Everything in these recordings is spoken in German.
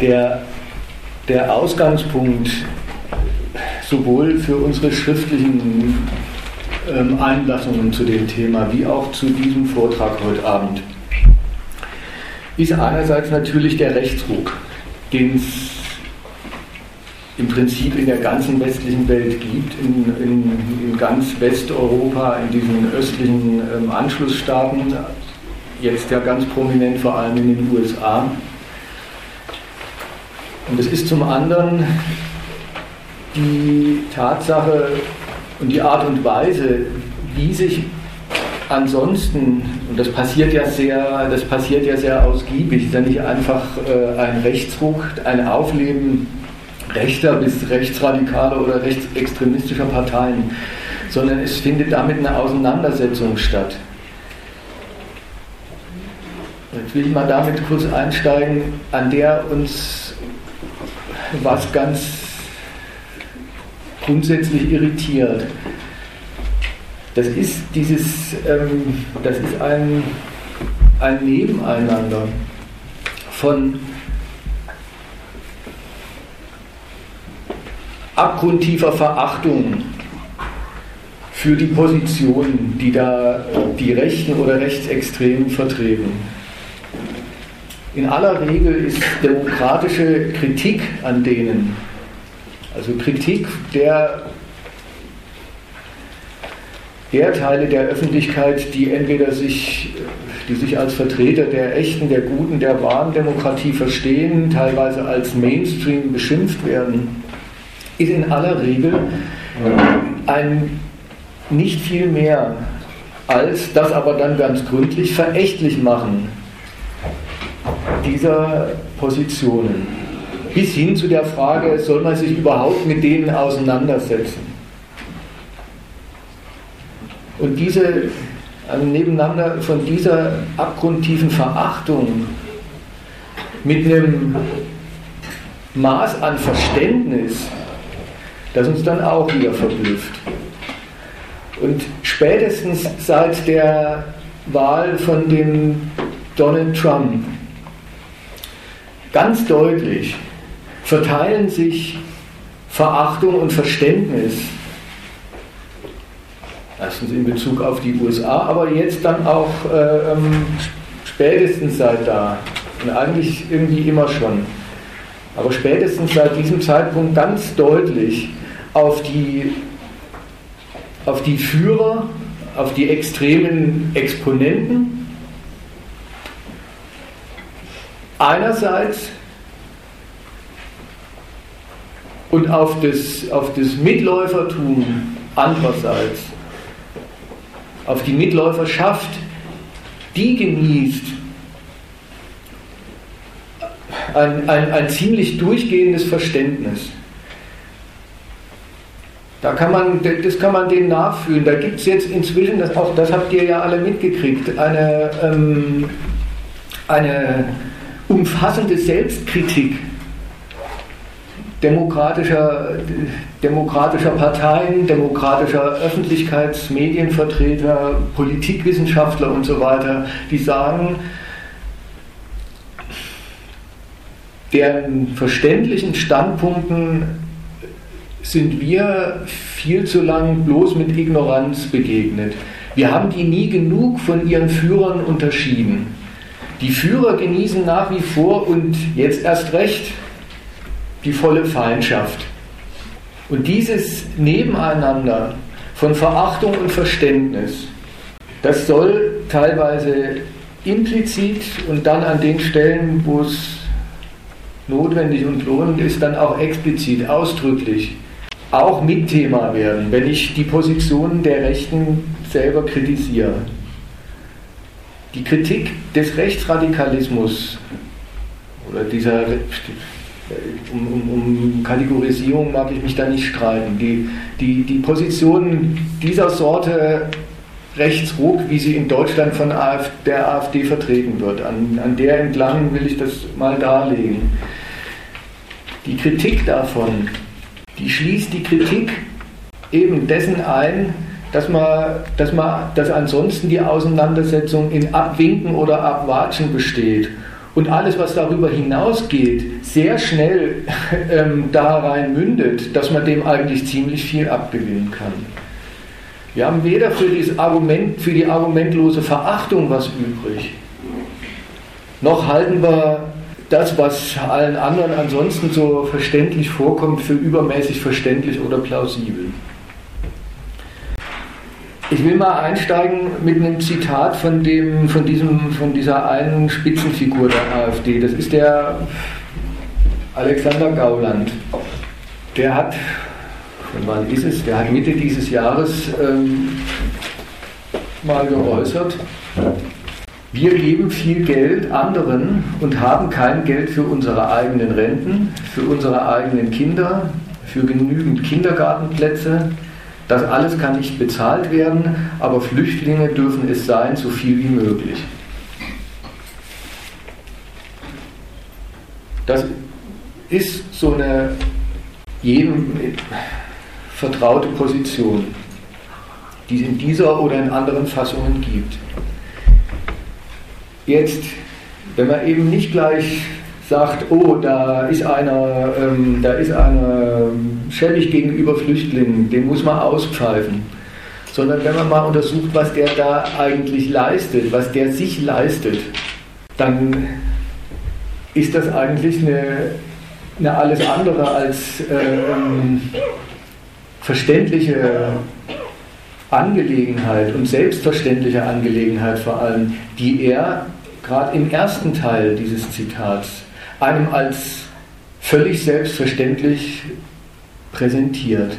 der, der Ausgangspunkt sowohl für unsere schriftlichen ähm, Einlassungen zu dem Thema wie auch zu diesem Vortrag heute Abend ist einerseits natürlich der Rechtsruck, den es im Prinzip in der ganzen westlichen Welt gibt, in, in, in ganz Westeuropa, in diesen östlichen ähm, Anschlussstaaten, jetzt ja ganz prominent vor allem in den USA. Und es ist zum anderen die Tatsache und die Art und Weise, wie sich ansonsten, und das passiert ja sehr, das passiert ja sehr ausgiebig, ist ja nicht einfach äh, ein Rechtsruck, ein Aufleben rechter bis rechtsradikaler oder rechtsextremistischer Parteien, sondern es findet damit eine Auseinandersetzung statt. Jetzt will ich mal damit kurz einsteigen, an der uns was ganz grundsätzlich irritiert. Das ist dieses, ähm, das ist ein, ein Nebeneinander von abgrundtiefer Verachtung für die Positionen, die da die Rechten oder Rechtsextremen vertreten. In aller Regel ist demokratische Kritik an denen, also Kritik der, der Teile der Öffentlichkeit, die entweder sich, die sich als Vertreter der echten, der guten, der wahren Demokratie verstehen, teilweise als Mainstream beschimpft werden, ist in aller Regel ein nicht viel mehr als das aber dann ganz gründlich verächtlich machen dieser Positionen. Bis hin zu der Frage, soll man sich überhaupt mit denen auseinandersetzen? Und diese also nebeneinander von dieser abgrundtiefen Verachtung mit einem Maß an Verständnis das uns dann auch wieder verblüfft. Und spätestens seit der Wahl von dem Donald Trump ganz deutlich verteilen sich Verachtung und Verständnis, erstens in Bezug auf die USA, aber jetzt dann auch äh, ähm, spätestens seit da. Und eigentlich irgendwie immer schon, aber spätestens seit diesem Zeitpunkt ganz deutlich auf die, auf die Führer, auf die extremen Exponenten. Einerseits und auf das, auf das Mitläufertum andererseits, auf die Mitläuferschaft, die genießt ein, ein, ein ziemlich durchgehendes Verständnis. Da kann man, das kann man denen nachfühlen. Da gibt es jetzt inzwischen, das, auch das habt ihr ja alle mitgekriegt, eine, ähm, eine umfassende Selbstkritik demokratischer, demokratischer Parteien, demokratischer Öffentlichkeitsmedienvertreter, Politikwissenschaftler und so weiter, die sagen, deren verständlichen Standpunkten sind wir viel zu lang bloß mit Ignoranz begegnet. Wir haben die nie genug von ihren Führern unterschieden. Die Führer genießen nach wie vor und jetzt erst recht die volle Feindschaft. Und dieses Nebeneinander von Verachtung und Verständnis, das soll teilweise implizit und dann an den Stellen, wo es notwendig und lohnend ist, dann auch explizit, ausdrücklich auch Mitthema werden, wenn ich die Positionen der Rechten selber kritisiere. Die Kritik des Rechtsradikalismus oder dieser um, um, um, Kategorisierung mag ich mich da nicht streiten. Die, die, die Position dieser Sorte Rechtsruck, wie sie in Deutschland von AfD, der AfD vertreten wird, an, an der entlang will ich das mal darlegen. Die Kritik davon die schließt die Kritik eben dessen ein, dass man, dass man, dass ansonsten die Auseinandersetzung in Abwinken oder Abwatschen besteht und alles, was darüber hinausgeht, sehr schnell ähm, da rein mündet, dass man dem eigentlich ziemlich viel abgewinnen kann. Wir haben weder für, dieses Argument, für die argumentlose Verachtung was übrig, noch halten wir das, was allen anderen ansonsten so verständlich vorkommt, für übermäßig verständlich oder plausibel. Ich will mal einsteigen mit einem Zitat von, dem, von, diesem, von dieser einen Spitzenfigur der AfD. Das ist der Alexander Gauland. Der hat, von wann ist es? Der hat Mitte dieses Jahres ähm, mal geäußert, wir geben viel Geld anderen und haben kein Geld für unsere eigenen Renten, für unsere eigenen Kinder, für genügend Kindergartenplätze. Das alles kann nicht bezahlt werden, aber Flüchtlinge dürfen es sein, so viel wie möglich. Das ist so eine jedem vertraute Position, die es in dieser oder in anderen Fassungen gibt. Jetzt, wenn man eben nicht gleich sagt, oh, da ist einer, ähm, da ist einer schäbig gegenüber Flüchtlingen, den muss man auspfeifen. Sondern wenn man mal untersucht, was der da eigentlich leistet, was der sich leistet, dann ist das eigentlich eine, eine alles andere als ähm, verständliche Angelegenheit und selbstverständliche Angelegenheit vor allem, die er gerade im ersten Teil dieses Zitats einem als völlig selbstverständlich präsentiert.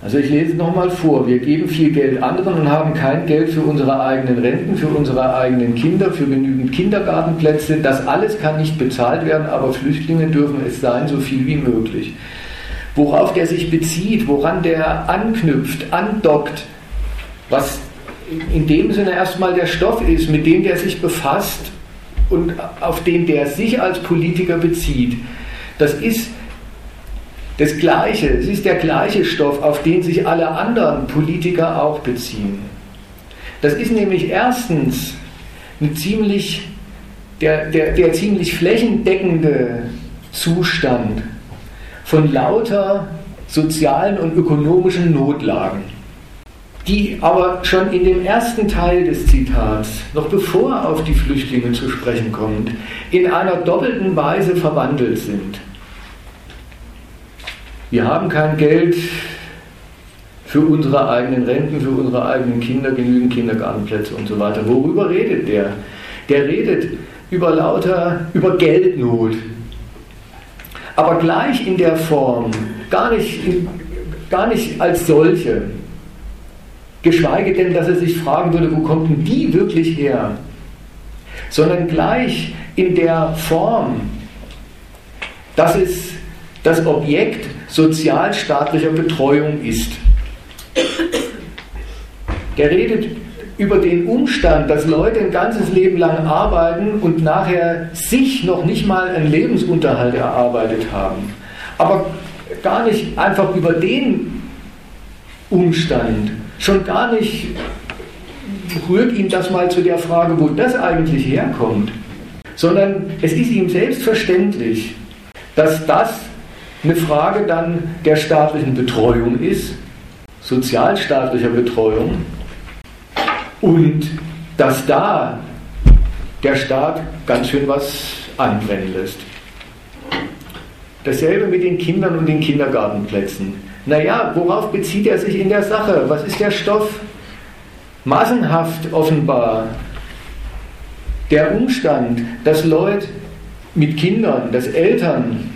Also ich lese nochmal vor, wir geben viel Geld anderen und haben kein Geld für unsere eigenen Renten, für unsere eigenen Kinder, für genügend Kindergartenplätze. Das alles kann nicht bezahlt werden, aber Flüchtlinge dürfen es sein, so viel wie möglich. Worauf der sich bezieht, woran der anknüpft, andockt, was in dem Sinne erstmal der Stoff ist, mit dem der sich befasst und auf den der sich als Politiker bezieht, das ist das Gleiche, es ist der gleiche Stoff, auf den sich alle anderen Politiker auch beziehen. Das ist nämlich erstens ziemlich, der, der, der ziemlich flächendeckende Zustand von lauter sozialen und ökonomischen Notlagen die aber schon in dem ersten Teil des Zitats, noch bevor auf die Flüchtlinge zu sprechen kommt, in einer doppelten Weise verwandelt sind. Wir haben kein Geld für unsere eigenen Renten, für unsere eigenen Kinder, genügend Kindergartenplätze und so weiter. Worüber redet der? Der redet über lauter, über Geldnot. Aber gleich in der Form, gar nicht, gar nicht als solche, Geschweige denn, dass er sich fragen würde, wo kommt denn die wirklich her? Sondern gleich in der Form, dass es das Objekt sozialstaatlicher Betreuung ist. Der redet über den Umstand, dass Leute ein ganzes Leben lang arbeiten und nachher sich noch nicht mal einen Lebensunterhalt erarbeitet haben. Aber gar nicht einfach über den Umstand, Schon gar nicht rührt ihm das mal zu der Frage, wo das eigentlich herkommt, sondern es ist ihm selbstverständlich, dass das eine Frage dann der staatlichen Betreuung ist, sozialstaatlicher Betreuung, und dass da der Staat ganz schön was anbrennen lässt. Dasselbe mit den Kindern und den Kindergartenplätzen. Naja, worauf bezieht er sich in der Sache? Was ist der Stoff? Massenhaft offenbar der Umstand, dass Leute mit Kindern, dass Eltern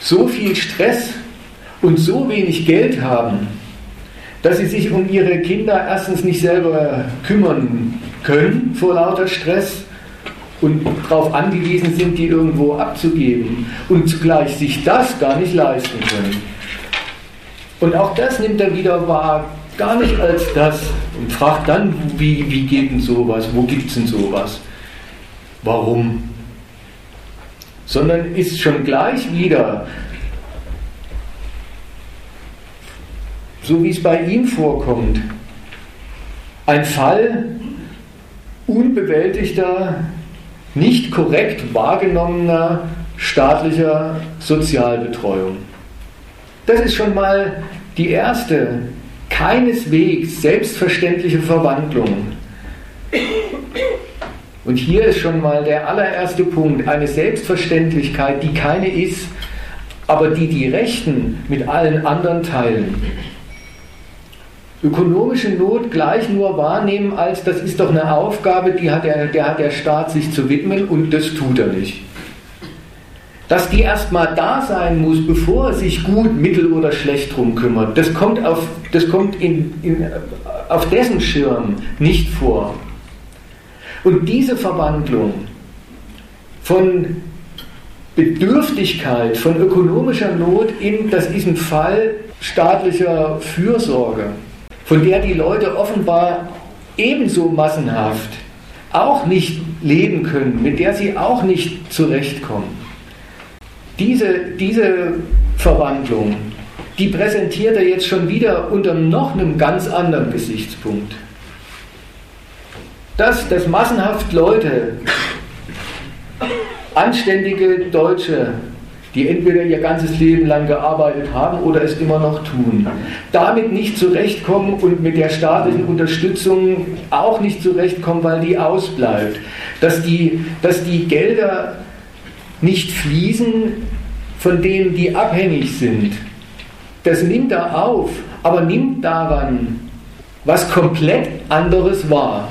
so viel Stress und so wenig Geld haben, dass sie sich um ihre Kinder erstens nicht selber kümmern können vor lauter Stress und darauf angewiesen sind, die irgendwo abzugeben und zugleich sich das gar nicht leisten können. Und auch das nimmt er wieder wahr, gar nicht als das. Und fragt dann, wie, wie geht denn sowas, wo gibt es denn sowas, warum, sondern ist schon gleich wieder, so wie es bei ihm vorkommt, ein Fall unbewältigter nicht korrekt wahrgenommener staatlicher Sozialbetreuung. Das ist schon mal die erste, keineswegs selbstverständliche Verwandlung. Und hier ist schon mal der allererste Punkt, eine Selbstverständlichkeit, die keine ist, aber die die Rechten mit allen anderen teilen. Ökonomische Not gleich nur wahrnehmen als, das ist doch eine Aufgabe, die hat der, der hat der Staat sich zu widmen und das tut er nicht. Dass die erstmal da sein muss, bevor er sich gut, mittel oder schlecht drum kümmert, das kommt auf, das kommt in, in, auf dessen Schirm nicht vor. Und diese Verwandlung von Bedürftigkeit, von ökonomischer Not in, das ist ein Fall staatlicher Fürsorge, von der die Leute offenbar ebenso massenhaft auch nicht leben können, mit der sie auch nicht zurechtkommen. Diese, diese Verwandlung, die präsentiert er jetzt schon wieder unter noch einem ganz anderen Gesichtspunkt. Dass, dass massenhaft Leute, anständige Deutsche, die entweder ihr ganzes Leben lang gearbeitet haben oder es immer noch tun, damit nicht zurechtkommen und mit der staatlichen Unterstützung auch nicht zurechtkommen, weil die ausbleibt, dass die, dass die Gelder nicht fließen, von denen die abhängig sind. Das nimmt er auf, aber nimmt daran was komplett anderes wahr.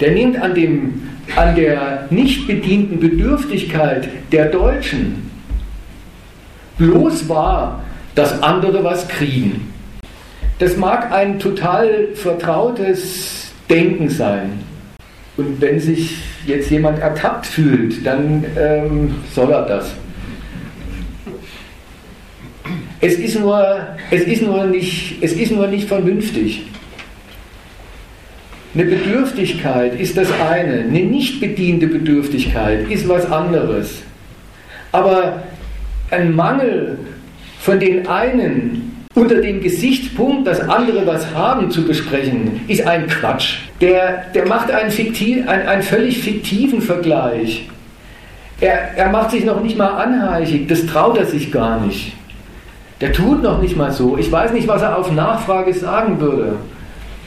Der nimmt an, dem, an der nicht bedienten Bedürftigkeit der Deutschen bloß wahr, dass andere was kriegen. Das mag ein total vertrautes Denken sein. Und wenn sich jetzt jemand ertappt fühlt, dann ähm, soll er das. Es ist, nur, es, ist nur nicht, es ist nur nicht vernünftig. Eine Bedürftigkeit ist das eine, eine nicht bediente Bedürftigkeit ist was anderes. Aber ein Mangel von den einen unter dem Gesichtspunkt, dass andere was haben, zu besprechen, ist ein Quatsch. Der, der macht einen, fiktiv, einen, einen völlig fiktiven Vergleich. Er, er macht sich noch nicht mal anheichig, das traut er sich gar nicht. Der tut noch nicht mal so. Ich weiß nicht, was er auf Nachfrage sagen würde.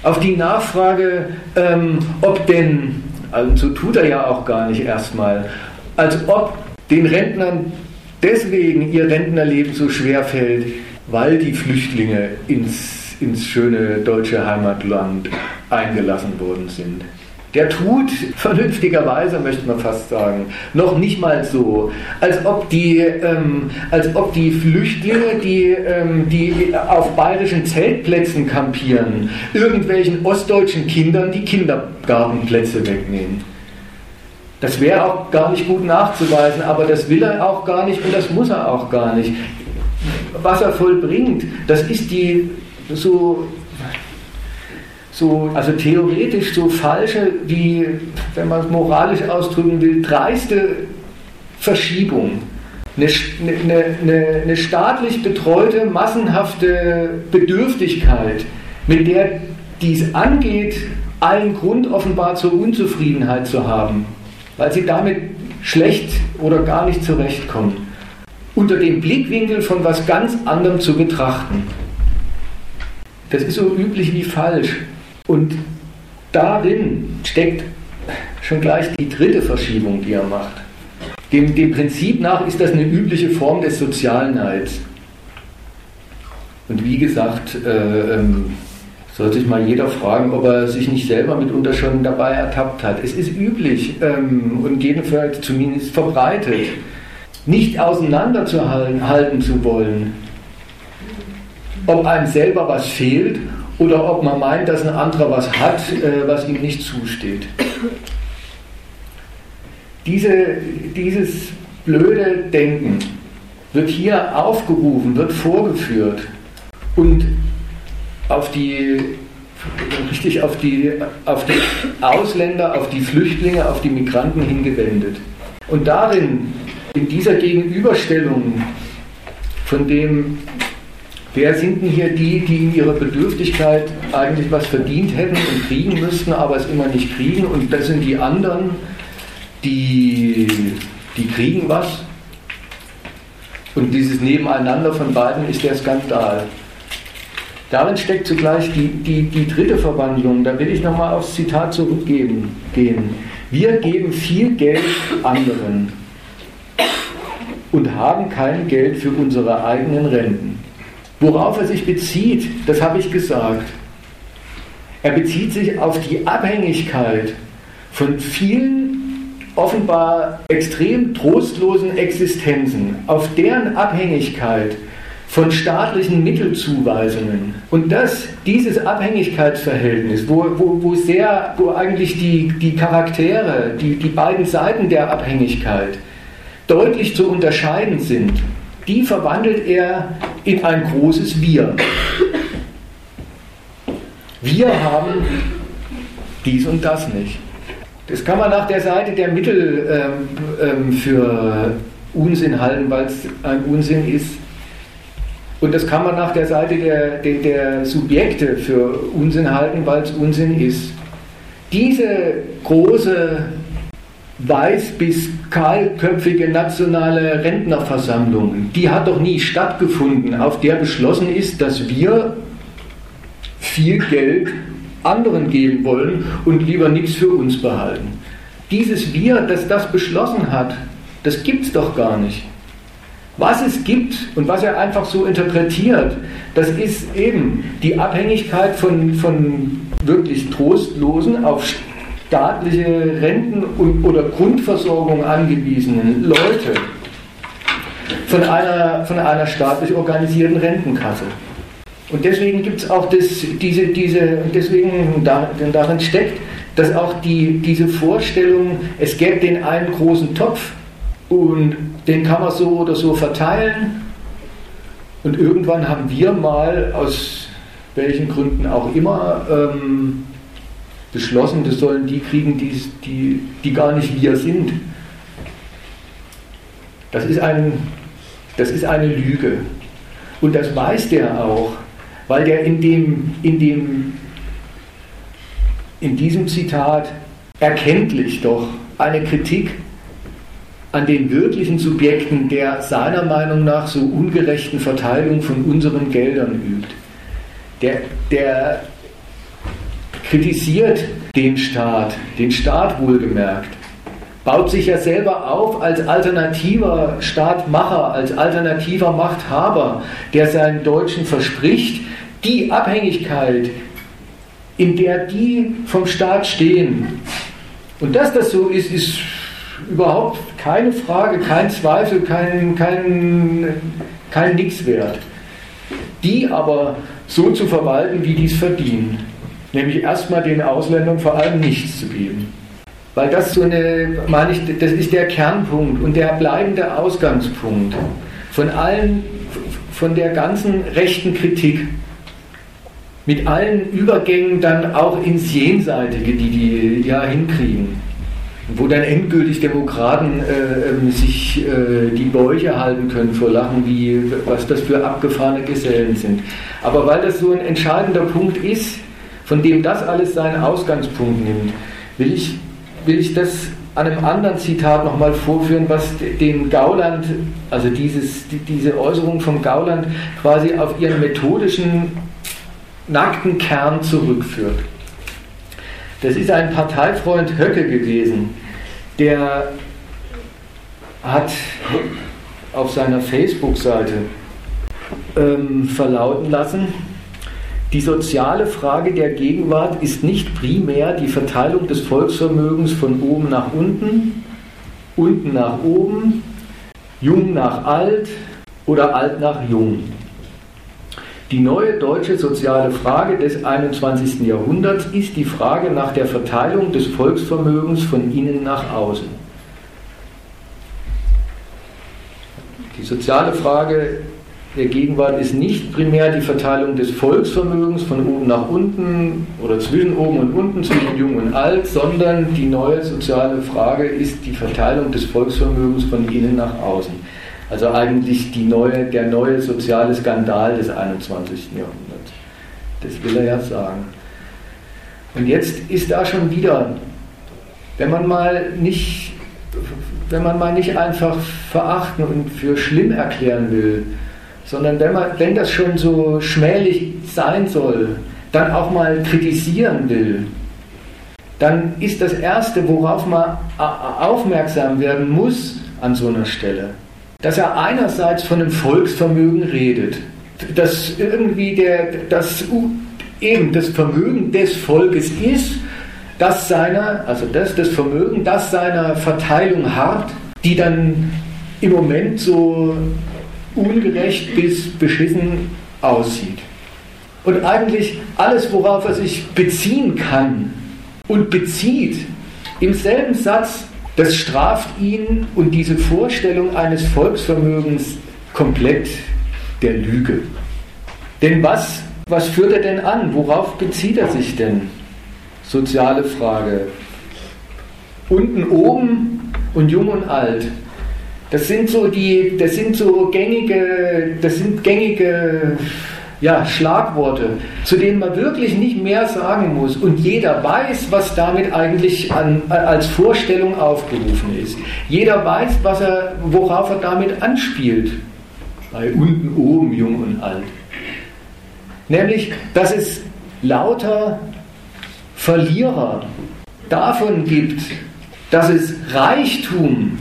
Auf die Nachfrage, ähm, ob denn, also so tut er ja auch gar nicht erstmal, als ob den Rentnern deswegen ihr Rentnerleben so schwer fällt, weil die Flüchtlinge ins, ins schöne deutsche Heimatland eingelassen worden sind. Der tut vernünftigerweise, möchte man fast sagen, noch nicht mal so, als ob die, ähm, als ob die Flüchtlinge, die, ähm, die auf bayerischen Zeltplätzen kampieren, irgendwelchen ostdeutschen Kindern die Kindergartenplätze wegnehmen. Das wäre auch gar nicht gut nachzuweisen, aber das will er auch gar nicht und das muss er auch gar nicht. Was er vollbringt, das ist die so so, also theoretisch so falsche, wie, wenn man es moralisch ausdrücken will, dreiste Verschiebung. Eine, eine, eine, eine staatlich betreute, massenhafte Bedürftigkeit, mit der dies angeht, allen Grund offenbar zur Unzufriedenheit zu haben, weil sie damit schlecht oder gar nicht zurechtkommen. Unter dem Blickwinkel von was ganz anderem zu betrachten. Das ist so üblich wie falsch. Und darin steckt schon gleich die dritte Verschiebung, die er macht. Dem, dem Prinzip nach ist das eine übliche Form des Sozialneids. Und wie gesagt, äh, ähm, soll sich mal jeder fragen, ob er sich nicht selber mitunter schon dabei ertappt hat. Es ist üblich ähm, und jedenfalls zumindest verbreitet, nicht auseinanderzuhalten zu wollen, ob einem selber was fehlt oder ob man meint, dass ein anderer was hat, äh, was ihm nicht zusteht. Diese, dieses blöde Denken wird hier aufgerufen, wird vorgeführt und auf die richtig auf die, auf die Ausländer, auf die Flüchtlinge, auf die Migranten hingewendet. Und darin, in dieser Gegenüberstellung von dem Wer sind denn hier die, die in ihrer Bedürftigkeit eigentlich was verdient hätten und kriegen müssten, aber es immer nicht kriegen? Und das sind die anderen. die, die kriegen was. Und dieses Nebeneinander von beiden ist der Skandal. Darin steckt zugleich die, die, die dritte Verwandlung. Da will ich nochmal aufs Zitat zurückgehen. Gehen. Wir geben viel Geld anderen und haben kein Geld für unsere eigenen Renten. Worauf er sich bezieht, das habe ich gesagt. Er bezieht sich auf die Abhängigkeit von vielen offenbar extrem trostlosen Existenzen, auf deren Abhängigkeit von staatlichen Mittelzuweisungen. Und das, dieses Abhängigkeitsverhältnis, wo, wo, wo sehr, wo eigentlich die, die Charaktere, die, die beiden Seiten der Abhängigkeit deutlich zu unterscheiden sind, die verwandelt er in ein großes Wir. Wir haben dies und das nicht. Das kann man nach der Seite der Mittel ähm, ähm, für Unsinn halten, weil es ein Unsinn ist. Und das kann man nach der Seite der, der, der Subjekte für Unsinn halten, weil es Unsinn ist. Diese große weiß- bis kahlköpfige nationale Rentnerversammlung, die hat doch nie stattgefunden, auf der beschlossen ist, dass wir viel Geld anderen geben wollen und lieber nichts für uns behalten. Dieses Wir, das das beschlossen hat, das gibt es doch gar nicht. Was es gibt und was er einfach so interpretiert, das ist eben die Abhängigkeit von, von wirklich trostlosen, auf staatliche Renten und, oder Grundversorgung angewiesenen Leute von einer, von einer staatlich organisierten Rentenkasse. Und deswegen gibt es auch das, diese, diese, deswegen darin steckt, dass auch die, diese Vorstellung, es gäbe den einen großen Topf und den kann man so oder so verteilen. Und irgendwann haben wir mal, aus welchen Gründen auch immer, ähm, beschlossen, das sollen die kriegen, die, die, die gar nicht wir sind. Das ist, ein, das ist eine Lüge. Und das weiß der auch weil der in, dem, in, dem, in diesem Zitat erkenntlich doch eine Kritik an den wirklichen Subjekten der seiner Meinung nach so ungerechten Verteilung von unseren Geldern übt. Der, der kritisiert den Staat, den Staat wohlgemerkt, baut sich ja selber auf als alternativer Staatmacher, als alternativer Machthaber, der seinen Deutschen verspricht, die Abhängigkeit, in der die vom Staat stehen. Und dass das so ist, ist überhaupt keine Frage, kein Zweifel, kein, kein, kein Nix wert. Die aber so zu verwalten, wie die es verdienen. Nämlich erstmal den Ausländern vor allem nichts zu geben. Weil das so eine, meine ich, das ist der Kernpunkt und der bleibende Ausgangspunkt von allen, von der ganzen rechten Kritik mit allen Übergängen dann auch ins Jenseitige, die die ja hinkriegen. Wo dann endgültig Demokraten äh, ähm, sich äh, die Bäuche halten können vor Lachen, wie was das für abgefahrene Gesellen sind. Aber weil das so ein entscheidender Punkt ist, von dem das alles seinen Ausgangspunkt nimmt, will ich, will ich das an einem anderen Zitat nochmal vorführen, was den Gauland, also dieses, diese Äußerung vom Gauland quasi auf ihren methodischen nackten Kern zurückführt. Das ist ein Parteifreund Höcke gewesen, der hat auf seiner Facebook-Seite ähm, verlauten lassen, die soziale Frage der Gegenwart ist nicht primär die Verteilung des Volksvermögens von oben nach unten, unten nach oben, jung nach alt oder alt nach jung. Die neue deutsche soziale Frage des 21. Jahrhunderts ist die Frage nach der Verteilung des Volksvermögens von innen nach außen. Die soziale Frage der Gegenwart ist nicht primär die Verteilung des Volksvermögens von oben nach unten oder zwischen oben und unten, zwischen jung und alt, sondern die neue soziale Frage ist die Verteilung des Volksvermögens von innen nach außen. Also eigentlich neue, der neue soziale Skandal des 21. Jahrhunderts. Das will er ja sagen. Und jetzt ist da schon wieder, wenn man mal nicht wenn man mal nicht einfach verachten und für schlimm erklären will, sondern wenn, man, wenn das schon so schmählich sein soll, dann auch mal kritisieren will, dann ist das Erste, worauf man aufmerksam werden muss an so einer Stelle, dass er einerseits von einem Volksvermögen redet, dass irgendwie der, das, eben das Vermögen des Volkes ist, das seiner, also das, das Vermögen, das seiner Verteilung hart, die dann im Moment so ungerecht bis beschissen aussieht. Und eigentlich alles, worauf er sich beziehen kann und bezieht, im selben Satz, das straft ihn und diese Vorstellung eines Volksvermögens komplett der Lüge. Denn was, was führt er denn an? Worauf bezieht er sich denn? Soziale Frage. Unten oben und jung und alt. Das sind so die, das sind so gängige, das sind gängige ja, Schlagworte, zu denen man wirklich nicht mehr sagen muss und jeder weiß, was damit eigentlich an, als Vorstellung aufgerufen ist. Jeder weiß, was er, worauf er damit anspielt. Bei unten, oben, jung und alt. Nämlich, dass es lauter Verlierer davon gibt, dass es Reichtum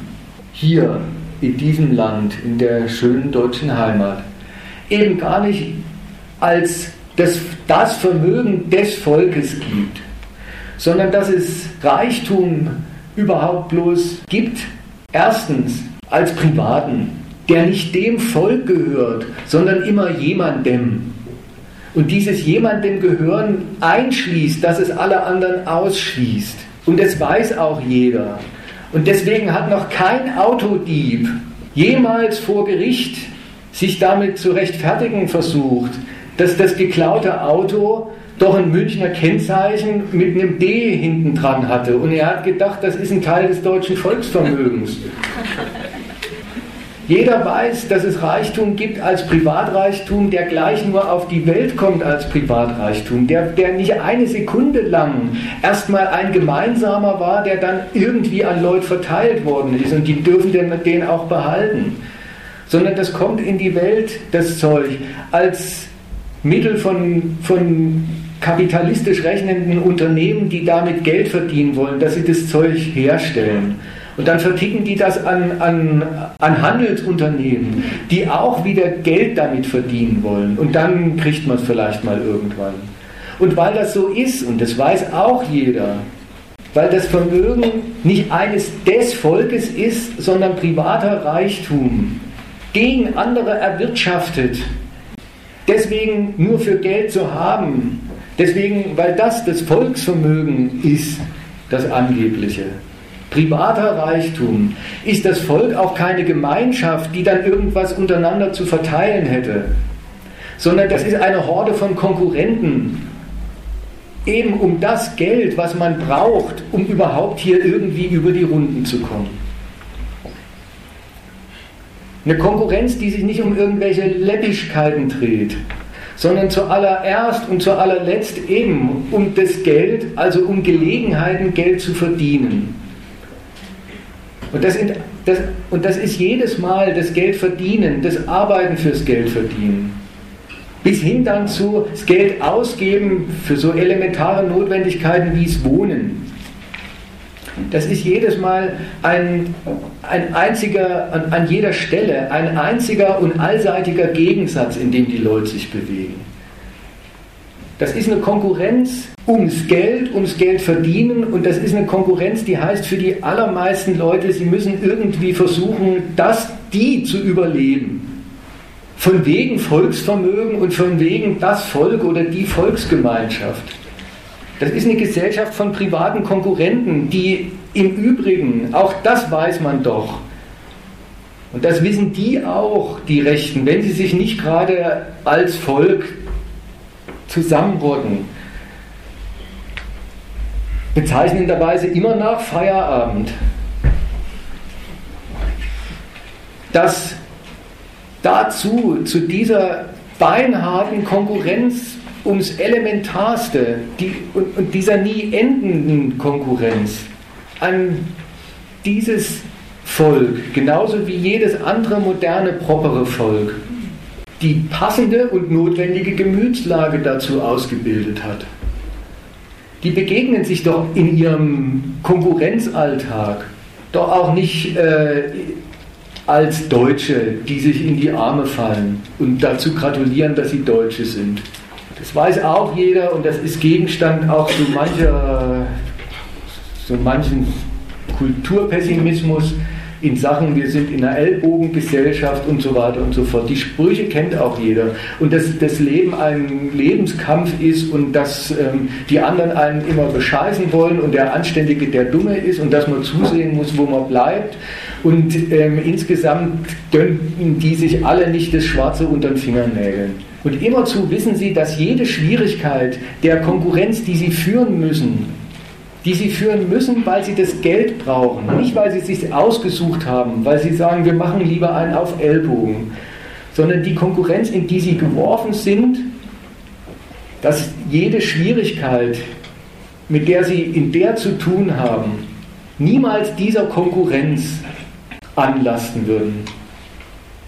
hier in diesem Land, in der schönen deutschen Heimat, eben gar nicht als das, das Vermögen des Volkes gibt, sondern dass es Reichtum überhaupt bloß gibt, erstens als Privaten, der nicht dem Volk gehört, sondern immer jemandem. Und dieses jemandem gehören einschließt, dass es alle anderen ausschließt. Und das weiß auch jeder. Und deswegen hat noch kein Autodieb jemals vor Gericht sich damit zu rechtfertigen versucht, dass das geklaute Auto doch ein Münchner Kennzeichen mit einem D hinten dran hatte. Und er hat gedacht, das ist ein Teil des deutschen Volksvermögens. Jeder weiß, dass es Reichtum gibt als Privatreichtum, der gleich nur auf die Welt kommt als Privatreichtum, der, der nicht eine Sekunde lang erstmal ein gemeinsamer war, der dann irgendwie an Leute verteilt worden ist und die dürfen den, den auch behalten. Sondern das kommt in die Welt, das Zeug, als Mittel von, von kapitalistisch rechnenden Unternehmen, die damit Geld verdienen wollen, dass sie das Zeug herstellen. Und dann verticken die das an, an, an Handelsunternehmen, die auch wieder Geld damit verdienen wollen. Und dann kriegt man es vielleicht mal irgendwann. Und weil das so ist, und das weiß auch jeder, weil das Vermögen nicht eines des Volkes ist, sondern privater Reichtum, gegen andere erwirtschaftet, deswegen nur für Geld zu haben, deswegen, weil das das Volksvermögen ist, das angebliche privater Reichtum, ist das Volk auch keine Gemeinschaft, die dann irgendwas untereinander zu verteilen hätte, sondern das ist eine Horde von Konkurrenten, eben um das Geld, was man braucht, um überhaupt hier irgendwie über die Runden zu kommen. Eine Konkurrenz, die sich nicht um irgendwelche Läppigkeiten dreht, sondern zuallererst und zu allerletzt eben um das Geld, also um Gelegenheiten, Geld zu verdienen. Und das, das, und das ist jedes Mal das Geld verdienen, das Arbeiten fürs Geld verdienen. Bis hin dann zu das Geld ausgeben für so elementare Notwendigkeiten wie es Wohnen. Das ist jedes Mal ein, ein einziger, an, an jeder Stelle, ein einziger und allseitiger Gegensatz, in dem die Leute sich bewegen. Das ist eine Konkurrenz ums Geld, ums Geld verdienen und das ist eine Konkurrenz, die heißt für die allermeisten Leute, sie müssen irgendwie versuchen, das, die zu überleben. Von wegen Volksvermögen und von wegen das Volk oder die Volksgemeinschaft. Das ist eine Gesellschaft von privaten Konkurrenten, die im Übrigen, auch das weiß man doch, und das wissen die auch, die Rechten, wenn sie sich nicht gerade als Volk zusammenrotten. Bezeichnenderweise immer nach Feierabend. Dass dazu, zu dieser beinharten Konkurrenz ums Elementarste die, und, und dieser nie endenden Konkurrenz, an dieses Volk, genauso wie jedes andere moderne, propere Volk, die passende und notwendige Gemütslage dazu ausgebildet hat. Die begegnen sich doch in ihrem Konkurrenzalltag doch auch nicht äh, als Deutsche, die sich in die Arme fallen und dazu gratulieren, dass sie Deutsche sind. Das weiß auch jeder und das ist Gegenstand auch so mancher, so manchen Kulturpessimismus in Sachen, wir sind in einer Ellbogengesellschaft und so weiter und so fort. Die Sprüche kennt auch jeder. Und dass das Leben ein Lebenskampf ist und dass ähm, die anderen einen immer bescheißen wollen und der Anständige der Dumme ist und dass man zusehen muss, wo man bleibt. Und ähm, insgesamt gönnen die sich alle nicht das Schwarze unter den Fingernägeln. Und immerzu wissen sie, dass jede Schwierigkeit der Konkurrenz, die sie führen müssen, die sie führen müssen, weil sie das Geld brauchen, nicht weil sie es sich ausgesucht haben, weil sie sagen, wir machen lieber einen auf Ellbogen, sondern die Konkurrenz, in die sie geworfen sind, dass jede Schwierigkeit, mit der sie in der zu tun haben, niemals dieser Konkurrenz anlasten würden.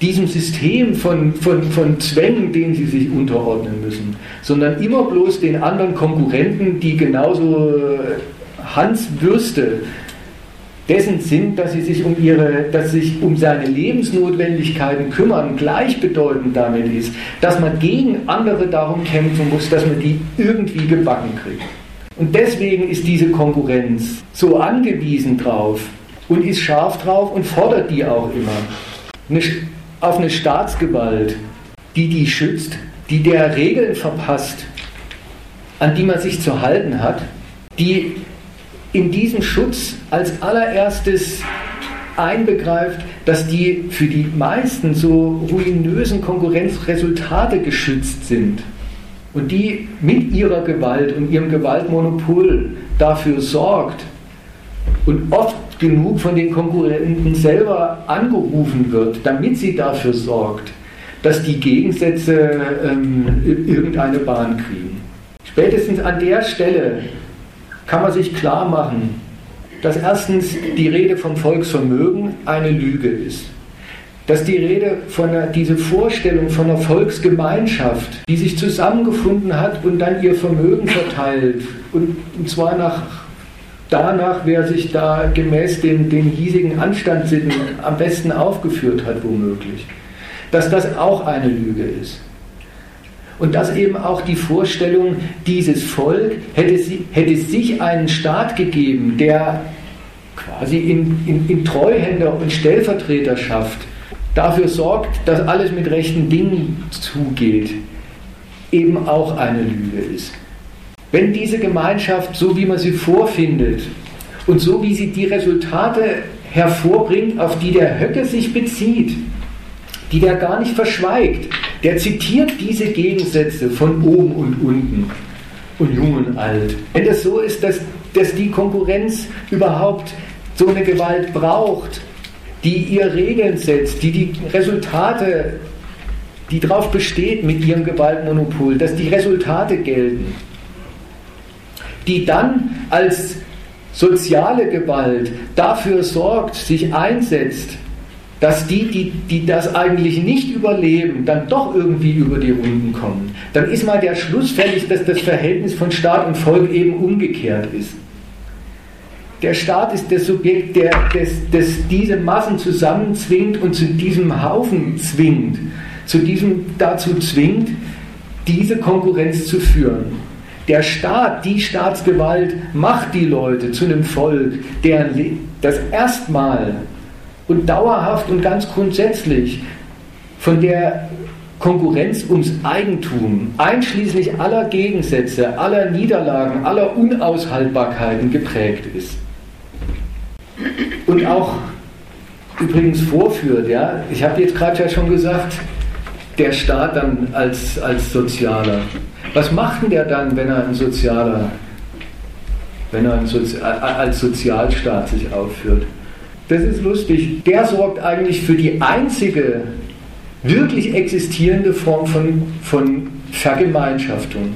Diesem System von, von, von Zwängen, denen sie sich unterordnen müssen, sondern immer bloß den anderen Konkurrenten, die genauso Hans Würste dessen sind, dass sie sich um ihre, dass sich um seine Lebensnotwendigkeiten kümmern, gleichbedeutend damit ist, dass man gegen andere darum kämpfen muss, dass man die irgendwie gebacken kriegt. Und deswegen ist diese Konkurrenz so angewiesen drauf und ist scharf drauf und fordert die auch immer. Auf eine Staatsgewalt, die die schützt, die der Regeln verpasst, an die man sich zu halten hat, die in diesem Schutz als allererstes einbegreift, dass die für die meisten so ruinösen Konkurrenzresultate geschützt sind und die mit ihrer Gewalt und ihrem Gewaltmonopol dafür sorgt und oft genug von den Konkurrenten selber angerufen wird, damit sie dafür sorgt, dass die Gegensätze ähm, irgendeine Bahn kriegen. Spätestens an der Stelle kann man sich klar machen, dass erstens die Rede vom Volksvermögen eine Lüge ist. Dass die Rede von einer, diese Vorstellung von einer Volksgemeinschaft, die sich zusammengefunden hat und dann ihr Vermögen verteilt, und, und zwar nach, danach, wer sich da gemäß den, den hiesigen Anstandssitten am besten aufgeführt hat, womöglich, dass das auch eine Lüge ist. Und dass eben auch die Vorstellung, dieses Volk hätte, hätte sich einen Staat gegeben, der quasi in, in, in Treuhänder und Stellvertreterschaft dafür sorgt, dass alles mit rechten Dingen zugeht, eben auch eine Lüge ist. Wenn diese Gemeinschaft, so wie man sie vorfindet und so wie sie die Resultate hervorbringt, auf die der Höcke sich bezieht, die der gar nicht verschweigt, der zitiert diese Gegensätze von oben und unten und jung und alt. Wenn das so ist, dass, dass die Konkurrenz überhaupt so eine Gewalt braucht, die ihr Regeln setzt, die die Resultate, die darauf besteht mit ihrem Gewaltmonopol, dass die Resultate gelten, die dann als soziale Gewalt dafür sorgt, sich einsetzt, dass die, die, die das eigentlich nicht überleben, dann doch irgendwie über die Runden kommen. Dann ist mal der Schluss fällig, dass das Verhältnis von Staat und Volk eben umgekehrt ist. Der Staat ist das Subjekt, der das, das diese Massen zusammenzwingt und zu diesem Haufen zwingt, zu diesem, dazu zwingt, diese Konkurrenz zu führen. Der Staat, die Staatsgewalt macht die Leute zu einem Volk, deren das erstmal und dauerhaft und ganz grundsätzlich von der Konkurrenz ums Eigentum, einschließlich aller Gegensätze, aller Niederlagen, aller Unaushaltbarkeiten geprägt ist. Und auch übrigens vorführt, ja, ich habe jetzt gerade ja schon gesagt, der Staat dann als, als Sozialer. Was macht denn der dann, wenn er ein Sozialer, wenn er ein Sozi als Sozialstaat sich aufführt? Das ist lustig, der sorgt eigentlich für die einzige wirklich existierende Form von, von Vergemeinschaftung.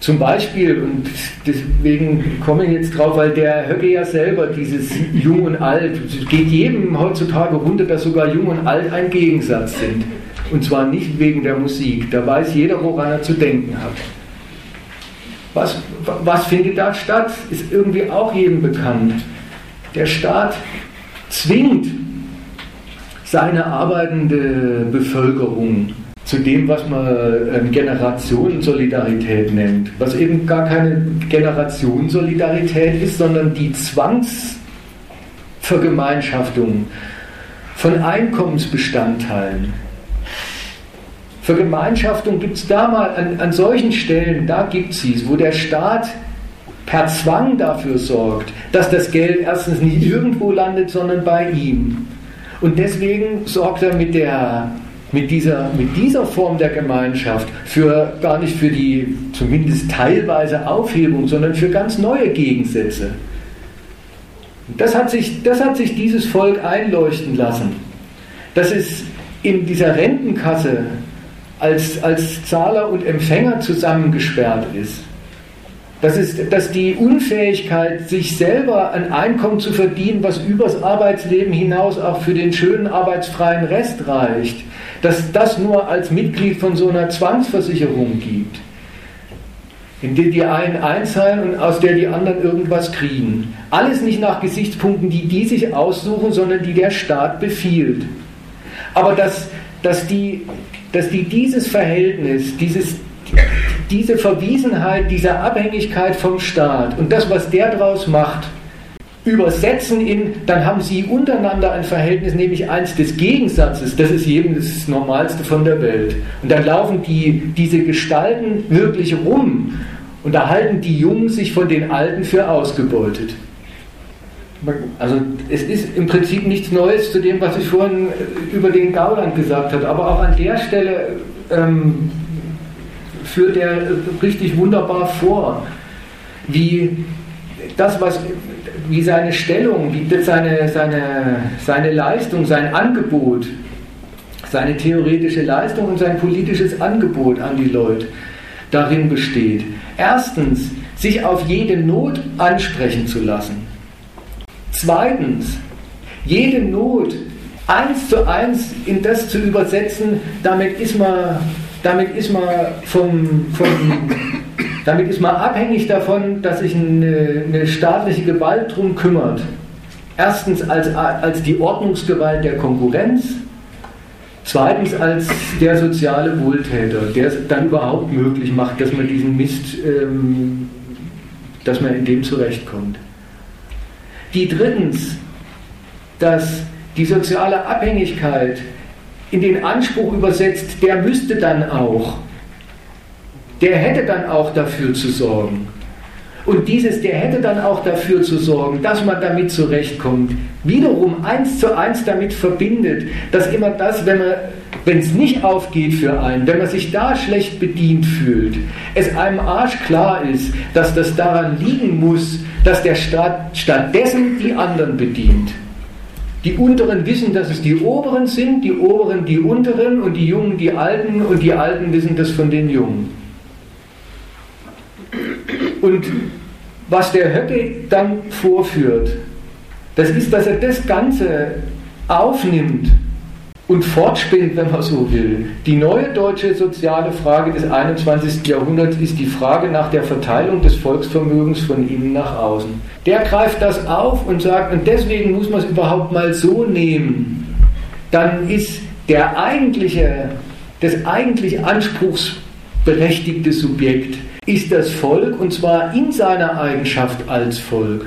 Zum Beispiel, und deswegen komme ich jetzt drauf, weil der Höcke ja selber dieses Jung und Alt, geht jedem heutzutage runter, dass sogar Jung und Alt ein Gegensatz sind. Und zwar nicht wegen der Musik, da weiß jeder, woran er zu denken hat. Was, was findet da statt? Ist irgendwie auch jedem bekannt. Der Staat zwingt seine arbeitende Bevölkerung zu dem, was man ähm, Generationensolidarität nennt, was eben gar keine Generationensolidarität ist, sondern die Zwangsvergemeinschaftung von Einkommensbestandteilen. Vergemeinschaftung gibt es da mal an, an solchen Stellen, da gibt es es, wo der Staat per Zwang dafür sorgt, dass das Geld erstens nicht irgendwo landet, sondern bei ihm. Und deswegen sorgt er mit der mit dieser, mit dieser Form der Gemeinschaft für gar nicht für die zumindest teilweise Aufhebung, sondern für ganz neue Gegensätze. Das hat sich, das hat sich dieses Volk einleuchten lassen, dass es in dieser Rentenkasse als, als Zahler und Empfänger zusammengesperrt ist. Das ist, dass die Unfähigkeit, sich selber ein Einkommen zu verdienen, was übers Arbeitsleben hinaus auch für den schönen arbeitsfreien Rest reicht, dass das nur als Mitglied von so einer Zwangsversicherung gibt, in der die einen einzahlen und aus der die anderen irgendwas kriegen. Alles nicht nach Gesichtspunkten, die die sich aussuchen, sondern die der Staat befiehlt. Aber dass, dass, die, dass die dieses Verhältnis, dieses, diese Verwiesenheit, diese Abhängigkeit vom Staat und das, was der daraus macht, übersetzen in, dann haben sie untereinander ein Verhältnis, nämlich eins des Gegensatzes, das ist jedem das Normalste von der Welt. Und dann laufen die, diese Gestalten wirklich rum und da halten die Jungen sich von den Alten für ausgebeutet. Also es ist im Prinzip nichts Neues zu dem, was ich vorhin über den Gauland gesagt habe, aber auch an der Stelle ähm, führt er richtig wunderbar vor, wie das, was wie seine Stellung, wie seine, seine, seine Leistung, sein Angebot, seine theoretische Leistung und sein politisches Angebot an die Leute darin besteht. Erstens, sich auf jede Not ansprechen zu lassen. Zweitens, jede Not eins zu eins in das zu übersetzen, damit ist man, damit ist man vom, vom damit ist man abhängig davon, dass sich eine, eine staatliche Gewalt darum kümmert. Erstens als, als die Ordnungsgewalt der Konkurrenz, zweitens als der soziale Wohltäter, der es dann überhaupt möglich macht, dass man diesen Mist, ähm, dass man in dem zurechtkommt. Die drittens, dass die soziale Abhängigkeit in den Anspruch übersetzt, der müsste dann auch der hätte dann auch dafür zu sorgen. Und dieses, der hätte dann auch dafür zu sorgen, dass man damit zurechtkommt, wiederum eins zu eins damit verbindet, dass immer das, wenn man wenn es nicht aufgeht für einen, wenn man sich da schlecht bedient fühlt, es einem Arsch klar ist, dass das daran liegen muss, dass der Staat stattdessen die anderen bedient. Die Unteren wissen, dass es die Oberen sind, die Oberen die Unteren und die Jungen die Alten und die Alten wissen das von den Jungen. Und was der Höcke dann vorführt, das ist, dass er das Ganze aufnimmt und fortspinnt, wenn man so will. Die neue deutsche soziale Frage des 21. Jahrhunderts ist die Frage nach der Verteilung des Volksvermögens von innen nach außen. Der greift das auf und sagt, und deswegen muss man es überhaupt mal so nehmen. Dann ist der eigentliche, das eigentlich anspruchsberechtigte Subjekt ist das Volk und zwar in seiner Eigenschaft als Volk,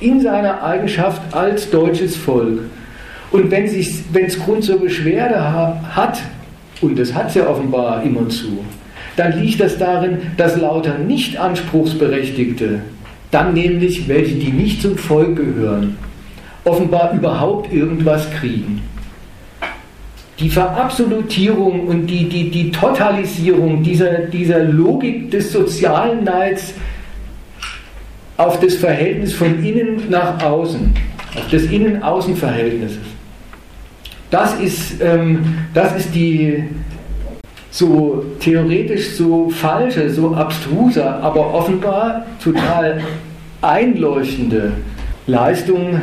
in seiner Eigenschaft als deutsches Volk. Und wenn es Grund zur Beschwerde hat, und das hat es ja offenbar immer zu, dann liegt das darin, dass lauter nicht Anspruchsberechtigte, dann nämlich welche, die nicht zum Volk gehören, offenbar überhaupt irgendwas kriegen die Verabsolutierung und die, die, die Totalisierung dieser, dieser Logik des sozialen Neids auf das Verhältnis von innen nach außen, auf das Innen-Außen-Verhältnisses. Das ist, ähm, das ist die so theoretisch so falsche, so abstruse, aber offenbar total einleuchtende Leistung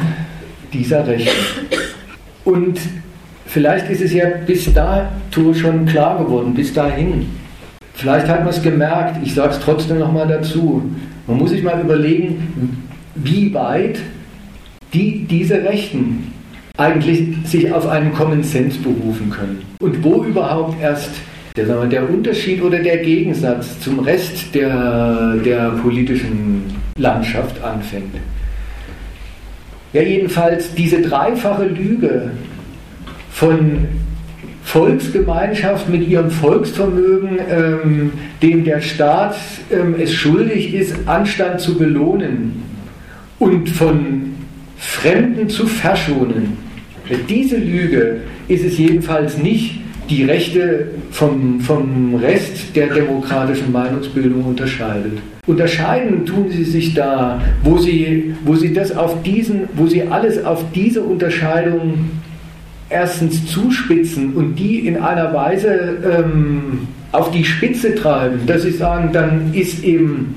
dieser Rechte. Und vielleicht ist es ja bis dato schon klar geworden, bis dahin. Vielleicht hat man es gemerkt, ich sage es trotzdem nochmal dazu. Man muss sich mal überlegen, wie weit die, diese Rechten eigentlich sich auf einen Common Sense berufen können. Und wo überhaupt erst der, sagen wir, der Unterschied oder der Gegensatz zum Rest der, der politischen Landschaft anfängt. Ja, jedenfalls diese dreifache Lüge von Volksgemeinschaft mit ihrem Volksvermögen, ähm, dem der Staat ähm, es schuldig ist, Anstand zu belohnen und von Fremden zu verschonen. Diese Lüge ist es jedenfalls nicht, die Rechte vom, vom Rest der demokratischen Meinungsbildung unterscheidet. Unterscheiden tun sie sich da, wo sie, wo sie das auf diesen, wo sie alles auf diese Unterscheidung erstens zuspitzen und die in einer Weise ähm, auf die Spitze treiben, dass sie sagen, dann ist eben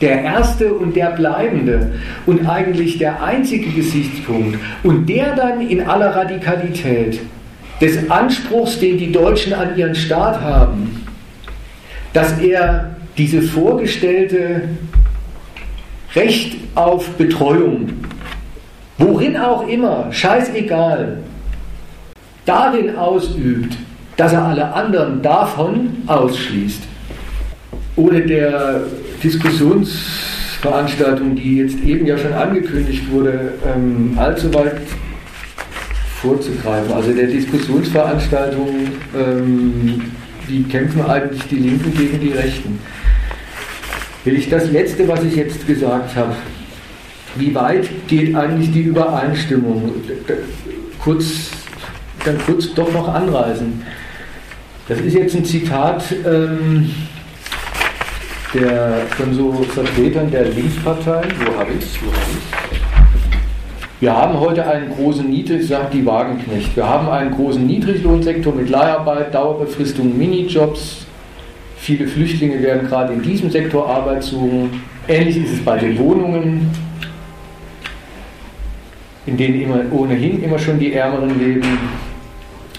der erste und der bleibende und eigentlich der einzige Gesichtspunkt und der dann in aller Radikalität des Anspruchs, den die Deutschen an ihren Staat haben, dass er diese vorgestellte Recht auf Betreuung, worin auch immer, scheißegal, darin ausübt, dass er alle anderen davon ausschließt. Ohne der Diskussionsveranstaltung, die jetzt eben ja schon angekündigt wurde, ähm, allzu weit vorzugreifen. Also der Diskussionsveranstaltung, ähm, wie kämpfen eigentlich die Linken gegen die Rechten? Will ich das Letzte, was ich jetzt gesagt habe, wie weit geht eigentlich die Übereinstimmung? Kurz, dann kurz doch noch anreißen. Das ist jetzt ein Zitat ähm, der, von so Vertretern der Linksparteien. Wo habe ich es? Wo habe ich wir haben heute einen großen Niedrig, sagt die Wagenknecht, wir haben einen großen Niedriglohnsektor mit Leiharbeit, Dauerbefristung, Minijobs. Viele Flüchtlinge werden gerade in diesem Sektor Arbeit suchen. Ähnlich ist es bei den Wohnungen, in denen immer, ohnehin immer schon die Ärmeren leben.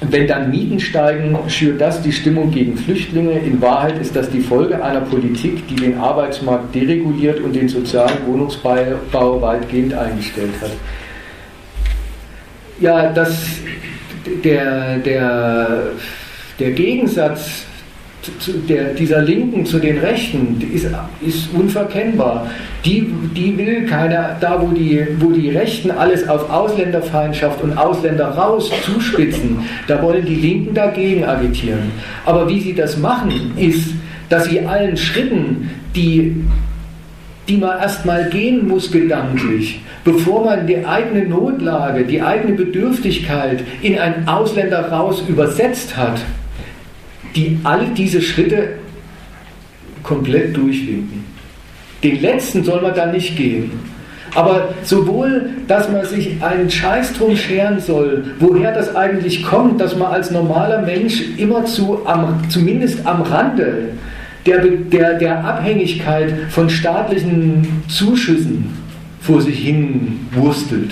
Wenn dann Mieten steigen, schürt das die Stimmung gegen Flüchtlinge. In Wahrheit ist das die Folge einer Politik, die den Arbeitsmarkt dereguliert und den sozialen Wohnungsbau weitgehend eingestellt hat ja, dass der, der, der Gegensatz der, dieser Linken zu den Rechten ist, ist unverkennbar. Die, die will keiner, da wo die, wo die Rechten alles auf Ausländerfeindschaft und Ausländer raus zuspitzen, da wollen die Linken dagegen agitieren. Aber wie sie das machen, ist, dass sie allen Schritten, die die man erstmal gehen muss gedanklich, bevor man die eigene Notlage, die eigene Bedürftigkeit in einen Ausländer raus übersetzt hat, die all diese Schritte komplett durchwinken. Den letzten soll man dann nicht gehen. Aber sowohl, dass man sich einen Scheiß drum scheren soll, woher das eigentlich kommt, dass man als normaler Mensch immerzu am, zumindest am Rande der, der, der Abhängigkeit von staatlichen Zuschüssen vor sich hin wurstelt.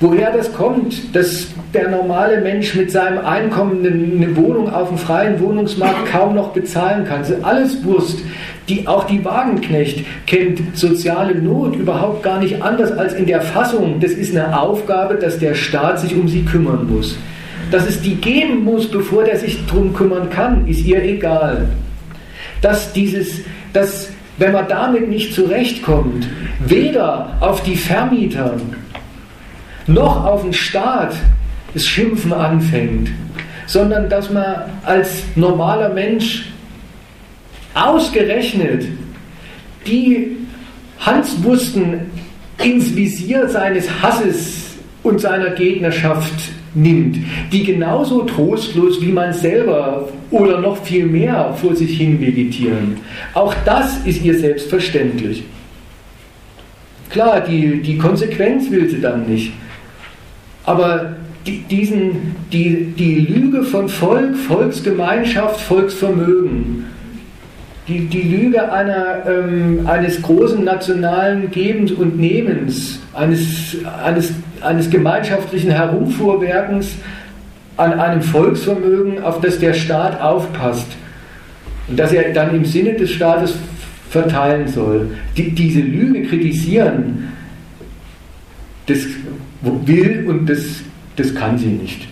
Woher das kommt, dass der normale Mensch mit seinem Einkommen eine Wohnung auf dem freien Wohnungsmarkt kaum noch bezahlen kann. Das ist alles Wurst. Die, auch die Wagenknecht kennt soziale Not überhaupt gar nicht anders als in der Fassung. Das ist eine Aufgabe, dass der Staat sich um sie kümmern muss. Dass es die geben muss, bevor der sich darum kümmern kann, ist ihr egal. Dass dieses, dass, wenn man damit nicht zurechtkommt, weder auf die Vermieter noch auf den Staat das Schimpfen anfängt, sondern dass man als normaler Mensch ausgerechnet die Hanswursten ins Visier seines Hasses und seiner Gegnerschaft nimmt, die genauso trostlos wie man selber oder noch viel mehr vor sich hin vegetieren. Auch das ist ihr selbstverständlich. Klar, die, die Konsequenz will sie dann nicht. Aber die, diesen, die, die Lüge von Volk, Volksgemeinschaft, Volksvermögen, die, die Lüge einer, ähm, eines großen nationalen Gebens und Nehmens, eines, eines, eines gemeinschaftlichen Herumfuhrwerkens an einem Volksvermögen, auf das der Staat aufpasst und das er dann im Sinne des Staates verteilen soll. Die, diese Lüge kritisieren, das will und das, das kann sie nicht.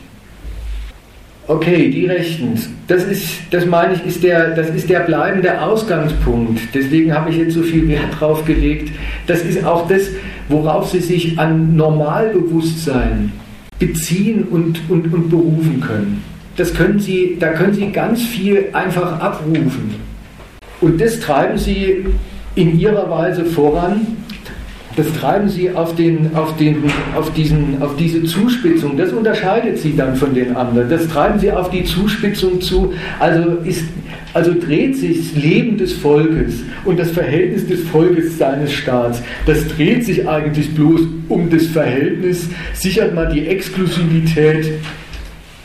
Okay, die Rechten. Das ist, das meine ich, ist der, das ist der bleibende Ausgangspunkt. Deswegen habe ich jetzt so viel Wert drauf gelegt. Das ist auch das, worauf Sie sich an Normalbewusstsein beziehen und, und, und berufen können. Das können Sie, da können Sie ganz viel einfach abrufen. Und das treiben Sie in Ihrer Weise voran das treiben sie auf, den, auf, den, auf, diesen, auf diese Zuspitzung. Das unterscheidet sie dann von den anderen. Das treiben sie auf die Zuspitzung zu. Also, ist, also dreht sich das Leben des Volkes und das Verhältnis des Volkes seines Staats. Das dreht sich eigentlich bloß um das Verhältnis, sichert man die Exklusivität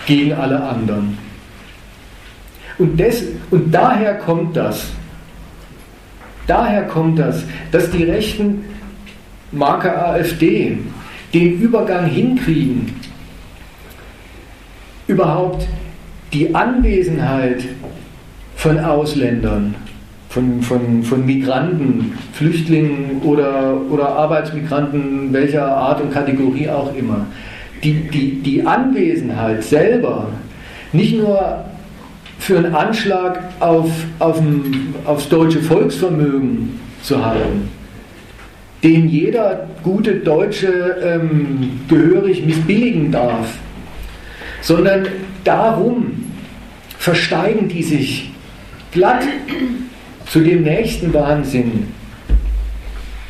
gegen alle anderen. Und, das, und daher kommt das. Daher kommt das, dass die Rechten Marke AfD den Übergang hinkriegen, überhaupt die Anwesenheit von Ausländern, von, von, von Migranten, Flüchtlingen oder, oder Arbeitsmigranten welcher Art und Kategorie auch immer, die, die, die Anwesenheit selber nicht nur für einen Anschlag auf, auf aufs deutsche Volksvermögen zu halten, den jeder gute Deutsche ähm, gehörig missbilligen darf, sondern darum versteigen die sich glatt zu dem nächsten Wahnsinn,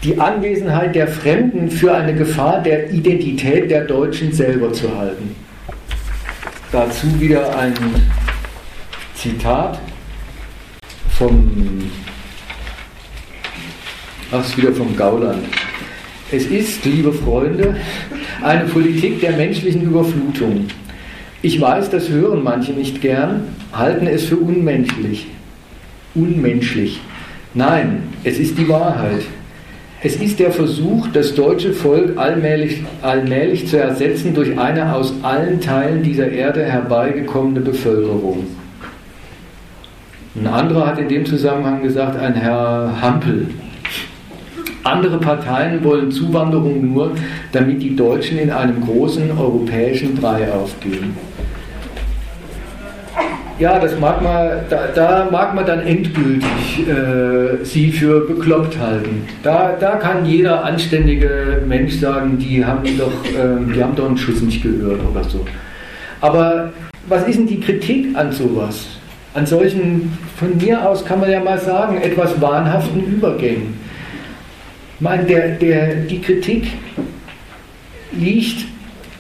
die Anwesenheit der Fremden für eine Gefahr der Identität der Deutschen selber zu halten. Dazu wieder ein Zitat vom Ach, wieder vom Gauland. Es ist, liebe Freunde, eine Politik der menschlichen Überflutung. Ich weiß, das hören manche nicht gern, halten es für unmenschlich. Unmenschlich. Nein, es ist die Wahrheit. Es ist der Versuch, das deutsche Volk allmählich, allmählich zu ersetzen durch eine aus allen Teilen dieser Erde herbeigekommene Bevölkerung. Ein anderer hat in dem Zusammenhang gesagt, ein Herr Hampel, andere Parteien wollen Zuwanderung nur, damit die Deutschen in einem großen europäischen Brei aufgehen. Ja, das mag man, da, da mag man dann endgültig äh, sie für bekloppt halten. Da, da kann jeder anständige Mensch sagen, die haben doch, äh, die haben doch einen Schuss nicht gehört oder so. Aber was ist denn die Kritik an sowas? An solchen, von mir aus kann man ja mal sagen, etwas wahnhaften Übergängen. Meine, der, der, die Kritik liegt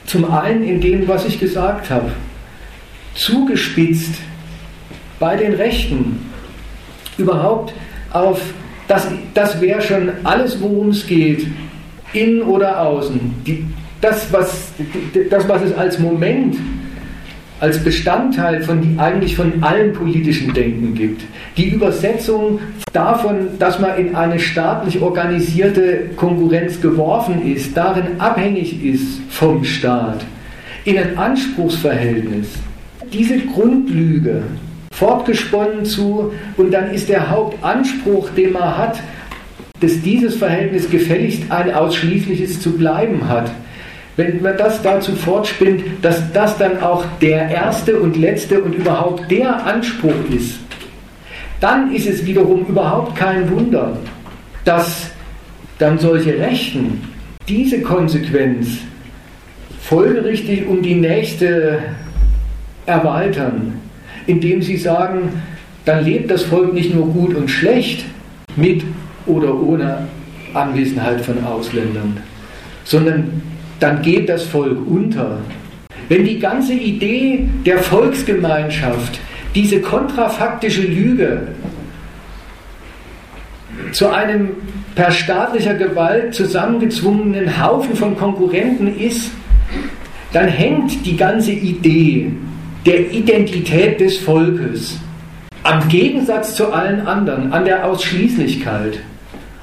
zum einen in dem, was ich gesagt habe, zugespitzt bei den Rechten, überhaupt auf, das, das wäre schon alles, worum es geht, innen oder außen. Die, das, was, das, was es als Moment als Bestandteil von die, eigentlich von allem politischen Denken gibt. Die Übersetzung davon, dass man in eine staatlich organisierte Konkurrenz geworfen ist, darin abhängig ist vom Staat, in ein Anspruchsverhältnis. Diese Grundlüge fortgesponnen zu und dann ist der Hauptanspruch, den man hat, dass dieses Verhältnis gefälligst ein ausschließliches zu bleiben hat wenn man das dazu fortspinnt, dass das dann auch der erste und letzte und überhaupt der Anspruch ist, dann ist es wiederum überhaupt kein Wunder, dass dann solche Rechten diese Konsequenz folgerichtig um die nächste erweitern, indem sie sagen, dann lebt das Volk nicht nur gut und schlecht mit oder ohne Anwesenheit von Ausländern, sondern dann geht das Volk unter. Wenn die ganze Idee der Volksgemeinschaft, diese kontrafaktische Lüge zu einem per staatlicher Gewalt zusammengezwungenen Haufen von Konkurrenten ist, dann hängt die ganze Idee der Identität des Volkes am Gegensatz zu allen anderen, an der Ausschließlichkeit.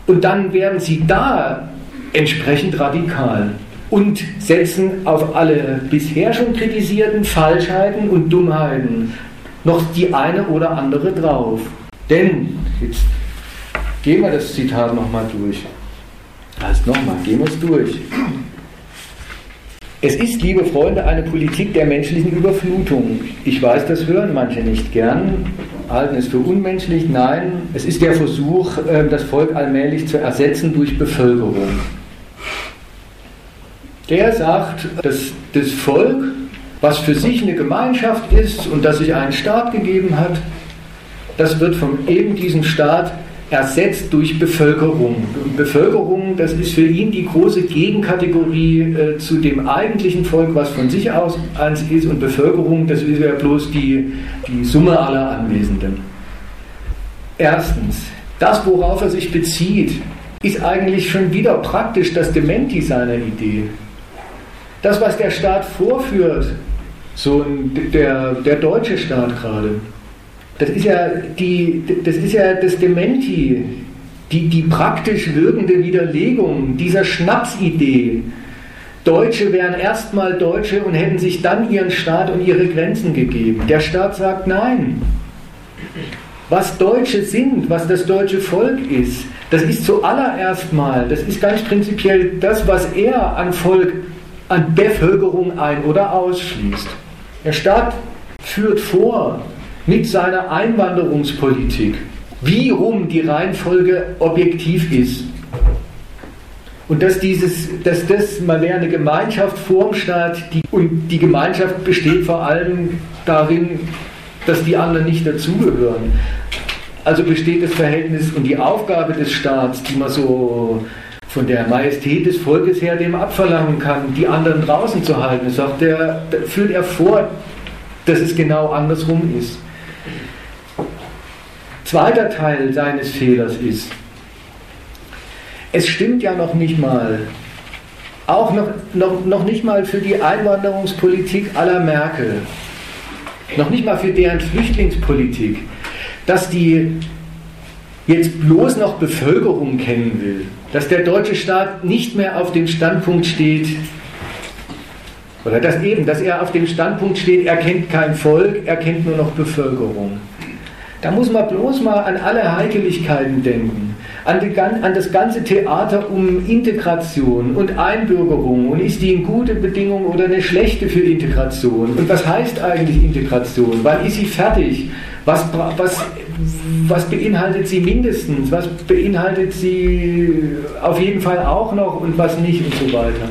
Und dann werden sie da entsprechend radikal und setzen auf alle bisher schon kritisierten Falschheiten und Dummheiten noch die eine oder andere drauf. Denn, jetzt gehen wir das Zitat nochmal durch. Also nochmal, gehen wir es durch. Es ist, liebe Freunde, eine Politik der menschlichen Überflutung. Ich weiß, das hören manche nicht gern, halten es für unmenschlich. Nein, es ist der Versuch, äh, das Volk allmählich zu ersetzen durch Bevölkerung. Der sagt, dass das Volk, was für sich eine Gemeinschaft ist und das sich einen Staat gegeben hat, das wird von eben diesem Staat ersetzt durch Bevölkerung. Und Bevölkerung, das ist für ihn die große Gegenkategorie äh, zu dem eigentlichen Volk, was von sich aus eins ist. Und Bevölkerung, das ist ja bloß die, die Summe aller Anwesenden. Erstens, das, worauf er sich bezieht, ist eigentlich schon wieder praktisch das Dementi seiner Idee. Das, was der Staat vorführt, so der, der deutsche Staat gerade, das ist ja, die, das, ist ja das Dementi, die, die praktisch wirkende Widerlegung dieser Schnapsidee. Deutsche wären erstmal Deutsche und hätten sich dann ihren Staat und ihre Grenzen gegeben. Der Staat sagt nein. Was Deutsche sind, was das deutsche Volk ist, das ist zuallererst mal, das ist ganz prinzipiell das, was er an Volk, an Bevölkerung ein- oder ausschließt. Der Staat führt vor, mit seiner Einwanderungspolitik, wie rum die Reihenfolge objektiv ist. Und dass, dieses, dass das, man wäre eine Gemeinschaft vorm Staat die, und die Gemeinschaft besteht vor allem darin, dass die anderen nicht dazugehören. Also besteht das Verhältnis und die Aufgabe des Staats, die man so von der Majestät des Volkes her dem abverlangen kann, die anderen draußen zu halten, sagt er, führt er vor, dass es genau andersrum ist. Zweiter Teil seines Fehlers ist, es stimmt ja noch nicht mal, auch noch, noch, noch nicht mal für die Einwanderungspolitik aller Merkel, noch nicht mal für deren Flüchtlingspolitik, dass die jetzt bloß noch Bevölkerung kennen will, dass der deutsche Staat nicht mehr auf dem Standpunkt steht, oder dass eben, dass er auf dem Standpunkt steht, er kennt kein Volk, er kennt nur noch Bevölkerung. Da muss man bloß mal an alle Heikeligkeiten denken, an, die, an, das ganze Theater um Integration und Einbürgerung. Und ist die eine gute Bedingung oder eine schlechte für Integration? Und was heißt eigentlich Integration, wann ist sie fertig, was, was, was beinhaltet sie mindestens, was beinhaltet sie auf jeden Fall auch noch und was nicht und so weiter.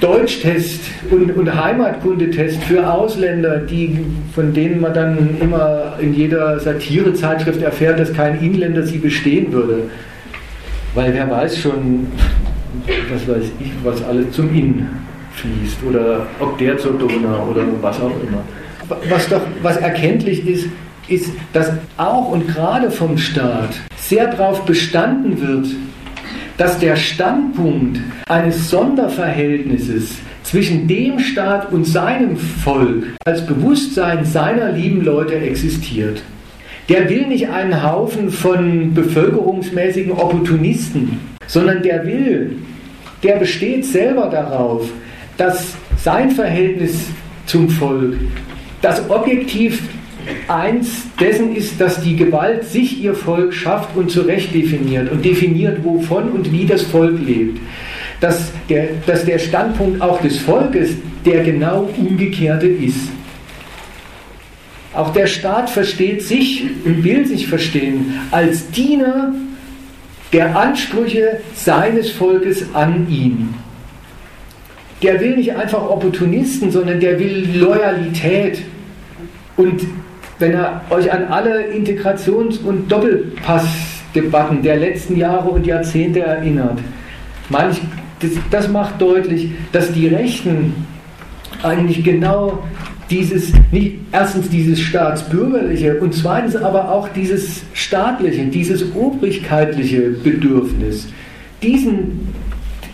Deutschtest und, und Heimatkundetest für Ausländer, die, von denen man dann immer in jeder Satirezeitschrift erfährt, dass kein Inländer sie bestehen würde. Weil wer weiß schon, was weiß ich, was alles zum Inn fließt oder ob der zur Donau oder was auch immer. Was doch, was erkenntlich ist, ist, dass auch und gerade vom Staat sehr darauf bestanden wird, dass der Standpunkt eines Sonderverhältnisses zwischen dem Staat und seinem Volk als Bewusstsein seiner lieben Leute existiert. Der will nicht einen Haufen von bevölkerungsmäßigen Opportunisten, sondern der will, der besteht selber darauf, dass sein Verhältnis zum Volk das objektiv Eins dessen ist, dass die Gewalt sich ihr Volk schafft und zurecht definiert und definiert, wovon und wie das Volk lebt. Dass der, dass der Standpunkt auch des Volkes der genau umgekehrte ist. Auch der Staat versteht sich und will sich verstehen als Diener der Ansprüche seines Volkes an ihn. Der will nicht einfach Opportunisten, sondern der will Loyalität. Und wenn er euch an alle Integrations- und Doppelpassdebatten der letzten Jahre und Jahrzehnte erinnert, meine ich, das, das macht deutlich, dass die Rechten eigentlich genau dieses, nicht, erstens dieses staatsbürgerliche und zweitens aber auch dieses staatliche, dieses obrigkeitliche Bedürfnis, diesen,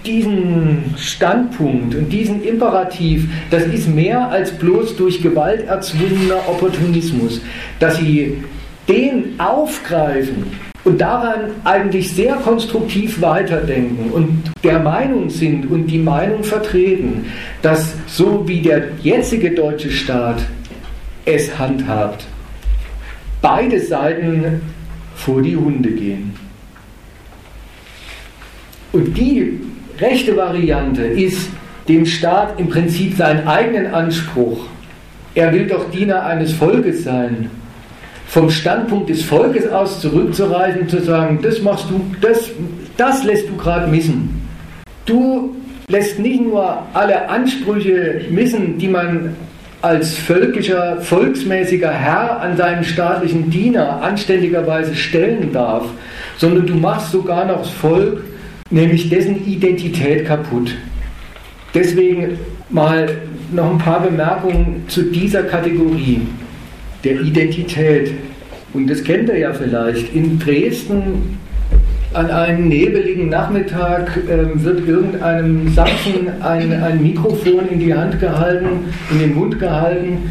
diesen Standpunkt und diesen Imperativ, das ist mehr als bloß durch Gewalt erzwungener Opportunismus, dass sie den aufgreifen und daran eigentlich sehr konstruktiv weiterdenken und der Meinung sind und die Meinung vertreten, dass so wie der jetzige deutsche Staat es handhabt, beide Seiten vor die Hunde gehen. Und die rechte Variante ist, dem Staat im Prinzip seinen eigenen Anspruch, er will doch Diener eines Volkes sein, vom Standpunkt des Volkes aus zurückzureisen zu sagen, das machst du, das, das lässt du gerade missen. Du lässt nicht nur alle Ansprüche missen, die man als völkischer, volksmäßiger Herr an seinen staatlichen Diener anständigerweise stellen darf, sondern du machst sogar noch das Volk, nämlich dessen Identität kaputt. Deswegen mal noch ein paar Bemerkungen zu dieser Kategorie der Identität. Und das kennt ihr ja vielleicht. In Dresden an einem nebeligen Nachmittag äh, wird irgendeinem Sachsen ein, ein Mikrofon in die Hand gehalten, in den Mund gehalten.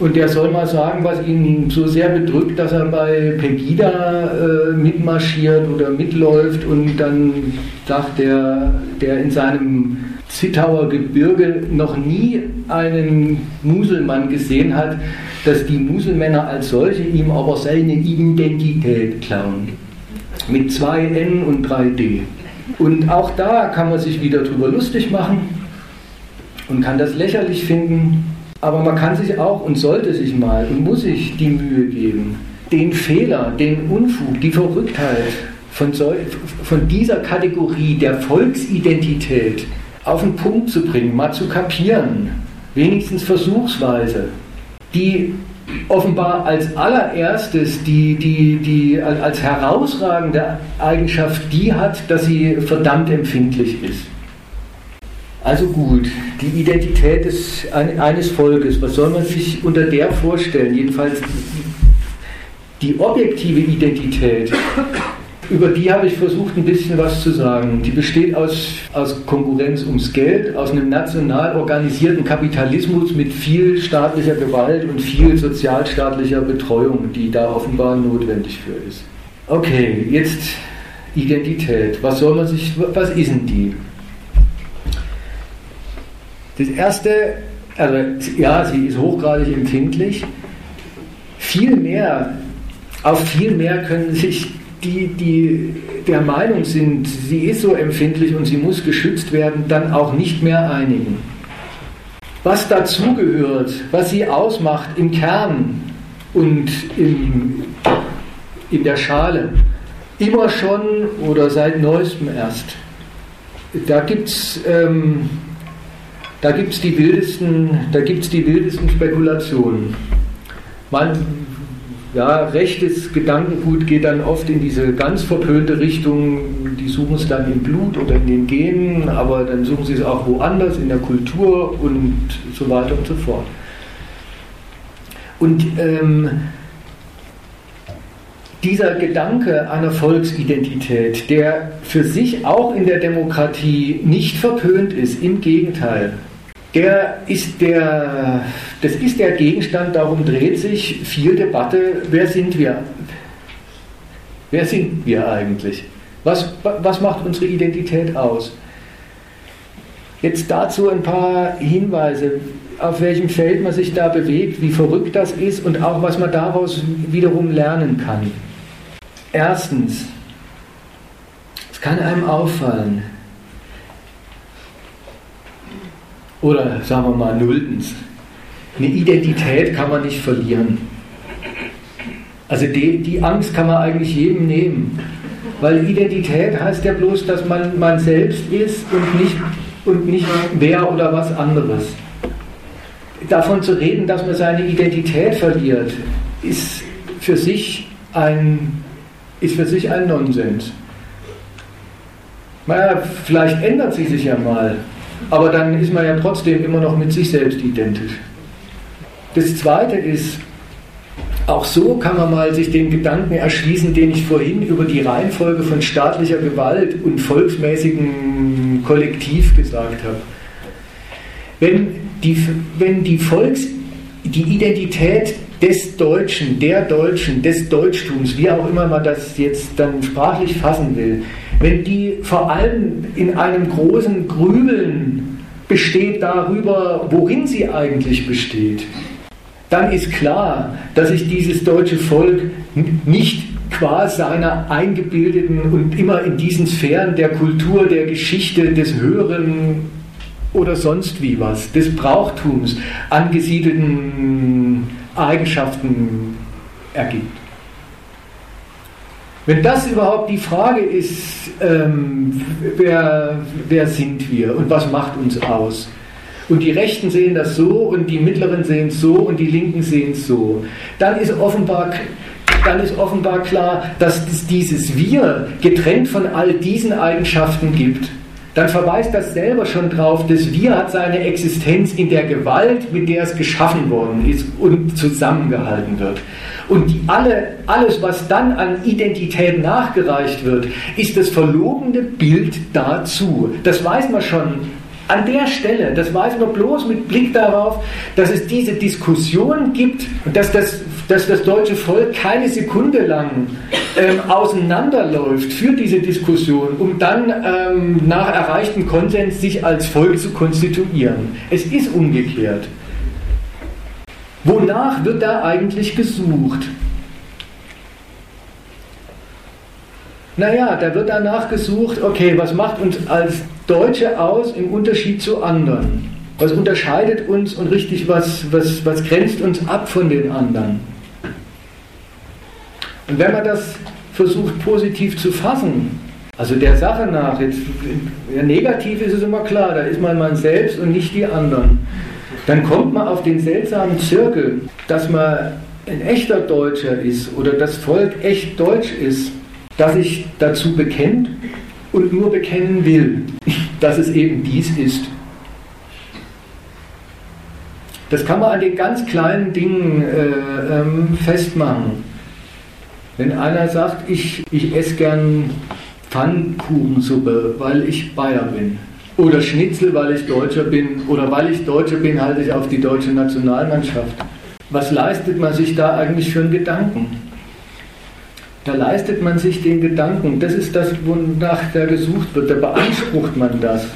Und der soll mal sagen, was ihn so sehr bedrückt, dass er bei Pegida äh, mitmarschiert oder mitläuft. Und dann sagt der, der in seinem Zittauer Gebirge noch nie einen Muselmann gesehen hat, dass die Muselmänner als solche ihm aber seine Identität klauen. Mit zwei N und drei D. Und auch da kann man sich wieder drüber lustig machen und kann das lächerlich finden. Aber man kann sich auch und sollte sich mal und muss sich die Mühe geben, den Fehler, den Unfug, die Verrücktheit von, so, von dieser Kategorie der Volksidentität auf den Punkt zu bringen, mal zu kapieren, wenigstens versuchsweise die offenbar als allererstes die, die, die als herausragende Eigenschaft die hat, dass sie verdammt empfindlich ist. Also gut, die Identität des, eines Volkes, was soll man sich unter der vorstellen? Jedenfalls die objektive Identität über die habe ich versucht, ein bisschen was zu sagen. Die besteht aus, aus Konkurrenz ums Geld, aus einem national organisierten Kapitalismus mit viel staatlicher Gewalt und viel sozialstaatlicher Betreuung, die da offenbar notwendig für ist. Okay, jetzt Identität. Was soll man sich, was ist denn die? Das erste, also ja, sie ist hochgradig empfindlich. Viel mehr, auf viel mehr können sich die, die der Meinung sind, sie ist so empfindlich und sie muss geschützt werden, dann auch nicht mehr einigen. Was dazugehört, was sie ausmacht im Kern und im, in der Schale, immer schon oder seit neuestem erst. Da gibt es ähm, die wildesten, die wildesten Spekulationen. Man, ja, rechtes Gedankengut geht dann oft in diese ganz verpönte Richtung, die suchen es dann im Blut oder in den Genen, aber dann suchen sie es auch woanders, in der Kultur und so weiter und so fort. Und ähm, dieser Gedanke einer Volksidentität, der für sich auch in der Demokratie nicht verpönt ist, im Gegenteil, der ist der, das ist der Gegenstand, darum dreht sich viel Debatte, wer sind wir? Wer sind wir eigentlich? Was, was macht unsere Identität aus? Jetzt dazu ein paar Hinweise, auf welchem Feld man sich da bewegt, wie verrückt das ist und auch was man daraus wiederum lernen kann. Erstens, es kann einem auffallen, Oder sagen wir mal nulltens. Eine Identität kann man nicht verlieren. Also die, die Angst kann man eigentlich jedem nehmen. Weil Identität heißt ja bloß, dass man man selbst ist und nicht, und nicht wer oder was anderes. Davon zu reden, dass man seine Identität verliert, ist für sich ein, ist für sich ein Nonsens. Naja, vielleicht ändert sie sich ja mal aber dann ist man ja trotzdem immer noch mit sich selbst identisch. Das Zweite ist, Auch so kann man mal sich den Gedanken erschließen, den ich vorhin über die Reihenfolge von staatlicher Gewalt und volksmäßigem Kollektiv gesagt habe. Wenn die, wenn die Volks, die Identität des Deutschen, der Deutschen, des Deutschtums, wie auch immer man das jetzt dann sprachlich fassen will, wenn die vor allem in einem großen Grübeln besteht darüber, worin sie eigentlich besteht, dann ist klar, dass sich dieses deutsche Volk nicht qua seiner eingebildeten und immer in diesen Sphären der Kultur, der Geschichte, des Höheren oder sonst wie was, des Brauchtums angesiedelten Eigenschaften ergibt. Wenn das überhaupt die Frage ist, ähm, wer, wer sind wir und was macht uns aus, und die Rechten sehen das so und die Mittleren sehen es so und die Linken sehen es so, dann ist offenbar dann ist offenbar klar, dass es dieses Wir getrennt von all diesen Eigenschaften gibt. Dann verweist das selber schon darauf, dass Wir hat seine Existenz in der Gewalt, mit der es geschaffen worden ist und zusammengehalten wird. Und die alle, alles, was dann an Identität nachgereicht wird, ist das verlogene Bild dazu. Das weiß man schon an der Stelle, das weiß man bloß mit Blick darauf, dass es diese Diskussion gibt und dass das, dass das deutsche Volk keine Sekunde lang ähm, auseinanderläuft für diese Diskussion, um dann ähm, nach erreichtem Konsens sich als Volk zu konstituieren. Es ist umgekehrt. Wonach wird da eigentlich gesucht? Naja, da wird danach gesucht, okay, was macht uns als Deutsche aus im Unterschied zu anderen? Was unterscheidet uns und richtig, was, was, was grenzt uns ab von den anderen? Und wenn man das versucht positiv zu fassen, also der Sache nach, jetzt, ja, negativ ist es immer klar, da ist man man selbst und nicht die anderen, dann kommt man auf den seltsamen Zirkel, dass man ein echter Deutscher ist oder das Volk echt deutsch ist das sich dazu bekennt und nur bekennen will, dass es eben dies ist. Das kann man an den ganz kleinen Dingen äh, ähm, festmachen. Wenn einer sagt, ich, ich esse gern Pfannkuchensuppe, weil ich Bayer bin. Oder Schnitzel, weil ich Deutscher bin. Oder weil ich Deutscher bin, halte ich auf die deutsche Nationalmannschaft. Was leistet man sich da eigentlich für einen Gedanken? Da leistet man sich den Gedanken, das ist das, wonach da gesucht wird, da beansprucht man das,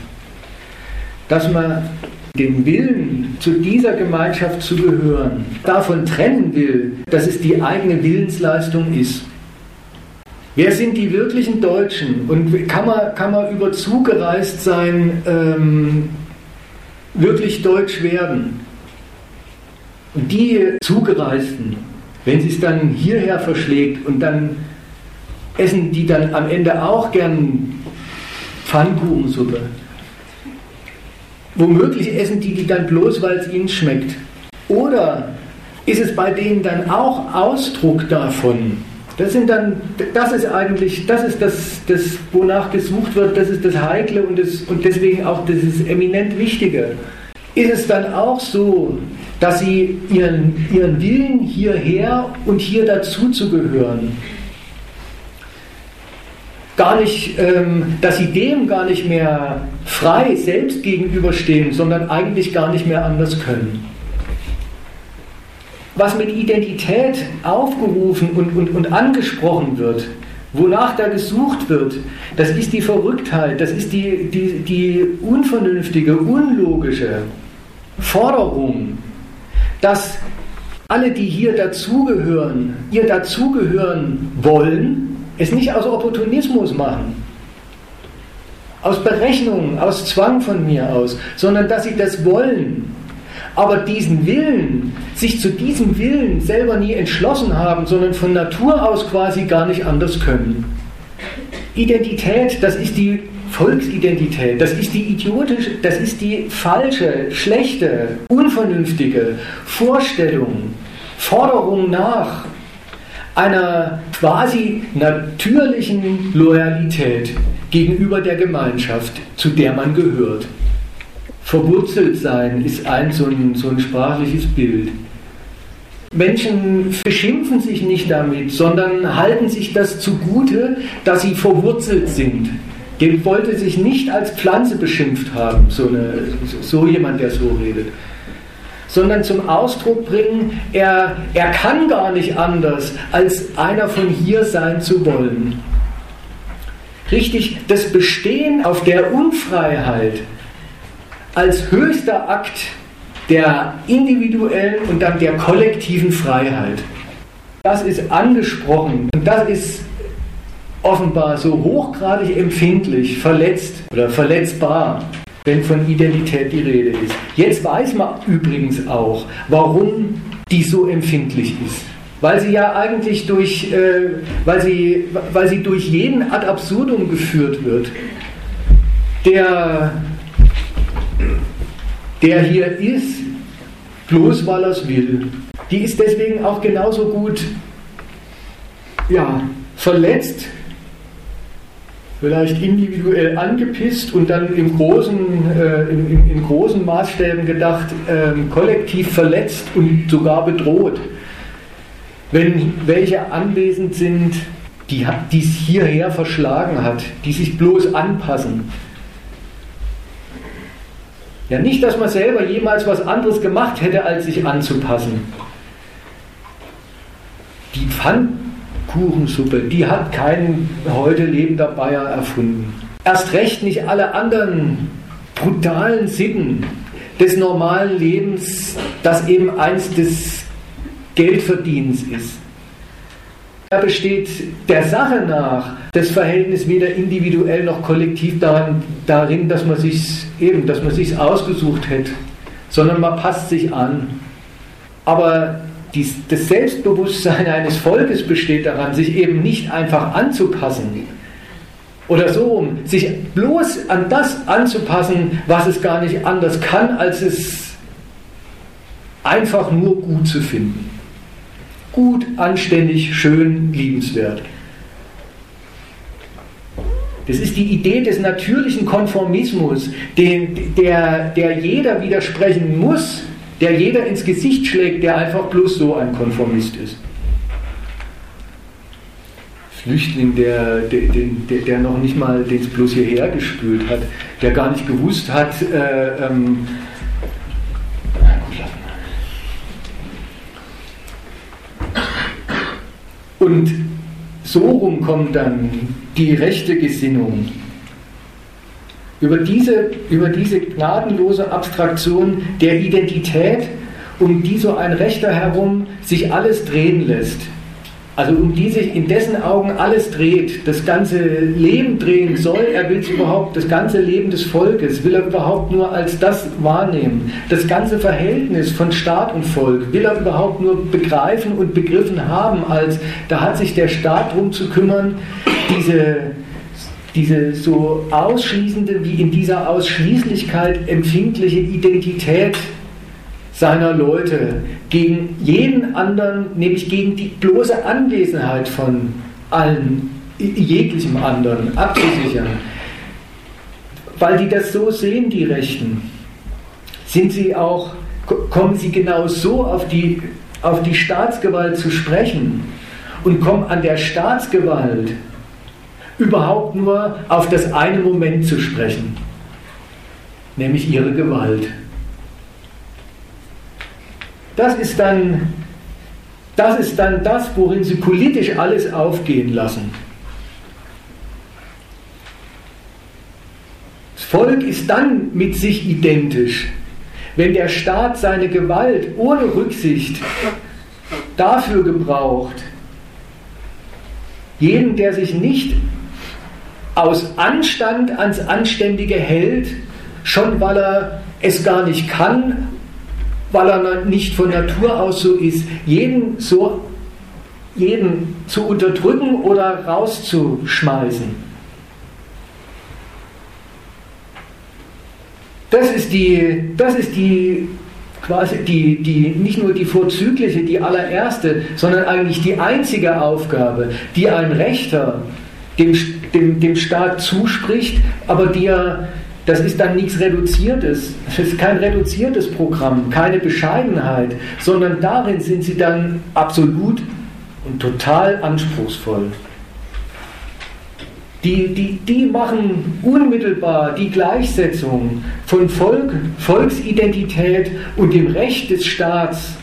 dass man den Willen, zu dieser Gemeinschaft zu gehören, davon trennen will, dass es die eigene Willensleistung ist. Wer sind die wirklichen Deutschen? Und kann man, kann man über zugereist sein, ähm, wirklich deutsch werden? Und die Zugereisten, wenn sie es dann hierher verschlägt und dann essen die dann am Ende auch gern Pfannkuchensuppe. Womöglich essen die die dann bloß, weil es ihnen schmeckt. Oder ist es bei denen dann auch Ausdruck davon? Das sind dann, das ist eigentlich, das ist das, das wonach gesucht wird, das ist das Heikle und, das, und deswegen auch das ist eminent Wichtige. Ist es dann auch so, dass sie ihren, ihren Willen hierher und hier dazu zu gehören, gar nicht, ähm, dass sie dem gar nicht mehr frei selbst gegenüberstehen, sondern eigentlich gar nicht mehr anders können. Was mit Identität aufgerufen und, und, und angesprochen wird, wonach da gesucht wird, das ist die Verrücktheit, das ist die, die, die unvernünftige, unlogische Forderung dass alle, die hier dazugehören, ihr dazugehören wollen, es nicht aus Opportunismus machen, aus Berechnung, aus Zwang von mir aus, sondern dass sie das wollen, aber diesen Willen, sich zu diesem Willen selber nie entschlossen haben, sondern von Natur aus quasi gar nicht anders können. Identität, das ist die Volksidentität, das ist die idiotische, das ist die falsche, schlechte, unvernünftige Vorstellung, Forderung nach einer quasi natürlichen Loyalität gegenüber der Gemeinschaft, zu der man gehört. Verwurzelt sein ist ein so ein, so ein sprachliches Bild. Menschen beschimpfen sich nicht damit, sondern halten sich das zugute, dass sie verwurzelt sind. Der wollte sich nicht als Pflanze beschimpft haben, so, eine, so jemand, der so redet sondern zum Ausdruck bringen, er, er kann gar nicht anders, als einer von hier sein zu wollen. Richtig, das Bestehen auf der Unfreiheit als höchster Akt der individuellen und dann der kollektiven Freiheit. Das ist angesprochen und das ist offenbar so hochgradig empfindlich, verletzt oder verletzbar, wenn von Identität die Rede ist. Jetzt weiß man übrigens auch, warum die so empfindlich ist. Weil sie ja eigentlich durch, äh, weil sie, weil sie durch jeden ad absurdum geführt wird, der, der hier ist, bloß weil er es will. Die ist deswegen auch genauso gut ja, verletzt, vielleicht individuell angepisst und dann im großen, äh, in, in, großen Maßstäben gedacht, äh, kollektiv verletzt und sogar bedroht. Wenn welche anwesend sind, die es hierher verschlagen hat, die sich bloß anpassen, ja, nicht, dass man selber jemals was anderes gemacht hätte, als sich anzupassen. Die Pfannkuchensuppe, die hat kein heute lebender Bayer erfunden. Erst recht nicht alle anderen brutalen Sitten des normalen Lebens, das eben eins des Geldverdienens ist. Da besteht der Sache nach das Verhältnis weder individuell noch kollektiv darin, darin dass man sich eben, dass man sich ausgesucht hätte, sondern man passt sich an. Aber dies, das Selbstbewusstsein eines Volkes besteht daran, sich eben nicht einfach anzupassen. Oder so, um sich bloß an das anzupassen, was es gar nicht anders kann, als es einfach nur gut zu finden gut, anständig, schön, liebenswert. Das ist die Idee des natürlichen Konformismus, den, der, der jeder widersprechen muss, der jeder ins Gesicht schlägt, der einfach bloß so ein Konformist ist. Flüchtling, der, der, der, der noch nicht mal den bloß hierher gespült hat, der gar nicht gewusst hat, äh, ähm, Und so rum kommt dann die rechte Gesinnung. Über diese, über diese gnadenlose Abstraktion der Identität, um die so ein Rechter herum sich alles drehen lässt, also um die sich in dessen Augen alles dreht, das ganze Leben drehen soll, er will es überhaupt, das ganze Leben des Volkes will er überhaupt nur als das wahrnehmen. Das ganze Verhältnis von Staat und Volk will er überhaupt nur begreifen und begriffen haben, als da hat sich der Staat darum zu kümmern, diese, diese so ausschließende wie in dieser Ausschließlichkeit empfindliche Identität seiner Leute gegen jeden anderen, nämlich gegen die bloße Anwesenheit von allen, jeglichem anderen abzusichern. Weil die das so sehen, die Rechten, sind sie auch, kommen sie genau so auf die, auf die Staatsgewalt zu sprechen und kommen an der Staatsgewalt überhaupt nur auf das eine Moment zu sprechen, nämlich ihre Gewalt. Das ist dann das, ist dann das worin sie politisch alles aufgehen lassen. Das Volk ist dann mit sich identisch, wenn der Staat seine Gewalt ohne Rücksicht dafür gebraucht, jeden, der sich nicht aus Anstand ans Anständige hält, schon weil er es gar nicht kann, weil er nicht von Natur aus so ist, jeden so jeden zu unterdrücken oder rauszuschmeißen. Das ist die, das ist die quasi die, die, nicht nur die vorzügliche, die allererste, sondern eigentlich die einzige Aufgabe, die ein Rechter dem, dem, dem Staat zuspricht, aber die er das ist dann nichts Reduziertes, das ist kein reduziertes Programm, keine Bescheidenheit, sondern darin sind sie dann absolut und total anspruchsvoll. Die, die, die machen unmittelbar die Gleichsetzung von Volk, Volksidentität und dem Recht des Staats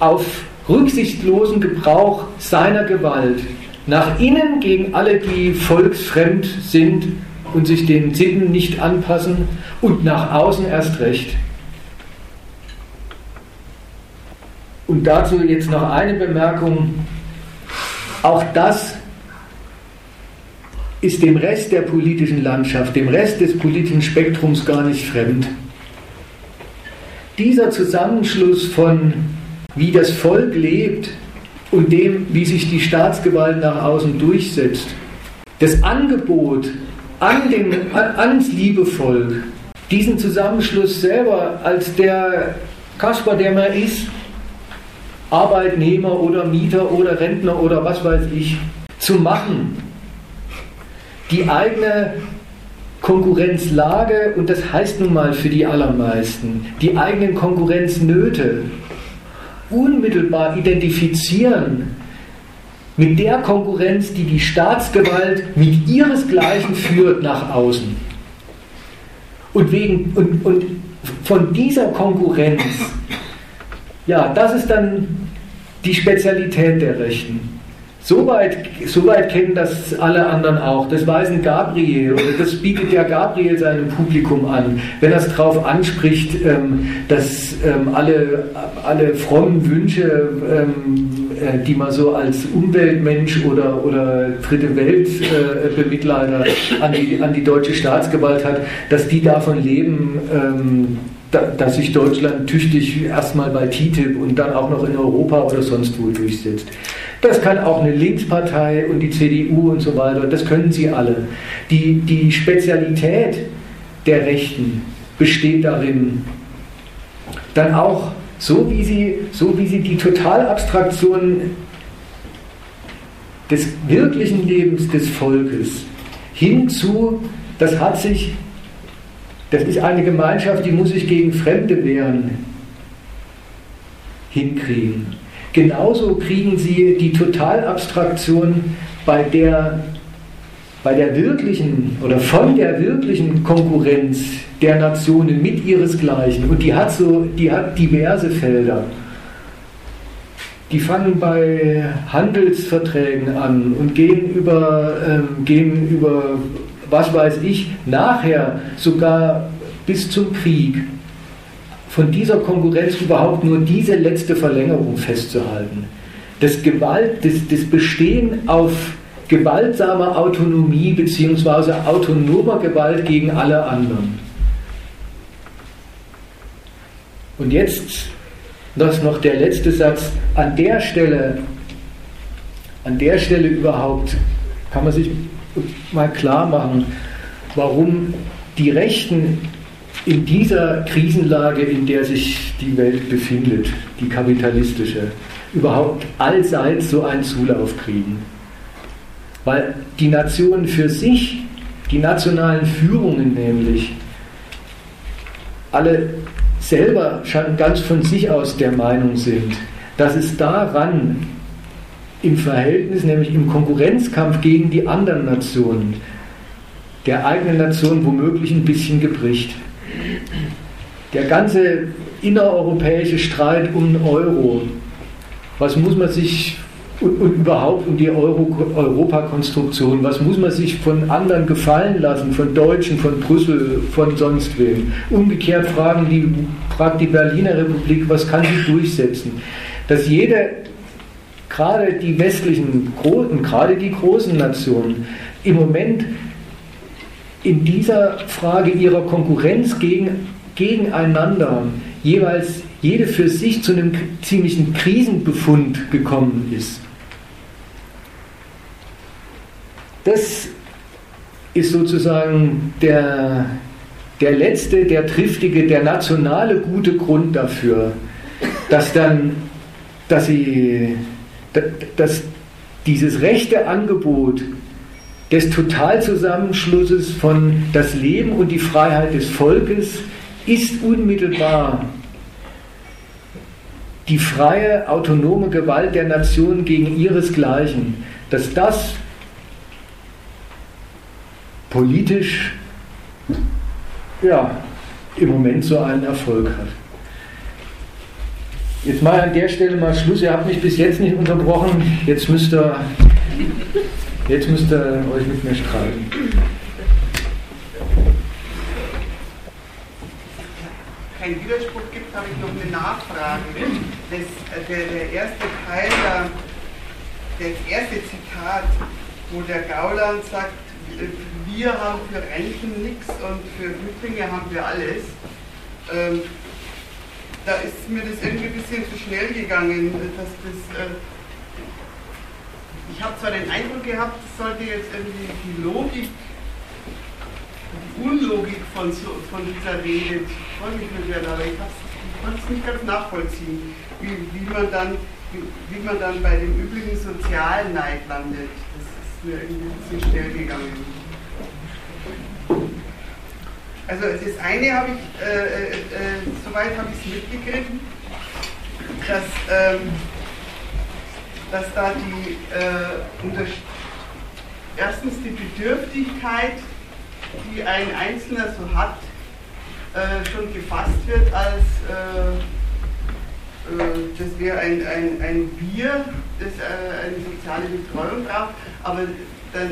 auf rücksichtslosen Gebrauch seiner Gewalt nach innen gegen alle, die volksfremd sind und sich den Sitten nicht anpassen und nach außen erst recht. Und dazu jetzt noch eine Bemerkung. Auch das ist dem Rest der politischen Landschaft, dem Rest des politischen Spektrums gar nicht fremd. Dieser Zusammenschluss von wie das Volk lebt und dem, wie sich die Staatsgewalt nach außen durchsetzt, das Angebot an den, an, ans liebe Volk, diesen Zusammenschluss selber als der Kasper, der man ist, Arbeitnehmer oder Mieter oder Rentner oder was weiß ich, zu machen. Die eigene Konkurrenzlage, und das heißt nun mal für die allermeisten, die eigenen Konkurrenznöte unmittelbar identifizieren mit der Konkurrenz, die die Staatsgewalt mit ihresgleichen führt nach außen. Und, wegen, und, und von dieser Konkurrenz, ja, das ist dann die Spezialität der Rechten. Soweit, soweit kennen das alle anderen auch. Das weiß ein Gabriel oder das bietet ja Gabriel seinem Publikum an, wenn er es darauf anspricht, ähm, dass ähm, alle, alle frommen Wünsche, ähm, äh, die man so als Umweltmensch oder, oder dritte Weltbemitleider äh, an, die, an die deutsche Staatsgewalt hat, dass die davon leben, dass sich Deutschland tüchtig erstmal bei TTIP und dann auch noch in Europa oder sonst wo durchsetzt. Das kann auch eine Linkspartei und die CDU und so weiter, das können sie alle. Die, die Spezialität der Rechten besteht darin, dann auch so wie sie, so wie sie die Totalabstraktion des wirklichen Lebens des Volkes hinzu, das hat sich, das ist eine Gemeinschaft, die muss sich gegen Fremde wehren, hinkriegen. Genauso kriegen sie die Totalabstraktion bei der, bei der wirklichen oder von der wirklichen Konkurrenz der Nationen mit ihresgleichen. Und die hat so, die hat diverse Felder. Die fangen bei Handelsverträgen an und gehen über, ähm, gehen über was weiß ich, nachher sogar bis zum Krieg von dieser Konkurrenz überhaupt nur diese letzte Verlängerung festzuhalten. Das, Gewalt, das, das Bestehen auf gewaltsamer Autonomie bzw. autonomer Gewalt gegen alle anderen. Und jetzt das noch der letzte Satz. An der Stelle, an der Stelle überhaupt kann man sich mal klar machen, warum die Rechten in dieser Krisenlage, in der sich die Welt befindet, die kapitalistische, überhaupt allseits so einen Zulauf kriegen. Weil die Nationen für sich, die nationalen Führungen nämlich, alle selber schon ganz von sich aus der Meinung sind, dass es daran im Verhältnis, nämlich im Konkurrenzkampf gegen die anderen Nationen, der eigenen Nation womöglich ein bisschen gebricht. Der ganze innereuropäische Streit um den Euro, was muss man sich und, und überhaupt um die Euro, Europakonstruktion, was muss man sich von anderen gefallen lassen, von Deutschen, von Brüssel, von sonst wem. Umgekehrt fragen die, fragt die Berliner Republik, was kann sie durchsetzen? Dass jede, gerade die westlichen, und gerade die großen Nationen, im Moment in dieser Frage ihrer Konkurrenz gegen, gegeneinander jeweils jede für sich zu einem ziemlichen Krisenbefund gekommen ist. Das ist sozusagen der, der letzte, der triftige, der nationale gute Grund dafür, dass dann, dass sie, dass dieses rechte Angebot des Totalzusammenschlusses von das Leben und die Freiheit des Volkes ist unmittelbar die freie, autonome Gewalt der Nation gegen ihresgleichen, dass das politisch ja, im Moment so einen Erfolg hat. Jetzt mal an der Stelle mal Schluss. Ihr habt mich bis jetzt nicht unterbrochen. Jetzt müsst ihr, jetzt müsst ihr euch mit mir streiten. Kein Widerspruch gibt, habe ich noch eine Nachfrage. Das, der, der erste Teil, das erste Zitat, wo der Gauland sagt, wir haben für Renten nichts und für Flüchtlinge haben wir alles. Ähm, da ist mir das irgendwie ein bisschen zu schnell gegangen, dass das. Äh, ich habe zwar den Eindruck gehabt, es sollte jetzt irgendwie die Logik, die Unlogik von, von dieser Rede freundlich mit werden, aber ich, ich konnte es nicht ganz nachvollziehen, wie, wie, man dann, wie, wie man dann bei dem üblichen Sozialneid landet. Das ist mir irgendwie ein bisschen schnell gegangen. Also das eine habe ich, äh, äh, äh soweit habe ich es mitgegriffen, dass, ähm, dass da die, äh, erstens die Bedürftigkeit, die ein Einzelner so hat, äh, schon gefasst wird als, äh, das wäre ein, ein, ein Wir, das eine soziale Betreuung braucht, aber dann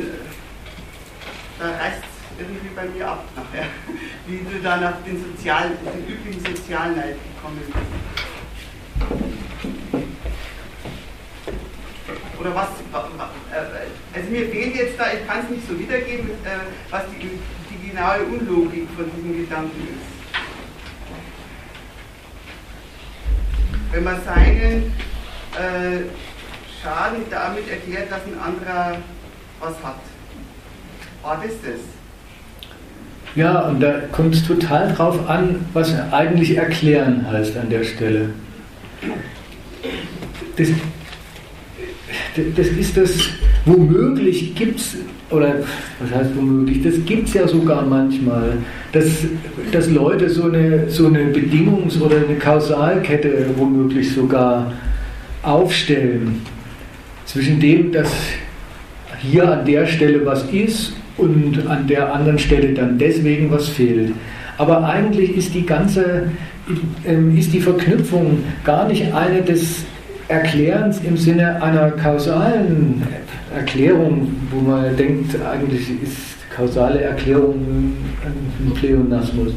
da reißt irgendwie bei mir ab nachher, wie du dann auf den, Sozial, den üblichen Sozialneid gekommen bist. Oder was, äh, also mir fehlt jetzt da, ich kann es nicht so wiedergeben, äh, was die, die genaue Unlogik von diesem Gedanken ist. Wenn man seinen äh, Schaden damit erklärt, dass ein anderer was hat. War das das? Ja, und da kommt es total drauf an, was eigentlich erklären heißt an der Stelle. Das, das ist das, womöglich gibt es, oder was heißt womöglich, das gibt es ja sogar manchmal, dass, dass Leute so eine, so eine Bedingungs- oder eine Kausalkette womöglich sogar aufstellen zwischen dem, dass hier an der Stelle was ist und an der anderen Stelle dann deswegen was fehlt. Aber eigentlich ist die ganze, ähm, ist die Verknüpfung gar nicht eine des Erklärens im Sinne einer kausalen Erklärung, wo man denkt, eigentlich ist kausale Erklärung ein Pleonasmus,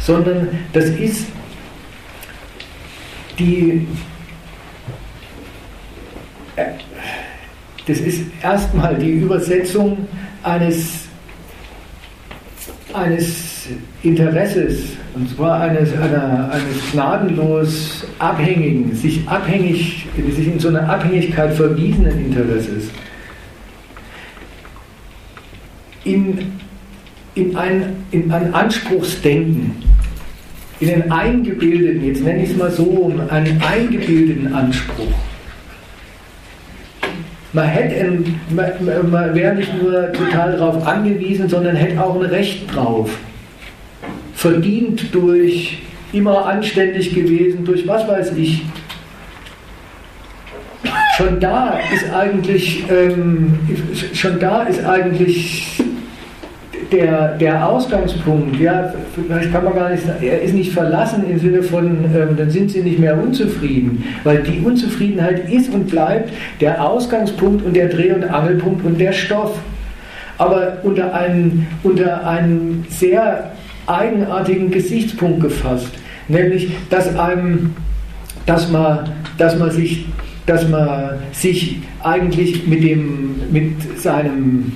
sondern das ist die das ist erstmal die Übersetzung eines, eines Interesses, und zwar eines, einer, eines gnadenlos abhängigen, sich abhängig, sich in so eine Abhängigkeit verwiesenen Interesses, in, in, ein, in ein Anspruchsdenken, in einen eingebildeten, jetzt nenne ich es mal so, einen eingebildeten Anspruch man, hätte man, man wäre nicht nur total darauf angewiesen, sondern hätte auch ein Recht drauf. Verdient durch immer anständig gewesen, durch was weiß ich. Schon da ist eigentlich, ähm, schon da ist eigentlich der, der Ausgangspunkt, ja, vielleicht kann man gar nicht sagen, er ist nicht verlassen im Sinne von, ähm, dann sind sie nicht mehr unzufrieden, weil die Unzufriedenheit ist und bleibt der Ausgangspunkt und der Dreh- und Angelpunkt und der Stoff. Aber unter einen, unter einen sehr eigenartigen Gesichtspunkt gefasst, nämlich, dass einem, dass man, dass man sich dass man sich eigentlich mit, dem, mit seinem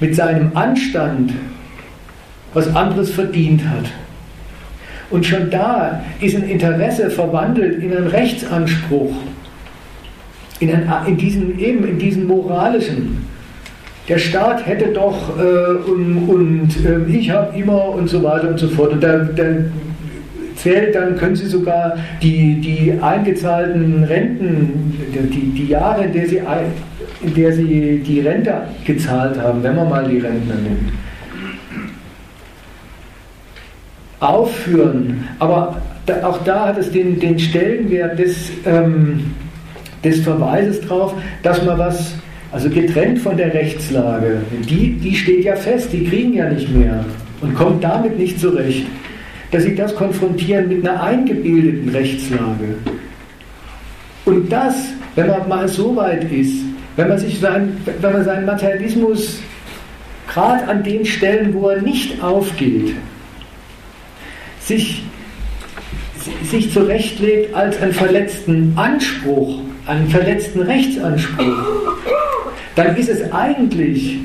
mit seinem Anstand was anderes verdient hat. Und schon da ist ein Interesse verwandelt in einen Rechtsanspruch, in, ein, in diesen, eben in diesen moralischen. Der Staat hätte doch äh, und, und äh, ich habe immer und so weiter und so fort. Und da, da zählt, dann können Sie sogar die, die eingezahlten Renten, die, die Jahre, in der, Sie, in der Sie die Rente gezahlt haben, wenn man mal die Rentner nimmt, aufführen. Aber auch da hat es den, den Stellenwert des, ähm, des Verweises darauf, dass man was, also getrennt von der Rechtslage, die, die steht ja fest, die kriegen ja nicht mehr und kommt damit nicht zurecht, dass sie das konfrontieren mit einer eingebildeten Rechtslage. Und das, wenn man mal so weit ist, wenn man, sich sein, wenn man seinen Materialismus gerade an den Stellen, wo er nicht aufgeht, sich, sich zurechtlegt als einen verletzten Anspruch, einen verletzten Rechtsanspruch, dann ist es eigentlich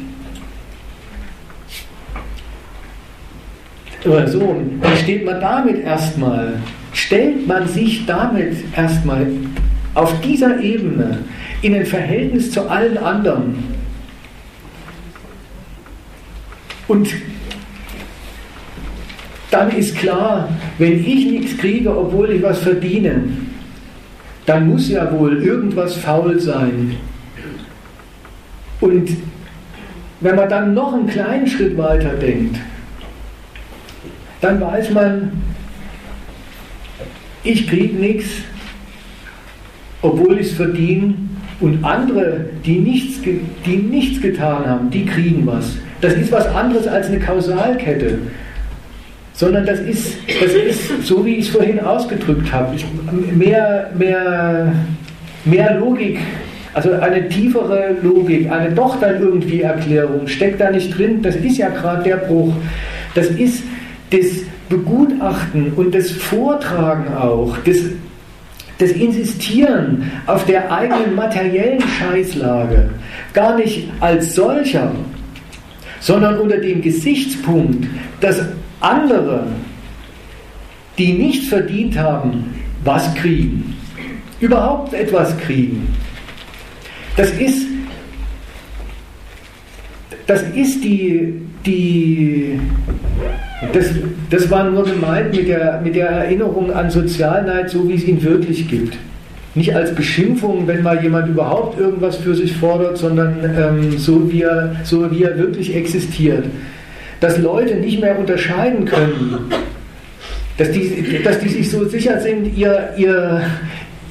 oder so, dann steht man damit erstmal, stellt man sich damit erstmal auf dieser Ebene in ein Verhältnis zu allen anderen. Und dann ist klar, wenn ich nichts kriege, obwohl ich was verdiene, dann muss ja wohl irgendwas faul sein. Und wenn man dann noch einen kleinen Schritt weiter denkt, dann weiß man, ich kriege nichts, obwohl ich es verdiene, und andere, die nichts, die nichts getan haben, die kriegen was. Das ist was anderes als eine Kausalkette sondern das ist, das ist so, wie ich es vorhin ausgedrückt habe, mehr, mehr, mehr Logik, also eine tiefere Logik, eine doch dann irgendwie Erklärung steckt da nicht drin. Das ist ja gerade der Bruch. Das ist das Begutachten und das Vortragen auch, das, das Insistieren auf der eigenen materiellen Scheißlage, gar nicht als solcher, sondern unter dem Gesichtspunkt, dass andere, die nichts verdient haben, was kriegen. Überhaupt etwas kriegen. Das ist, das ist die, die das, das war nur gemeint mit der, mit der Erinnerung an Sozialneid, so wie es ihn wirklich gibt. Nicht als Beschimpfung, wenn mal jemand überhaupt irgendwas für sich fordert, sondern ähm, so, wie er, so wie er wirklich existiert dass Leute nicht mehr unterscheiden können, dass die, dass die sich so sicher sind, ihr, ihr,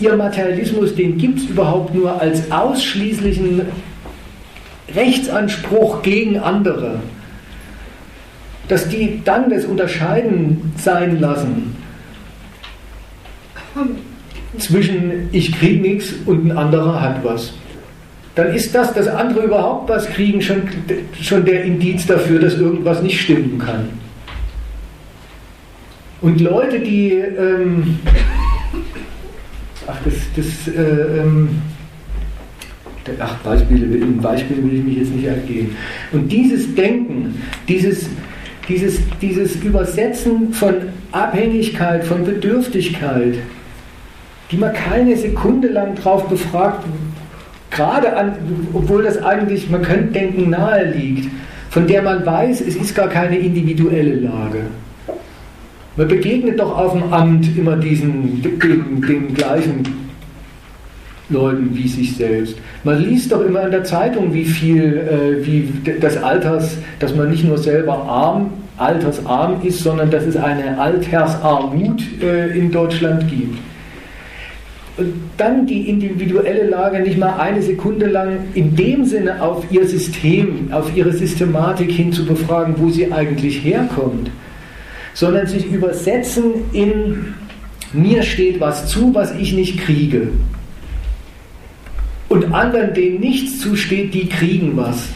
ihr Materialismus, den gibt es überhaupt nur als ausschließlichen Rechtsanspruch gegen andere, dass die dann das Unterscheiden sein lassen zwischen ich krieg nichts und ein anderer hat was dann ist das, dass andere überhaupt was kriegen, schon, schon der Indiz dafür, dass irgendwas nicht stimmen kann. Und Leute, die, ähm, ach, das, das, äh, ähm, ach, Beispiele, in Beispielen will ich mich jetzt nicht ergehen. Und dieses Denken, dieses, dieses, dieses Übersetzen von Abhängigkeit, von Bedürftigkeit, die man keine Sekunde lang drauf befragt, gerade an, obwohl das eigentlich, man könnte denken, nahe liegt, von der man weiß, es ist gar keine individuelle Lage. Man begegnet doch auf dem Amt immer diesen, den, den gleichen Leuten wie sich selbst. Man liest doch immer in der Zeitung, wie viel, äh, wie das Alters, dass man nicht nur selber arm, altersarm ist, sondern dass es eine Altersarmut äh, in Deutschland gibt und dann die individuelle Lage nicht mal eine Sekunde lang in dem Sinne auf ihr System, auf ihre Systematik hin zu befragen, wo sie eigentlich herkommt, sondern sich übersetzen in mir steht was zu, was ich nicht kriege. Und anderen, denen nichts zusteht, die kriegen was.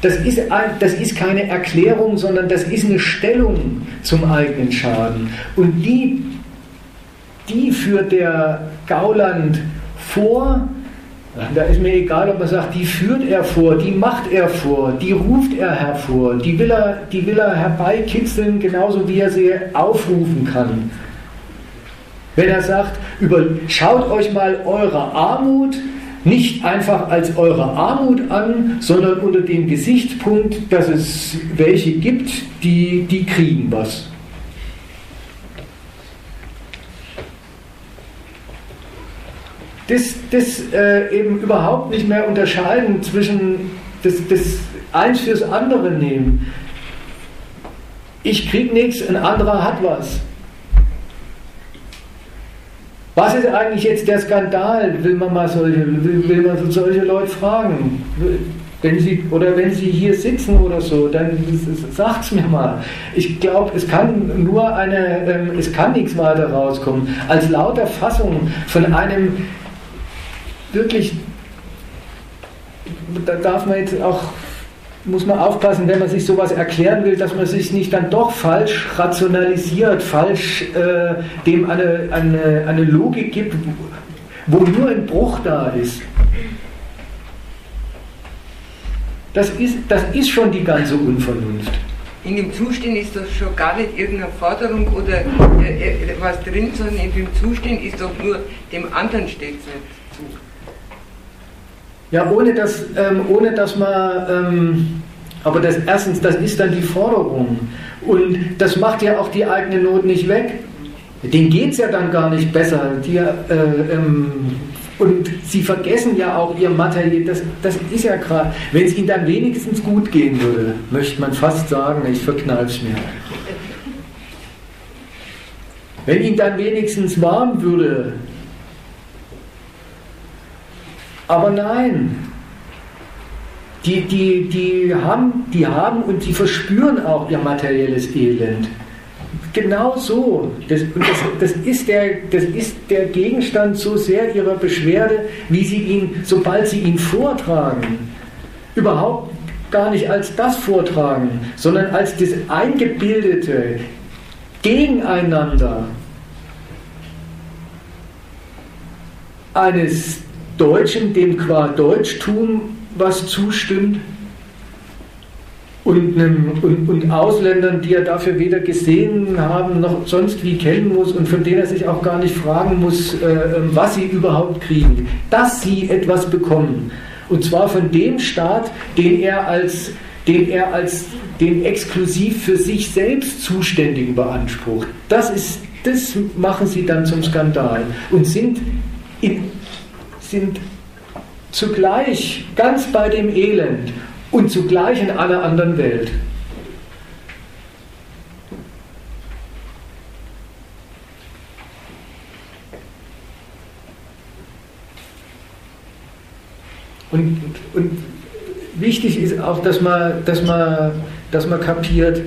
Das ist, das ist keine Erklärung, sondern das ist eine Stellung zum eigenen Schaden. Und die die führt der Gauland vor. Da ist mir egal, ob man sagt, die führt er vor, die macht er vor, die ruft er hervor, die will er, die will er herbeikitzeln, genauso wie er sie aufrufen kann. Wenn er sagt, über, schaut euch mal eure Armut nicht einfach als eure Armut an, sondern unter dem Gesichtspunkt, dass es welche gibt, die, die kriegen was. Das, das äh, eben überhaupt nicht mehr unterscheiden zwischen das, das eins fürs andere nehmen. Ich krieg nichts, ein anderer hat was. Was ist eigentlich jetzt der Skandal? Will man mal solche, will, man solche Leute fragen? Wenn Sie, oder wenn Sie hier sitzen oder so, dann sagt es mir mal. Ich glaube, es kann nur eine, ähm, es kann nichts weiter rauskommen, als lauter Fassung von einem wirklich, da darf man jetzt auch muss man aufpassen, wenn man sich sowas erklären will, dass man sich nicht dann doch falsch rationalisiert, falsch äh, dem eine, eine, eine Logik gibt, wo nur ein Bruch da ist. Das ist, das ist schon die ganze Unvernunft. In dem Zustand ist das schon gar nicht irgendeine Forderung oder äh, äh was drin, sondern in dem Zustand ist doch nur, dem anderen steht nicht. Ja, ohne dass, ähm, ohne dass man, ähm, aber das erstens, das ist dann die Forderung. Und das macht ja auch die eigene Not nicht weg. Denen geht es ja dann gar nicht besser. Die, äh, ähm, und sie vergessen ja auch ihr Material, das, das ist ja gerade, wenn es ihnen dann wenigstens gut gehen würde, möchte man fast sagen, ich verkneif's mir. Wenn ihnen dann wenigstens warm würde, aber nein, die, die, die, haben, die haben und sie verspüren auch ihr materielles Elend. Genau so. Das, das, das, ist der, das ist der Gegenstand so sehr ihrer Beschwerde, wie sie ihn, sobald sie ihn vortragen, überhaupt gar nicht als das vortragen, sondern als das eingebildete Gegeneinander eines Deutschen, dem qua Deutschtum was zustimmt und, einem, und, und, Ausländern, die er dafür weder gesehen haben noch sonst wie kennen muss und von denen er sich auch gar nicht fragen muss, äh, ähm, was sie überhaupt kriegen, dass sie etwas bekommen. Und zwar von dem Staat, den er als, den er als den exklusiv für sich selbst Zuständigen beansprucht. Das, ist, das machen sie dann zum Skandal und sind in sind zugleich ganz bei dem Elend und zugleich in einer anderen Welt. Und, und, wichtig ist auch, dass man, dass man, dass man kapiert,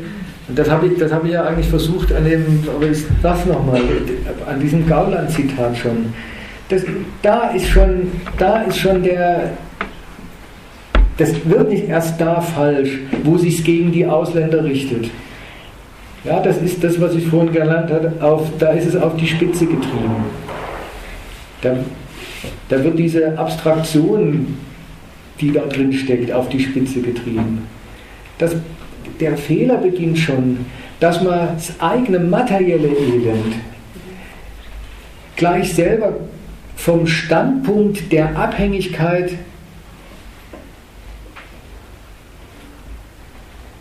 und das habe ich, hab ich ja eigentlich versucht an dem, aber ich sag's nochmal, an diesem Gauland-Zitat schon das, da, ist schon, da ist schon der, das wird nicht erst da falsch, wo sich es gegen die Ausländer richtet. Ja, das ist das, was ich vorhin gelernt habe, auf, da ist es auf die Spitze getrieben. Da, da wird diese Abstraktion, die da drin steckt, auf die Spitze getrieben. Das, der Fehler beginnt schon, dass man das eigene materielle Elend gleich selber vom Standpunkt der Abhängigkeit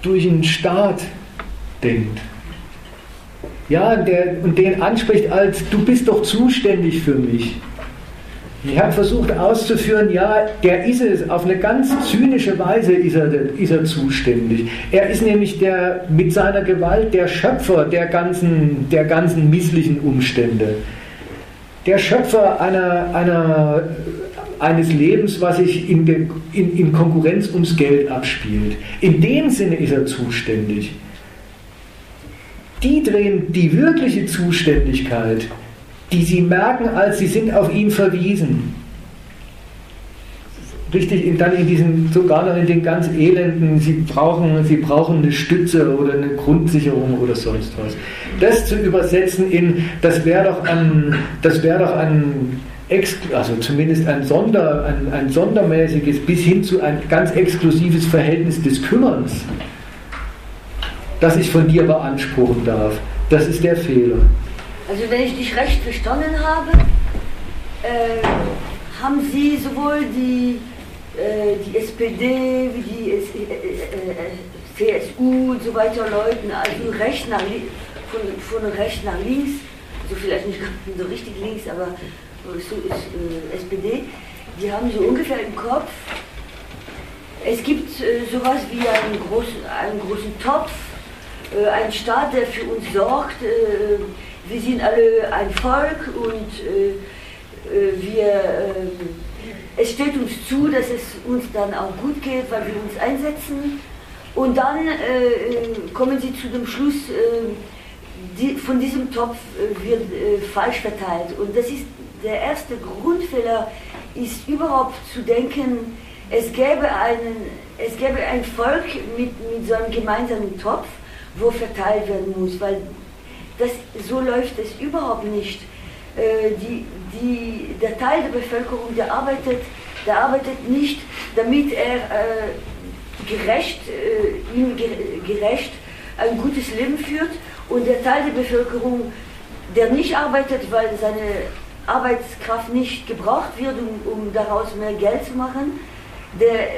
durch einen Staat denkt. Ja, der, und den anspricht als, du bist doch zuständig für mich. Ich habe versucht auszuführen, ja, der ist es, auf eine ganz zynische Weise ist er, ist er zuständig. Er ist nämlich der, mit seiner Gewalt der Schöpfer der ganzen, der ganzen misslichen Umstände der Schöpfer einer, einer, eines Lebens, was sich in, de, in, in Konkurrenz ums Geld abspielt. In dem Sinne ist er zuständig. Die drehen die wirkliche Zuständigkeit, die sie merken, als sie sind auf ihn verwiesen richtig in, dann in diesen, sogar noch in den ganz elenden, sie brauchen, sie brauchen eine Stütze oder eine Grundsicherung oder sonst was. Das zu übersetzen in, das wäre doch ein, das wäre doch ein, also zumindest ein, Sonder, ein, ein sondermäßiges bis hin zu ein ganz exklusives Verhältnis des Kümmerns, das ich von dir beanspruchen darf. Das ist der Fehler. Also wenn ich dich recht verstanden habe, äh, haben Sie sowohl die die SPD, wie die äh, äh, CSU und so weiter Leuten, also rechts nach, von, von rechts nach links, also vielleicht nicht so richtig links, aber so, äh, SPD, die haben so ungefähr im Kopf, es gibt äh, sowas wie einen großen, einen großen Topf, äh, einen Staat, der für uns sorgt. Äh, wir sind alle ein Volk und äh, äh, wir, ähm, es steht uns zu, dass es uns dann auch gut geht, weil wir uns einsetzen. Und dann kommen sie zu dem Schluss, die, von diesem Topf wird falsch verteilt. Und das ist der erste Grundfehler, ist überhaupt zu denken, es gäbe, einen, es gäbe ein Volk mit, mit so einem gemeinsamen Topf, wo verteilt werden muss, weil das, so läuft es überhaupt nicht. Äh, die, die, der Teil der Bevölkerung, der arbeitet, der arbeitet nicht, damit er äh, gerecht, äh, ihm gerecht ein gutes Leben führt und der Teil der Bevölkerung, der nicht arbeitet, weil seine Arbeitskraft nicht gebraucht wird, um, um daraus mehr Geld zu machen, der,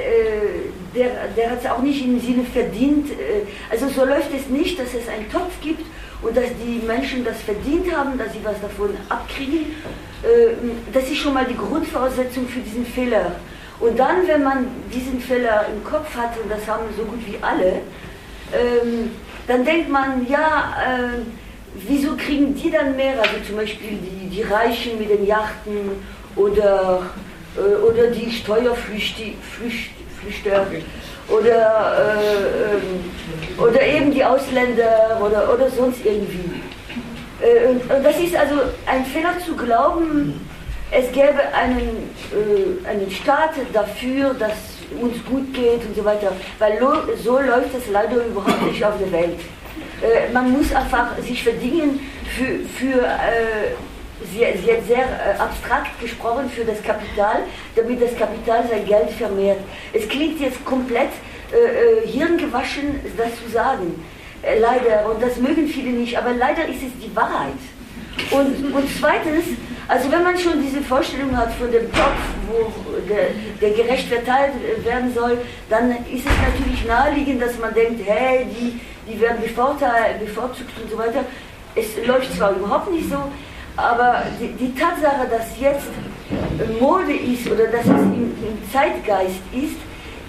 der, der hat es auch nicht im Sinne verdient. Also so läuft es nicht, dass es einen Topf gibt und dass die Menschen das verdient haben, dass sie was davon abkriegen. Äh, das ist schon mal die Grundvoraussetzung für diesen Fehler. Und dann, wenn man diesen Fehler im Kopf hat, und das haben so gut wie alle, ähm, dann denkt man, ja, äh, wieso kriegen die dann mehr? Also zum Beispiel die, die Reichen mit den Yachten oder äh, oder die Steuerflüchter oder, äh, ähm, oder eben die Ausländer oder, oder sonst irgendwie. Äh, und, und, das ist also ein Fehler zu glauben, es gäbe einen, äh, einen Staat dafür, dass uns gut geht und so weiter, weil so läuft es leider überhaupt nicht auf der Welt. Äh, man muss einfach sich verdingen für, für äh, sie, sie hat sehr äh, abstrakt gesprochen für das Kapital, damit das Kapital sein Geld vermehrt. Es klingt jetzt komplett äh, äh hirngewaschen, das zu sagen. Äh, leider, und das mögen viele nicht, aber leider ist es die Wahrheit. Und, und zweitens, also wenn man schon diese Vorstellung hat von dem Topf, wo der, der, gerecht verteilt werden soll, dann ist es natürlich naheliegend, dass man denkt, hey, die, die werden bevorzugt und so weiter. Es läuft zwar überhaupt nicht so, aber die, die, Tatsache, dass jetzt Mode ist oder dass es im, im Zeitgeist ist,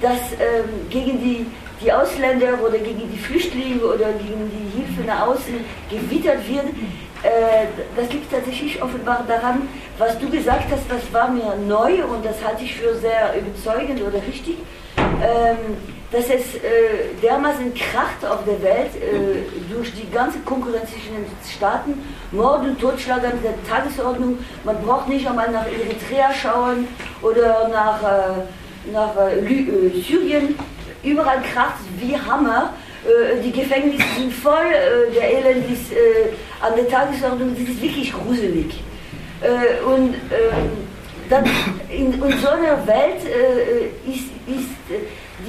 dass ähm, gegen die, die Ausländer oder gegen die Flüchtlinge oder gegen die Hilfe nach außen gewittert wird, äh, das liegt tatsächlich offenbar daran, was du gesagt hast, das war mir neu und das halte ich für sehr überzeugend oder richtig. Ähm, dass es äh, dermaßen kracht auf der Welt äh, durch die ganze Konkurrenz zwischen den Staaten, Mord und Totschlag an der Tagesordnung. Man braucht nicht einmal nach Eritrea schauen oder nach, äh, nach äh, äh, Syrien. Überall kracht wie Hammer. Äh, die Gefängnisse sind voll, der Elend ist an der Tagesordnung. Das ist wirklich gruselig. und ähm, dann in, in so einer Welt ist, ist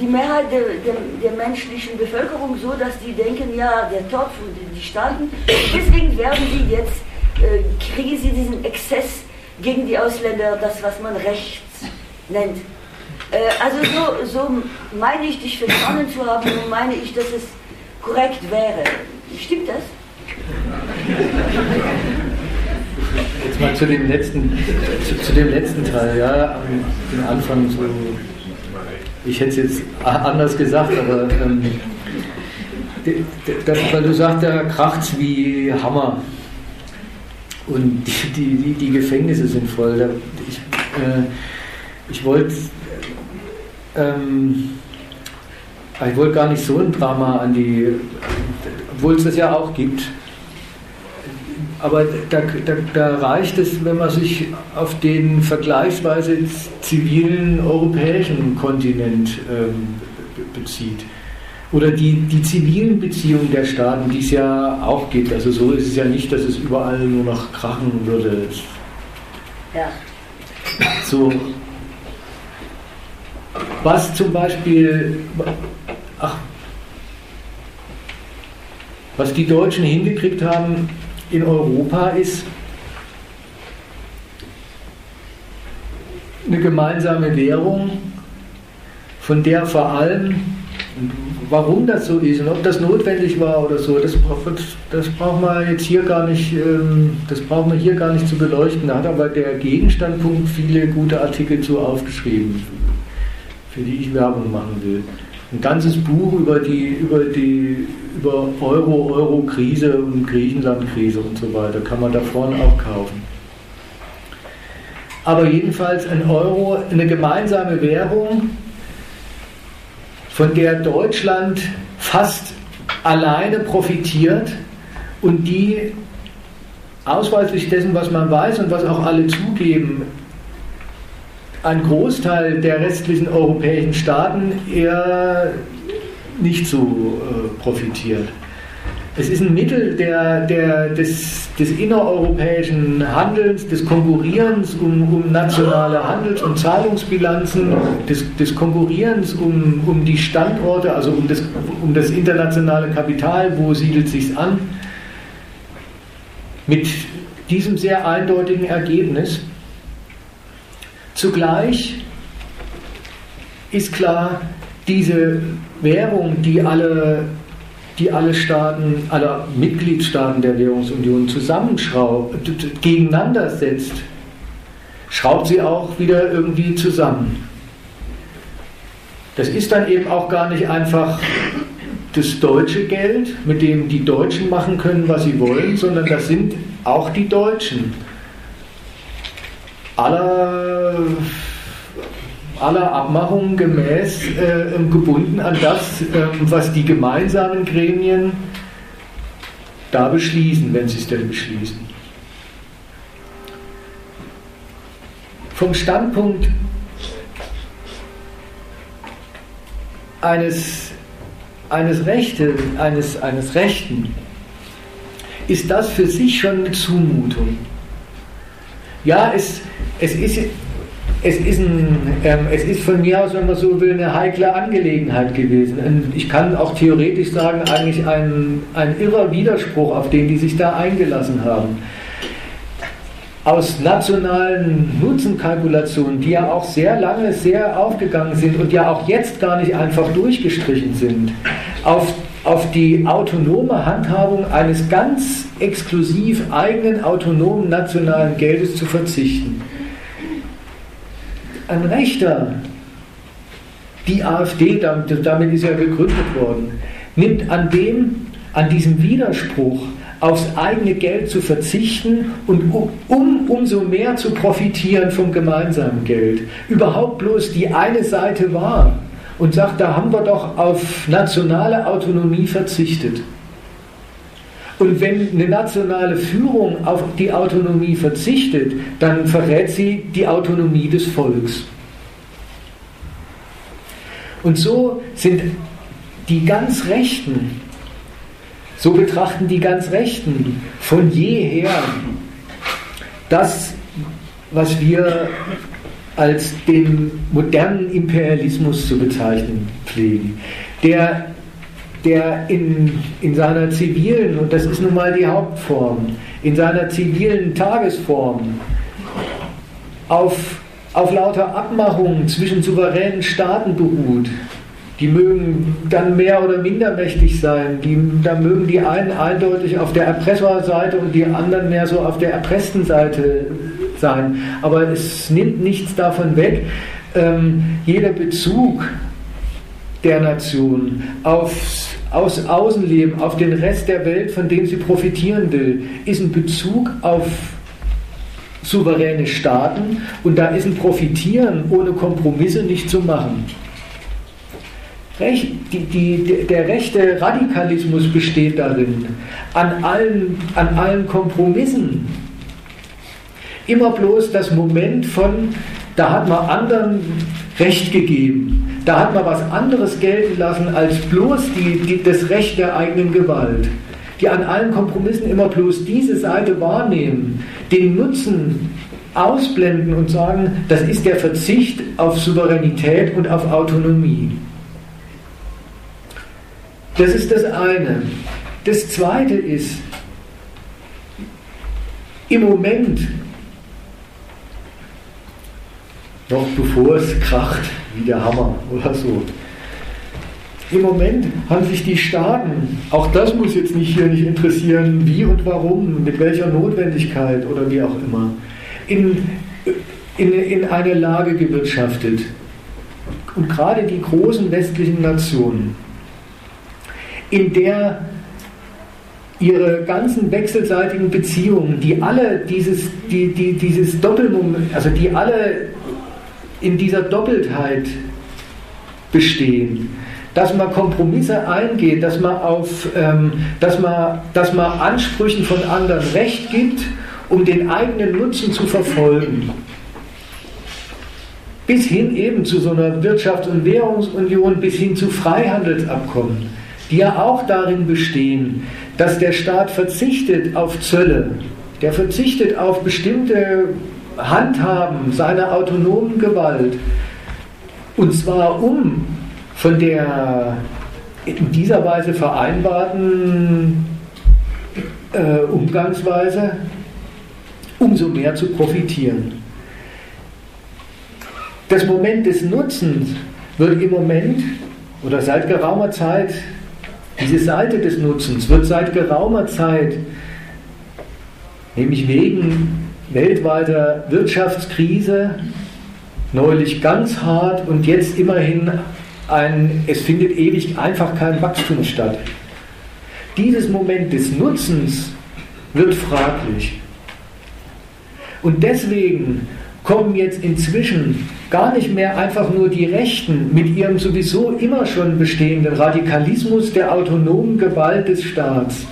die Mehrheit der, der, der, menschlichen Bevölkerung so, dass die denken, ja, der Topf und die Staaten. Deswegen werden sie jetzt, äh, kriegen sie diesen Exzess gegen die Ausländer, das, was man rechts nennt. Äh, also so, so meine ich, dich verstanden zu haben und meine ich, dass es korrekt wäre. Stimmt das? Jetzt mal zu dem letzten, zu, zu dem letzten Teil, ja, am Anfang so ich hätte es jetzt anders gesagt, aber ähm, das, weil du sagst, da kracht wie Hammer. Und die, die, die, Gefängnisse sind voll. Ich, äh, ich wollte ähm, ich wollte gar nicht so ein Drama an die, obwohl es das ja auch gibt, aber da, da, da, reicht es, wenn man sich auf den vergleichsweise zivilen europäischen Kontinent ähm, bezieht. Oder die, die zivilen Beziehungen der Staaten, die es ja auch gibt. Also so ist es ja nicht, dass es überall nur noch krachen würde. Ja. So. Was zum Beispiel, ach, was die Deutschen hingekriegt haben, in Europa ist eine gemeinsame Währung, von der vor allem warum das so ist und ob das notwendig war oder so, das, das braucht man jetzt hier gar nicht, ähm, das braucht man hier gar nicht zu beleuchten. Da hat aber der Gegenstandpunkt viele gute Artikel zu aufgeschrieben, für die ich Werbung machen will. Ein ganzes Buch über die, über die, über Euro, Euro-Krise und Griechenland-Krise und so weiter kann man da vorne auch kaufen. Aber jedenfalls ein Euro, eine gemeinsame Währung, von der Deutschland fast alleine profitiert und die ausweislich dessen, was man weiß und was auch alle zugeben, ein Großteil der restlichen europäischen Staaten eher nicht so äh, profitiert. Es ist ein Mittel der, der, des, des innereuropäischen Handelns, des Konkurrierens um, um nationale Handels- und Zahlungsbilanzen, des, des Konkurrierens um, um die Standorte, also um das, um das internationale Kapital, wo siedelt sich an, mit diesem sehr eindeutigen Ergebnis. Zugleich ist klar, diese Währung, die alle die alle Staaten, alle Mitgliedstaaten der Währungsunion zusammenschraubt, gegeneinander setzt, schraubt sie auch wieder irgendwie zusammen. Das ist dann eben auch gar nicht einfach das deutsche Geld, mit dem die Deutschen machen können, was sie wollen, sondern das sind auch die Deutschen. Aller aller Abmachungen gemäß äh, gebunden an das, äh, was die gemeinsamen Gremien da beschließen, wenn sie es denn beschließen. Vom Standpunkt eines, eines, Rechte, eines, eines Rechten ist das für sich schon eine Zumutung. Ja, es, es ist es ist, ein, ähm, es ist von mir aus, wenn man so will, eine heikle Angelegenheit gewesen. Und ich kann auch theoretisch sagen, eigentlich ein, ein irrer Widerspruch, auf den die sich da eingelassen haben. Aus nationalen Nutzenkalkulationen, die ja auch sehr lange sehr aufgegangen sind und ja auch jetzt gar nicht einfach durchgestrichen sind, auf, auf die autonome Handhabung eines ganz exklusiv eigenen autonomen nationalen Geldes zu verzichten. Ein Rechter, die AfD, damit ist ja gegründet worden, nimmt an dem, an diesem Widerspruch aufs eigene Geld zu verzichten und um umso mehr zu profitieren vom gemeinsamen Geld, überhaupt bloß die eine Seite wahr und sagt, da haben wir doch auf nationale Autonomie verzichtet. Und wenn eine nationale Führung auf die Autonomie verzichtet, dann verrät sie die Autonomie des Volks. Und so sind die ganz Rechten, so betrachten die ganz Rechten von jeher das, was wir als den modernen Imperialismus zu bezeichnen pflegen. Der der in, in seiner zivilen, und das ist nun mal die Hauptform, in seiner zivilen Tagesform auf, auf lauter Abmachungen zwischen souveränen Staaten beruht. Die mögen dann mehr oder minder mächtig sein. Die, da mögen die einen eindeutig auf der Erpressorseite und die anderen mehr so auf der erpressten Seite sein. Aber es nimmt nichts davon weg. Ähm, jeder Bezug der Nation aufs aus Außenleben, auf den Rest der Welt, von dem sie profitieren will, ist ein Bezug auf souveräne Staaten und da ist ein Profitieren ohne Kompromisse nicht zu machen. Recht, die, die, der rechte Radikalismus besteht darin, an allen, an allen Kompromissen immer bloß das Moment von, da hat man anderen Recht gegeben da hat man was anderes gelten lassen als bloß die, die, das Recht der eigenen Gewalt. Die an allen Kompromissen immer bloß diese Seite wahrnehmen, den Nutzen ausblenden und sagen, das ist der Verzicht auf Souveränität und auf Autonomie. Das ist das eine. Das zweite ist, im Moment, noch bevor es kracht, wie der Hammer oder so. im Moment haben sich die Staaten, auch das muss jetzt nicht hier nicht interessieren, wie und warum, mit welcher Notwendigkeit oder wie auch immer, in, in, in eine Lage gewirtschaftet. Und gerade die großen westlichen Nationen, in der ihre ganzen wechselseitigen Beziehungen, die alle dieses, die, die, dieses Doppelmoment, also die alle in dieser Doppeltheit bestehen, dass man Kompromisse eingeht, dass man, auf, ähm, dass man, dass man Ansprüchen von anderen Recht gibt, um den eigenen Nutzen zu verfolgen. Bis hin eben zu so einer Wirtschafts- und Währungsunion, bis hin zu Freihandelsabkommen, die ja auch darin bestehen, dass der Staat verzichtet auf Zölle, der verzichtet auf bestimmte Handhaben seiner autonomen Gewalt, und zwar um von der in dieser Weise vereinbarten äh, Umgangsweise umso mehr zu profitieren. Das Moment des Nutzens wird im Moment oder seit geraumer Zeit, diese Seite des Nutzens wird seit geraumer Zeit, nämlich wegen weltweiter Wirtschaftskrise, neulich ganz hart und jetzt immerhin ein, es findet ewig einfach kein Wachstum statt. Dieses Moment des Nutzens wird fraglich. Und deswegen kommen jetzt inzwischen gar nicht mehr einfach nur die Rechten mit ihrem sowieso immer schon bestehenden Radikalismus der autonomen Gewalt des Staats,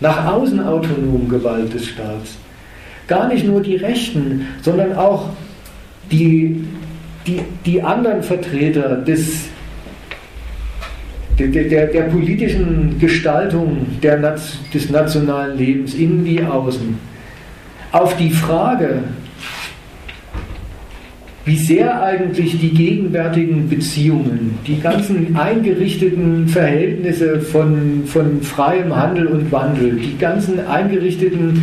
nach außen autonomen Gewalt des Staats. Gar nicht nur die Rechten, sondern auch die, die, die anderen Vertreter des der, der, der politischen Gestaltung der, des nationalen Lebens, innen wie außen, auf die Frage, wie sehr eigentlich die gegenwärtigen Beziehungen, die ganzen eingerichteten Verhältnisse von, von freiem Handel und Wandel, die ganzen eingerichteten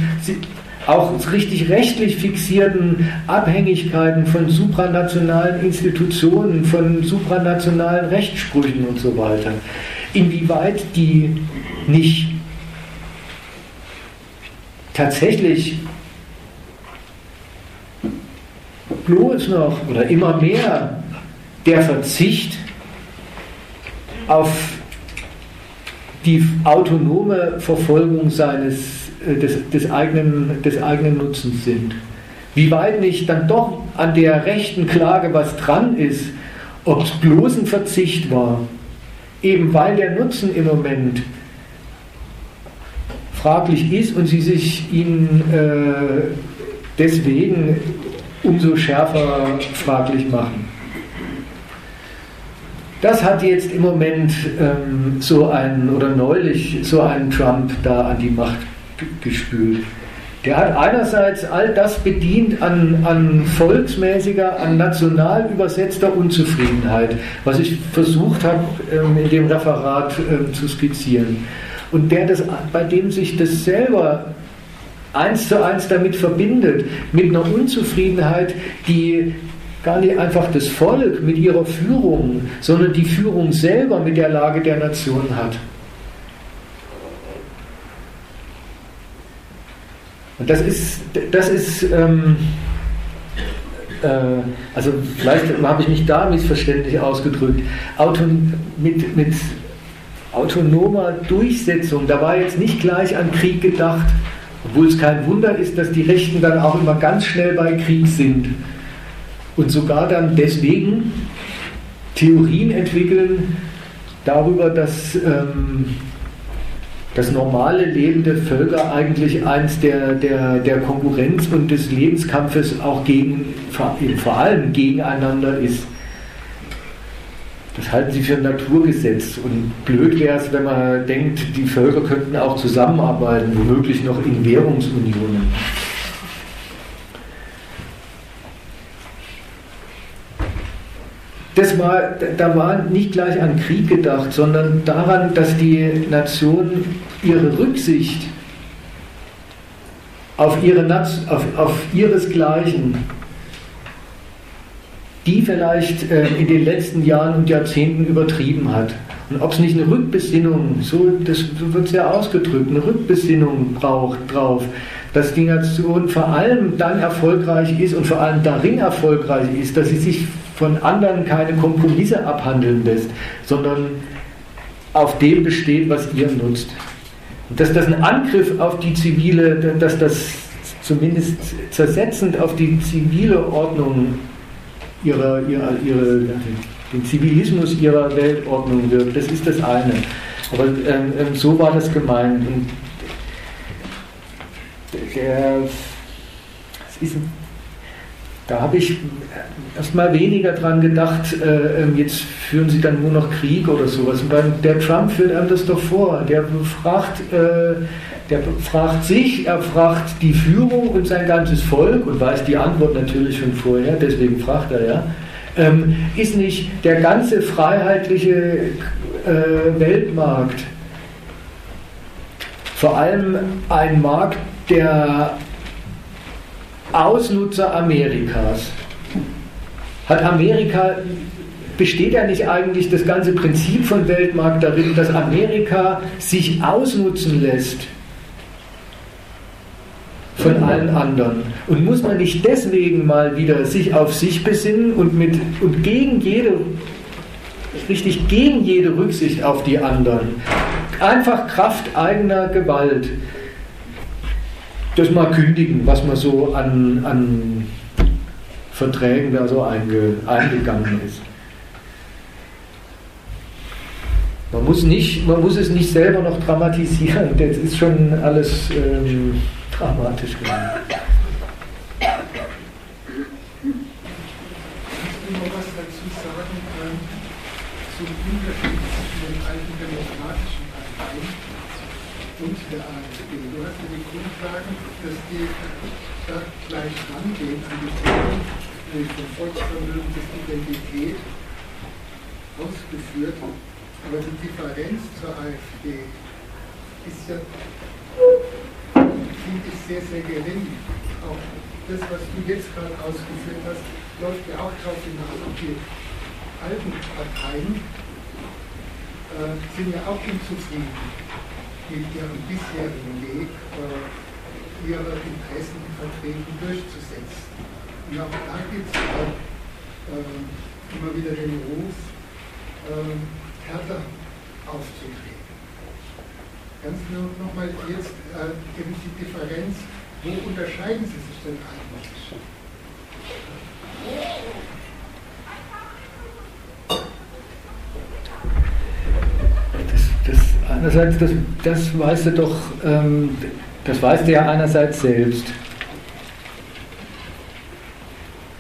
auch richtig rechtlich fixierten Abhängigkeiten von supranationalen Institutionen, von supranationalen Rechtssprüchen und so weiter. Inwieweit die nicht tatsächlich bloß noch oder immer mehr der Verzicht auf die autonome Verfolgung seines des, des, eigenen, des eigenen Nutzens sind. Wie weit nicht dann doch an der rechten Klage was dran ist, ob es bloß ein Verzicht war, eben weil der Nutzen im Moment fraglich ist und sie sich ihn äh, deswegen umso schärfer fraglich machen. Das hat jetzt im Moment ähm, so ein, oder neulich so ein Trump da an die Macht gespült. Der hat einerseits all das bedient an, an volksmäßiger, an national übersetzter Unzufriedenheit, was ich versucht habe, ähm, in dem Referat ähm, zu skizzieren. Und der das, bei dem sich das selber eins zu eins damit verbindet, mit einer Unzufriedenheit, die gar nicht einfach das Volk mit ihrer Führung, sondern die Führung selber mit der Lage der Nation hat. Und das ist, das ist ähm, äh, also vielleicht habe ich mich da missverständlich ausgedrückt, Auton mit, mit autonomer Durchsetzung, da war jetzt nicht gleich an Krieg gedacht, obwohl es kein Wunder ist, dass die Rechten dann auch immer ganz schnell bei Krieg sind. Und sogar dann deswegen Theorien entwickeln darüber, dass ähm, das normale Leben der Völker eigentlich eins der, der, der Konkurrenz und des Lebenskampfes auch gegen, vor allem gegeneinander ist. Das halten sie für ein Naturgesetz. Und blöd wäre es, wenn man denkt, die Völker könnten auch zusammenarbeiten, womöglich noch in Währungsunionen. Das war, da war nicht gleich an Krieg gedacht, sondern daran, dass die Nation ihre Rücksicht auf, ihre, auf, auf ihresgleichen, die vielleicht äh, in den letzten Jahren und Jahrzehnten übertrieben hat. Und ob es nicht eine Rückbesinnung, so das wird ja ausgedrückt, eine Rückbesinnung braucht drauf, dass die Nation vor allem dann erfolgreich ist und vor allem darin erfolgreich ist, dass sie sich von anderen keine Kompromisse abhandeln lässt, sondern auf dem besteht, was ihr nutzt. Und dass das ein Angriff auf die zivile, dass das zumindest zersetzend auf die zivile Ordnung ihrer, ihrer, ihrer den Zivilismus ihrer Weltordnung wirkt, das ist das eine. Aber ähm, ähm so war das gemeint. Und der, ist, da habe ich erstmal weniger dran gedacht, äh, ähm, jetzt führen sie dann nur noch Krieg oder sowas. Weil der Trump führt einem das doch vor. Der fragt, äh, der fragt sich, er fragt die Führung und sein ganzes Volk und weiß die Antwort natürlich schon vorher, deswegen fragt er ja. Ähm, ist nicht der ganze freiheitliche äh, Weltmarkt vor allem ein Markt der Ausnutzer Amerikas. Hat Amerika, besteht ja nicht eigentlich das ganze Prinzip von Weltmarkt darin, dass Amerika sich ausnutzen lässt von allen anderen? Und muss man nicht deswegen mal wieder sich auf sich besinnen und, mit, und gegen jede, richtig gegen jede Rücksicht auf die anderen, einfach Kraft eigener Gewalt, das mal kündigen, was man so an, an Verträgen da so einge, eingegangen ist. Man muss, nicht, man muss es nicht selber noch dramatisieren, das ist schon alles ähm, dramatisch geworden. Vom Volksvermögen bis Identität ausgeführt. Aber die Differenz zur AfD ist ja, finde ich, sehr, sehr gering. Auch das, was du jetzt gerade ausgeführt hast, läuft ja auch darauf hinaus. Auch die alten Parteien äh, sind ja auch unzufrieden mit ihrem bisherigen Weg, äh, ihre Interessen vertreten durchzusetzen. Und auch da gibt es auch äh, immer wieder den Ruf, äh, härter aufzutreten. Ganz nochmal jetzt äh, eben die Differenz, wo unterscheiden sie sich denn eigentlich? Das, das, einerseits, das, das weißt du doch, ähm, das weißt du ja einerseits selbst.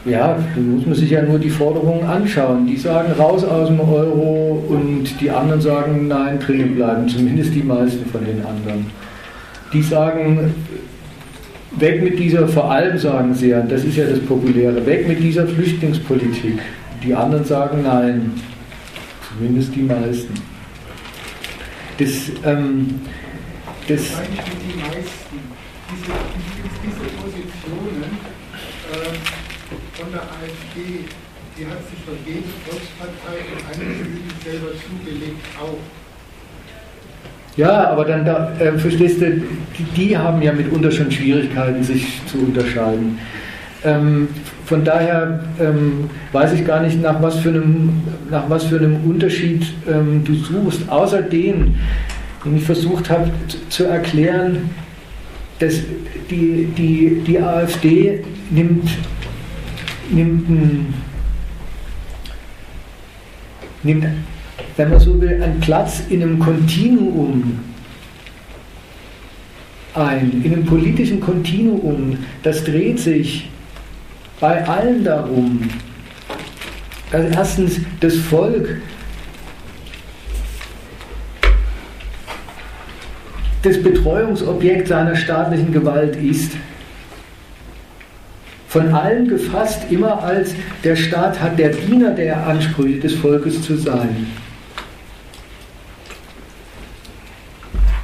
Ja, da muss man sich ja nur die Forderungen anschauen. Die sagen raus aus dem Euro und die anderen sagen nein, drinnen bleiben, zumindest die meisten von den anderen. Die sagen weg mit dieser, vor allem sagen sie ja, das ist ja das Populäre, weg mit dieser Flüchtlingspolitik. Die anderen sagen nein, zumindest die meisten. Das, ähm, das, von der AfD, die hat sich von jeder Volkspartei einem Süden selber zugelegt auch. Ja, aber dann da, äh, verstehst du, die, die, haben ja mitunter schon Schwierigkeiten, sich zu unterscheiden. Ähm, von daher ähm, weiß ich gar nicht, nach was für einem, nach was für einem Unterschied ähm, du suchst, außer den, den ich versucht habe zu erklären, dass die, die, die AfD nimmt nimmt, ein, nimmt, wenn man so will, einen Platz in einem Kontinuum ein, in einem politischen Kontinuum. Das dreht sich bei allen darum, dass erstens das Volk das Betreuungsobjekt seiner staatlichen Gewalt ist von allen gefasst immer als der Staat hat der Diener der Ansprüche des Volkes zu sein.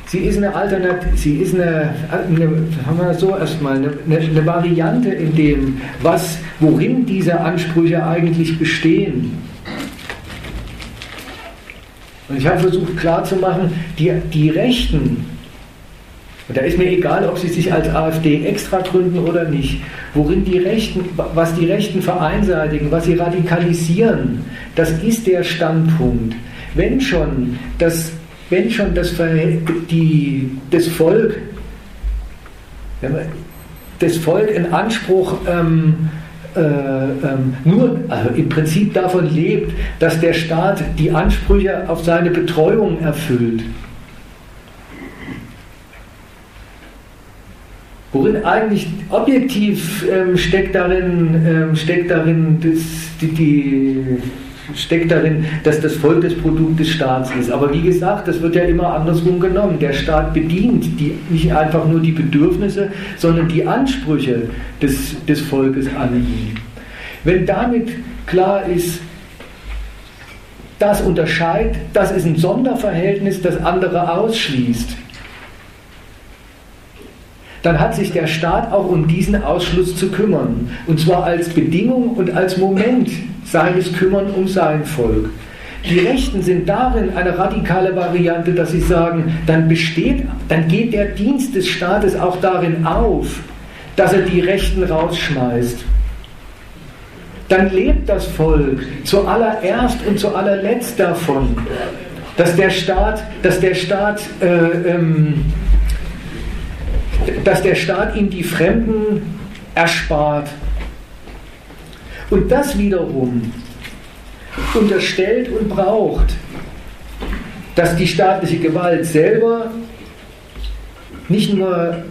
Sie ist eine Alternative, sie ist eine, eine haben wir so erstmal, eine, eine Variante in dem, was, worin diese Ansprüche eigentlich bestehen. Und ich habe versucht klarzumachen, die, die Rechten, und da ist mir egal, ob sie sich als AfD extra gründen oder nicht, worin die Rechten, was die Rechten vereinseitigen, was sie radikalisieren, das ist der Standpunkt. Wenn schon das, wenn schon das, die, das Volk, das Volk in Anspruch ähm, äh, ähm, nur also im Prinzip davon lebt, dass der Staat die Ansprüche auf seine Betreuung erfüllt. Worin eigentlich objektiv ähm, steckt darin, ähm, steckt darin das, die, die steckt darin, dass das Volk das Produkt des Staats ist. Aber wie gesagt, das wird ja immer andersrum genommen. Der Staat bedient die, nicht einfach nur die Bedürfnisse, sondern die Ansprüche des, des Volkes an ihn. Wenn damit klar ist, das unterscheidet, das ist ein Sonderverhältnis, das andere ausschließt, dann hat sich der Staat auch um diesen Ausschluss zu kümmern. Und zwar als Bedingung und als Moment seines Kümmern um sein Volk. Die Rechten sind darin eine radikale Variante, dass sie sagen, dann besteht, dann geht der Dienst des Staates auch darin auf, dass er die Rechten rausschmeißt. Dann lebt das Volk zuallererst und zuallerletzt davon, dass der Staat, dass der Staat äh, ähm, dass der Staat ihm die Fremden erspart. Und das wiederum unterstellt und braucht, dass die staatliche Gewalt selber nicht nur,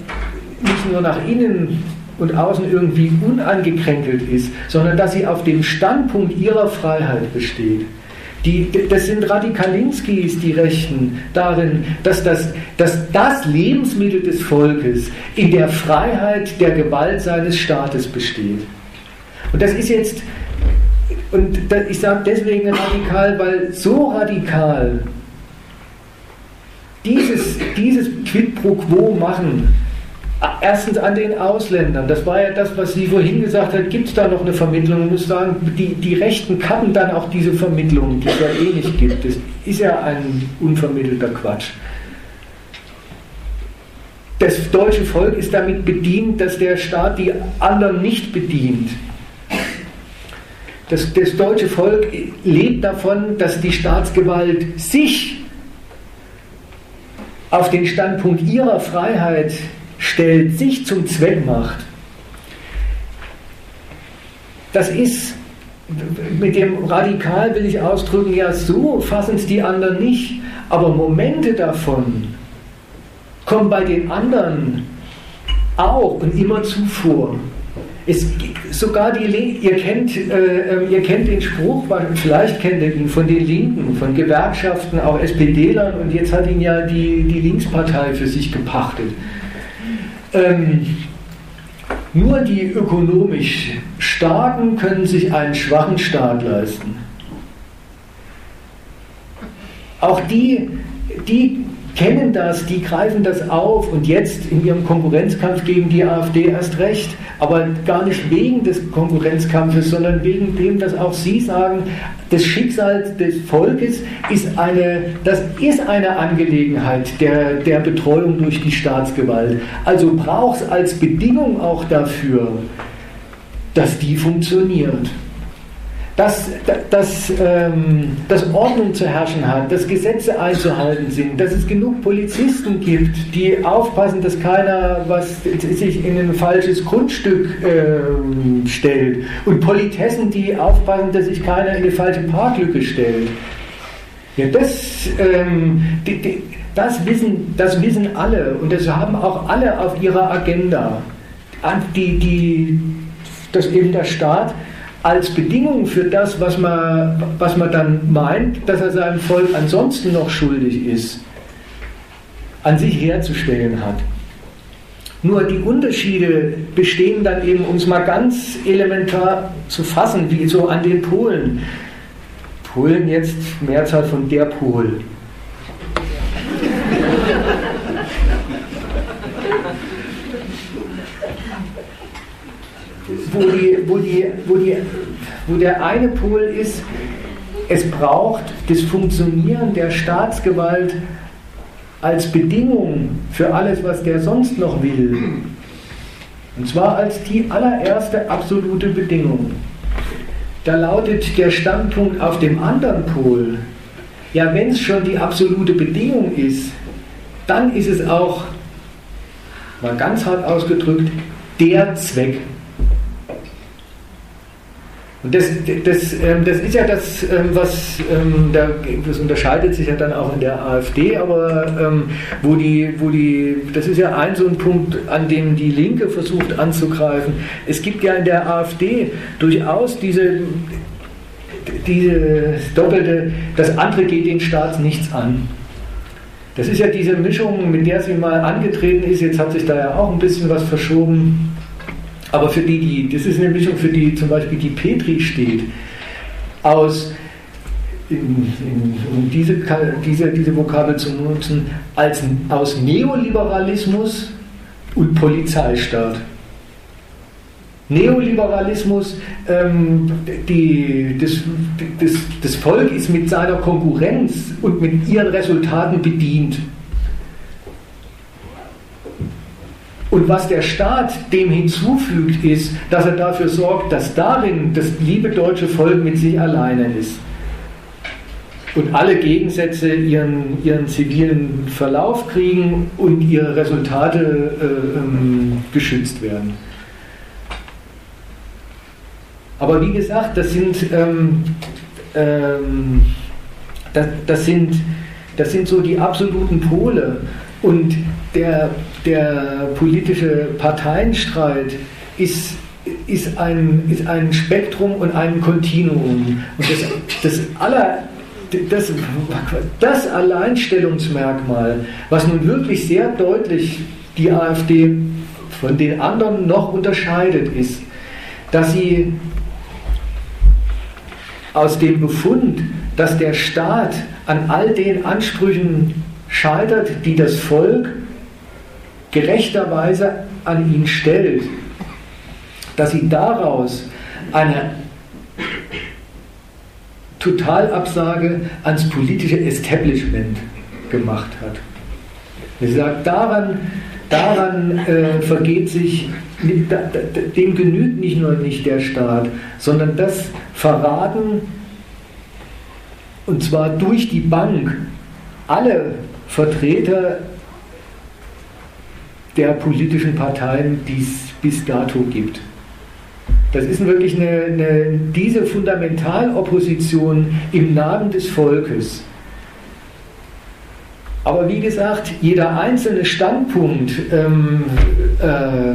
nicht nur nach innen und außen irgendwie unangekränkelt ist, sondern dass sie auf dem Standpunkt ihrer Freiheit besteht. Die, das sind Radikalinskis, die Rechten, darin, dass das, dass das Lebensmittel des Volkes in der Freiheit der Gewalt seines Staates besteht. Und das ist jetzt, und ich sage deswegen radikal, weil so radikal dieses, dieses Quid pro quo machen, Erstens an den Ausländern. Das war ja das, was sie vorhin gesagt hat. Gibt es da noch eine Vermittlung? Ich muss sagen, die, die Rechten kappen dann auch diese Vermittlung, die es ja eh nicht gibt. Das ist ja ein unvermittelter Quatsch. Das deutsche Volk ist damit bedient, dass der Staat die anderen nicht bedient. Das, das deutsche Volk lebt davon, dass die Staatsgewalt sich auf den Standpunkt ihrer Freiheit stellt, sich zum Zweck macht, das ist, mit dem Radikal will ich ausdrücken, ja, so fassen es die anderen nicht, aber Momente davon kommen bei den anderen auch und immer zuvor. Es, sogar die, ihr kennt, äh, ähm, ihr kennt den Spruch, vielleicht kennt ihr ihn von den Linken, von Gewerkschaften, auch SPD-Lern und jetzt hat ihn ja die, die Linkspartei für sich gepachtet. Ähm, nur die ökonomisch Starken können sich einen schwachen Staat leisten. Auch die, die kennen das, die greifen das auf und jetzt in ihrem Konkurrenzkampf gegen die AfD erst recht, aber gar nicht wegen des Konkurrenzkampfes, sondern wegen dem, dass auch sie sagen, das Schicksal des Volkes ist eine, das ist eine Angelegenheit der, der Betreuung durch die Staatsgewalt. Also braucht es als Bedingung auch dafür, dass die funktioniert dass, dass, ähm, dass Ordnung zu herrschen hat, dass Gesetze einzuhalten sind, dass es genug Polizisten gibt, die aufpassen, dass keiner was, sich in ein falsches Grundstück äh, stellt und Politessen, die aufpassen, dass sich keiner in eine falsche Parklücke stellt. Ja, das, ähm, die, die, das, wissen, das wissen alle und das haben auch alle auf ihrer Agenda. Die, die, dass eben der Staat als Bedingung für das, was man, was man dann meint, dass er seinem Volk ansonsten noch schuldig ist, an sich herzustellen hat. Nur die Unterschiede bestehen dann eben, um es mal ganz elementar zu fassen, wie so an den Polen. Polen jetzt Mehrzahl von der Pol. Wo, die, wo, die, wo, die, wo der eine Pol ist, es braucht das Funktionieren der Staatsgewalt als Bedingung für alles, was der sonst noch will. Und zwar als die allererste absolute Bedingung. Da lautet der Standpunkt auf dem anderen Pol, ja, wenn es schon die absolute Bedingung ist, dann ist es auch, mal ganz hart ausgedrückt, der Zweck. Und das, das, ähm, das ist ja das, ähm, was ähm, das unterscheidet sich ja dann auch in der AfD, aber wo die, wo die, das ist ja ein so ein Punkt, an dem die Linke versucht anzugreifen. Es gibt ja in der AfD durchaus diese, diese doppelte, das andere geht den Staat nichts an. Das ist ja diese Mischung, mit der sie mal angetreten ist. Jetzt hat sich da ja auch ein bisschen was verschoben. Aber für die, die, das ist eine Mischung, für die zum Beispiel die Petri steht, aus, in, in, um diese, diese, diese Vokabel zu nutzen, als, aus Neoliberalismus und Polizeistaat. Neoliberalismus, ähm, die, das, das, das Volk ist mit seiner Konkurrenz und mit ihren Resultaten bedient. Und was der Staat dem hinzufügt, ist, dass er dafür sorgt, dass darin das liebe deutsche Volk mit sich alleine ist. Und alle Gegensätze ihren, ihren zivilen Verlauf kriegen und ihre Resultate äh, ähm, geschützt werden. Aber wie gesagt, das sind, ähm, ähm, das, das, sind, das sind so die absoluten Pole. Und der, der politische Parteienstreit ist, ist, ein, ist ein Spektrum und ein Kontinuum. Und das, das aller das, das Alleinstellungsmerkmal, was nun wirklich sehr deutlich die AfD von den anderen noch unterscheidet, ist, dass sie aus dem Befund, dass der Staat an all den Ansprüchen scheitert, die das Volk gerechterweise an ihn stellt, dass sie daraus eine Totalabsage ans politische Establishment gemacht hat. Sie sagt, daran, daran äh, vergeht sich, dem genügt nicht nur nicht der Staat, sondern das Verraten, und zwar durch die Bank, alle Vertreter der politischen Parteien, die es bis dato gibt. Das ist wirklich eine, eine, diese Fundamentalopposition im Namen des Volkes. Aber wie gesagt, jeder einzelne Standpunkt ähm, äh,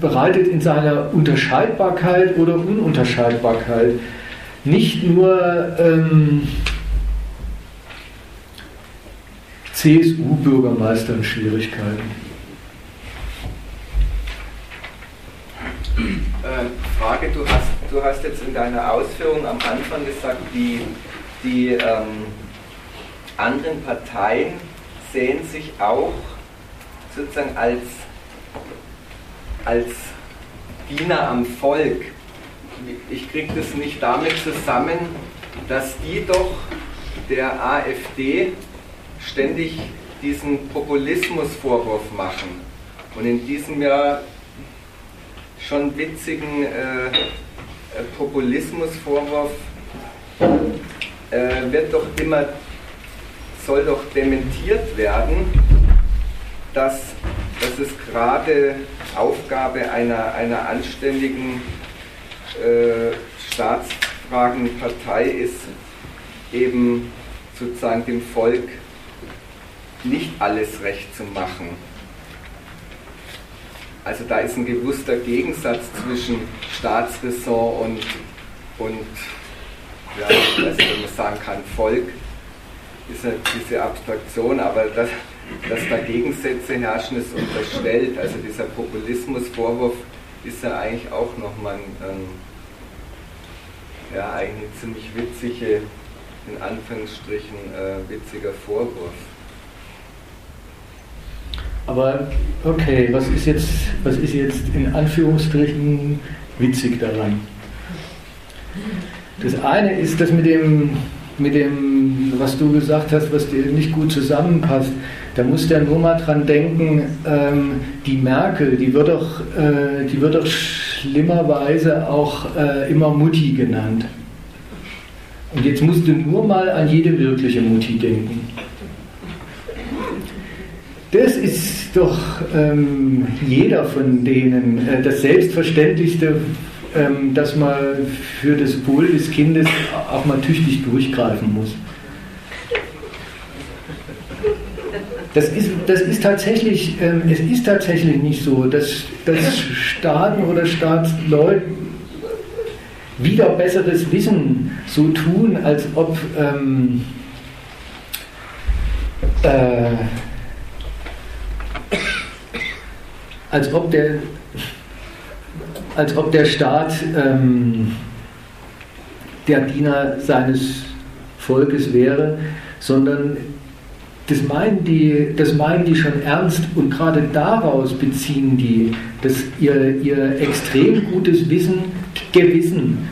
bereitet in seiner Unterscheidbarkeit oder Ununterscheidbarkeit nicht nur ähm, CSU-Bürgermeistern Schwierigkeiten? Äh, Frage, du hast, du hast jetzt in deiner Ausführung am Anfang gesagt, die, die ähm, anderen Parteien sehen sich auch sozusagen als, als Diener am Volk. Ich kriege das nicht damit zusammen, dass die doch der AfD ständig diesen Populismusvorwurf machen. Und in diesem ja schon witzigen äh, äh, Populismusvorwurf äh, wird doch immer, soll doch dementiert werden, dass, dass es gerade Aufgabe einer, einer anständigen äh, Staatsfragenpartei ist, eben sozusagen dem Volk nicht alles recht zu machen. Also da ist ein gewusster Gegensatz zwischen Staatsräson und, und ja, also wenn man sagen kann, Volk, ist ja diese Abstraktion, aber dass, dass da Gegensätze herrschen, ist unterstellt. Also dieser Populismusvorwurf ist ja eigentlich auch nochmal ein, ein ja, eigentlich ziemlich witzige, in Anführungsstrichen, äh, witziger Vorwurf. Aber okay, was ist jetzt, was ist jetzt in Anführungsstrichen witzig daran? Das eine ist das mit dem, mit dem, was du gesagt hast, was dir nicht gut zusammenpasst. Da muss der nur mal dran denken, ähm, die Merkel, die wird doch, äh, die wird doch schlimmerweise auch äh, immer Mutti genannt. Und jetzt musst du nur mal an jede wirkliche Mutti denken. Das ist doch ähm, jeder von denen äh, das Selbstverständlichste, ähm, dass man für das Wohl des Kindes auch mal tüchtig durchgreifen muss. Das ist, das ist tatsächlich, ähm, es ist tatsächlich nicht so, dass, dass Staaten oder Staatsleute wieder besseres Wissen so tun, als ob ähm, äh, als ob der, als ob der Staat ähm, der Diener seines Volkes wäre, sondern das meinen, die, das meinen die schon ernst und gerade daraus beziehen die, dass ihr, ihr extrem gutes Wissen, Gewissen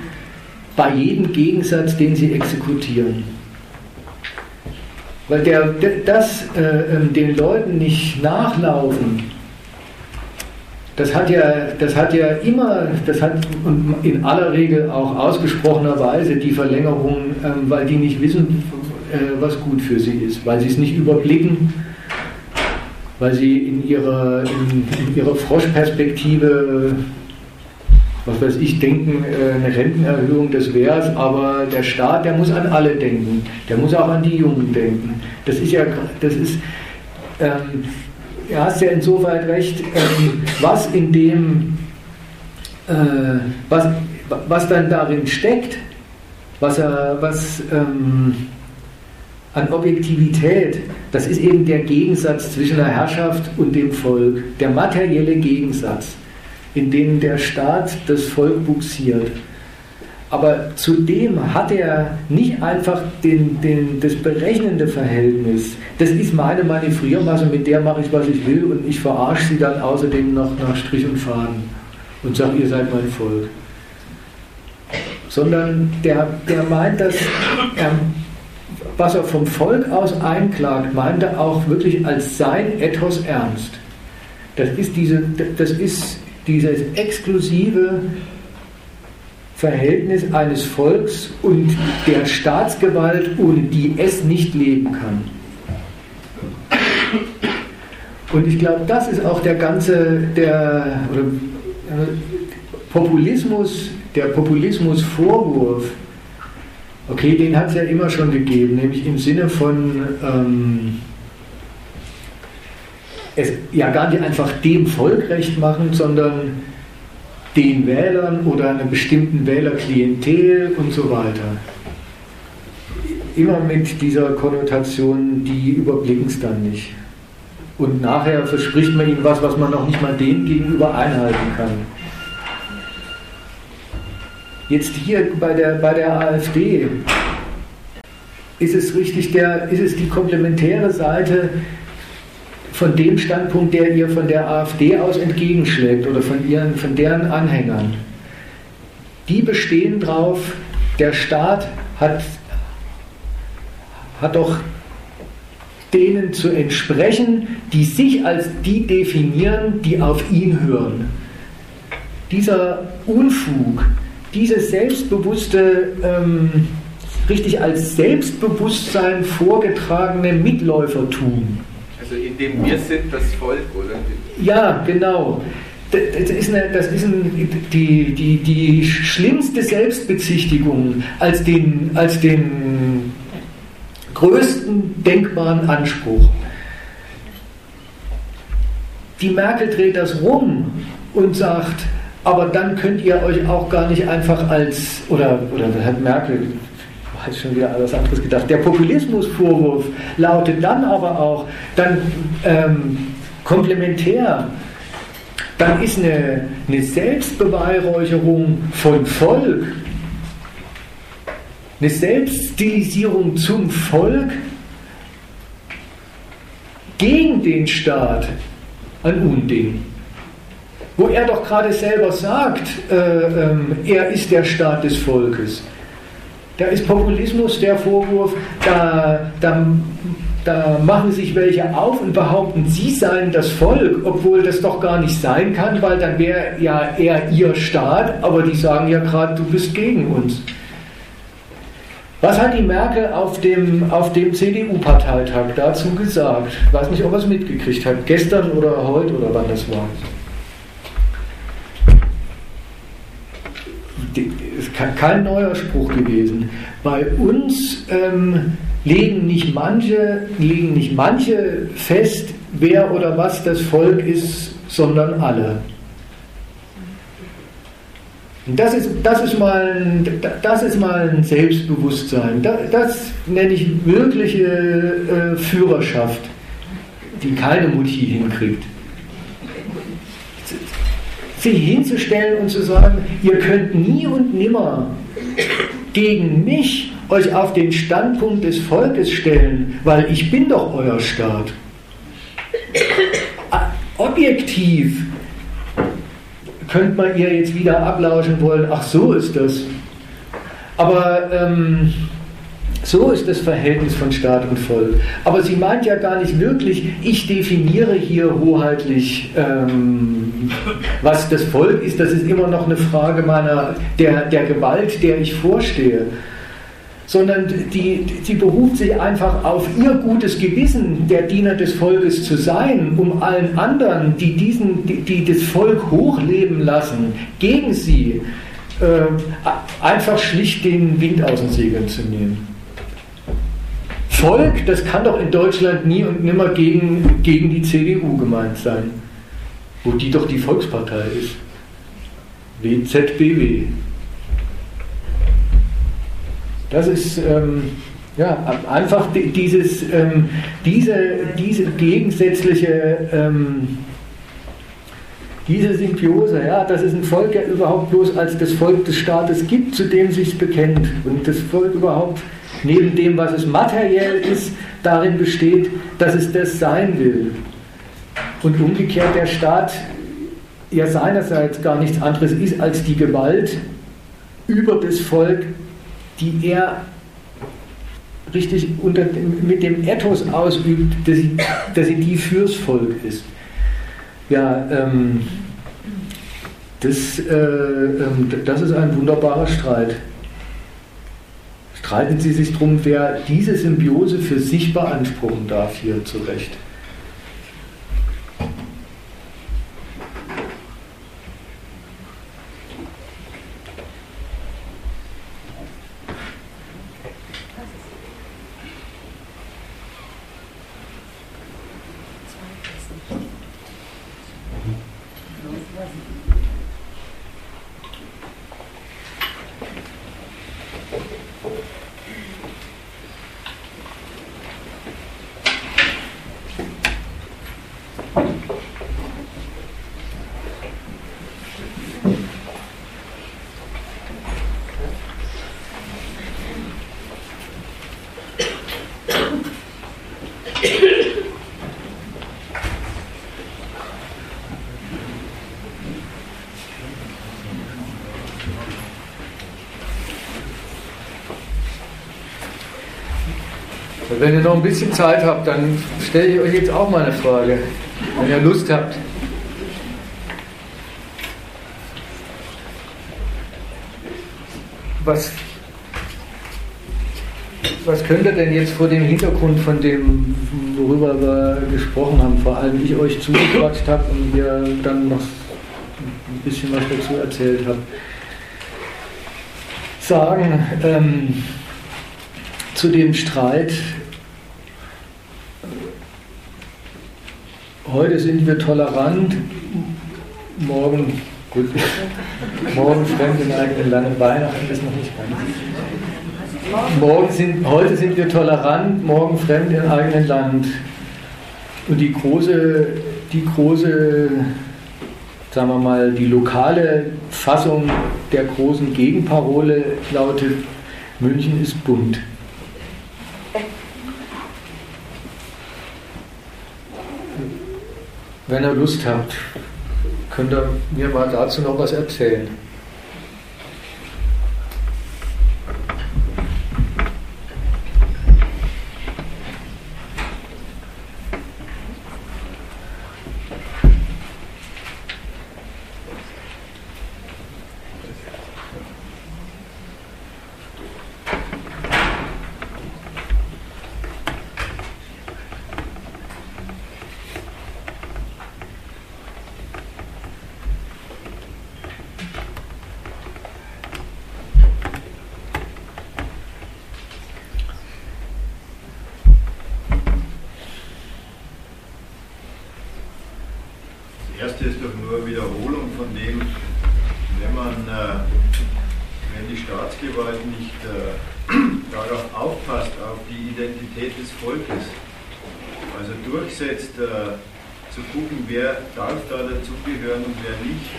bei jedem Gegensatz, den sie exekutieren. Weil der, das äh, ähm, den Leuten nicht nachlaufen, das hat ja, das hat ja immer, das hat in aller Regel auch ausgesprochenerweise die Verlängerung, ähm, weil die nicht wissen, äh, was gut für sie ist, weil sie es nicht überblicken, weil sie in ihrer, in, in ihrer Froschperspektive, was weiß ich, denken, äh, eine Rentenerhöhung, das wäre es, aber der Staat, der muss an alle denken, der muss auch an die Jungen denken. Das ist ja, das ist, ähm, du hast ja insoweit recht, ähm, was in dem, äh, was, was dann darin steckt, was er, was ähm, an Objektivität, das ist eben der Gegensatz zwischen der Herrschaft und dem Volk, der materielle Gegensatz, in dem der Staat das Volk buxiert. Aber zudem hat er nicht einfach den, den, das berechnende Verhältnis. Das ist meine Manövriermasse, mit der mache ich, was ich will und ich verarsche sie dann außerdem noch nach Strich und Faden und sage, ihr seid mein Volk. Sondern der, der meint, dass er, was er vom Volk aus einklagt, meint er auch wirklich als sein Ethos ernst. Das ist, diese, das ist dieses exklusive Verhältnis eines Volks und der Staatsgewalt, ohne die es nicht leben kann. Und ich glaube, das ist auch der ganze, der oder, äh, Populismus, der Populismusvorwurf, okay, den hat es ja immer schon gegeben, nämlich im Sinne von ähm, es ja gar nicht einfach dem Volk recht machen, sondern den Wählern oder einer bestimmten Wählerklientel und so weiter. Immer mit dieser Konnotation, die überblicken es dann nicht. Und nachher verspricht man ihnen was, was man noch nicht mal denen gegenüber einhalten kann. Jetzt hier bei der, bei der AfD ist es richtig, der, ist es die komplementäre Seite, von dem Standpunkt, der ihr von der AfD aus entgegenschlägt oder von, ihren, von deren Anhängern. Die bestehen darauf, der Staat hat, hat doch denen zu entsprechen, die sich als die definieren, die auf ihn hören. Dieser Unfug, dieses selbstbewusste, ähm, richtig als Selbstbewusstsein vorgetragene Mitläufertum, also indem wir sind das Volk, oder? Ja, genau. Das ist, eine, das ist ein, die, die, die schlimmste Selbstbezichtigung als den, als den größten denkbaren Anspruch. Die Merkel dreht das rum und sagt, aber dann könnt ihr euch auch gar nicht einfach als, oder, oder hat Merkel, hat schon wieder alles anderes gedacht. Der Populismusvorwurf lautet dann aber auch, dann ähm, komplementär, dann ist eine, eine Selbstbeweihräucherung von Volk, eine Selbststilisierung zum Volk gegen den Staat ein Unding. Wo er doch gerade selber sagt, äh, äh, er ist der Staat des Volkes. Da ist Populismus der Vorwurf, da, da, da machen sich welche auf und behaupten, sie seien das Volk, obwohl das doch gar nicht sein kann, weil dann wäre ja eher ihr Staat, aber die sagen ja gerade, du bist gegen uns. Was hat die Merkel auf dem, auf dem CDU-Parteitag dazu gesagt? Ich weiß nicht, ob er es mitgekriegt hat. Gestern oder heute oder wann das war. Ist kein neuer Spruch gewesen. Bei uns ähm, legen, nicht manche, legen nicht manche fest, wer oder was das Volk ist, sondern alle. Das ist, das, ist mal das ist mal ein Selbstbewusstsein. Das, das nenne ich wirkliche äh, Führerschaft, die keine Mutti hinkriegt. Sich hinzustellen und zu sagen, ihr könnt nie und nimmer gegen mich euch auf den Standpunkt des Volkes stellen, weil ich bin doch euer Staat. Objektiv könnte man ihr jetzt wieder ablauschen wollen, ach so ist das. Aber ähm, so ist das Verhältnis von Staat und Volk. Aber sie meint ja gar nicht wirklich, ich definiere hier hoheitlich, ähm, was das Volk ist. Das ist immer noch eine Frage meiner, der, der Gewalt, der ich vorstehe sondern die, sie beruft sich einfach auf ihr gutes Gewissen, der Diener des Volkes zu sein, um allen anderen, die, diesen, die, die das Volk hochleben lassen, gegen sie, äh, einfach schlicht den Wind aus den Segeln zu nehmen. Volk, das kann doch in Deutschland nie und nimmer gegen, gegen die CDU gemeint sein, wo die doch die Volkspartei ist. WZBW. Das ist ähm, ja, einfach dieses, ähm, diese, diese gegensätzliche, ähm, diese Symbiose, ja, dass es ein Volk ja überhaupt bloß als das Volk des Staates gibt, zu dem sich bekennt und das Volk überhaupt neben dem, was es materiell ist, darin besteht, dass es das sein will. Und umgekehrt der Staat ja seinerseits gar nichts anderes ist als die Gewalt über das Volk die er richtig unter, mit dem Ethos ausübt, dass sie, dass sie die fürs Volk ist. Ja, ähm, das, äh, ähm, das ist ein wunderbarer Streit. Streiten Sie sich darum, wer diese Symbiose für sich beanspruchen darf, hier zurecht. Wenn ihr noch ein bisschen Zeit habt, dann stelle ich euch jetzt auch mal eine Frage, wenn ihr Lust habt. Was, was könnt ihr denn jetzt vor dem Hintergrund von dem, worüber wir gesprochen haben, vor allem ich euch zugequatscht habe und ihr dann noch ein bisschen was dazu erzählt habt, sagen ähm, zu dem Streit heute sind wir tolerant, morgen, gut, morgen fremd in eigenen Land, Weihnachten ist noch nicht ganz. Morgen sind, heute sind wir tolerant, morgen fremd in eigenen Land. Und die große, die große, sagen wir mal, die lokale Fassung der großen Gegenparole lautet, München ist bunt. Wenn ihr Lust habt, könnt ihr mir mal dazu noch was erzählen. Meiste ist doch nur Wiederholung von dem, wenn man, äh, wenn die Staatsgewalt nicht äh, darauf aufpasst, auf die Identität des Volkes, also durchsetzt, äh, zu gucken, wer darf da dazugehören und wer nicht,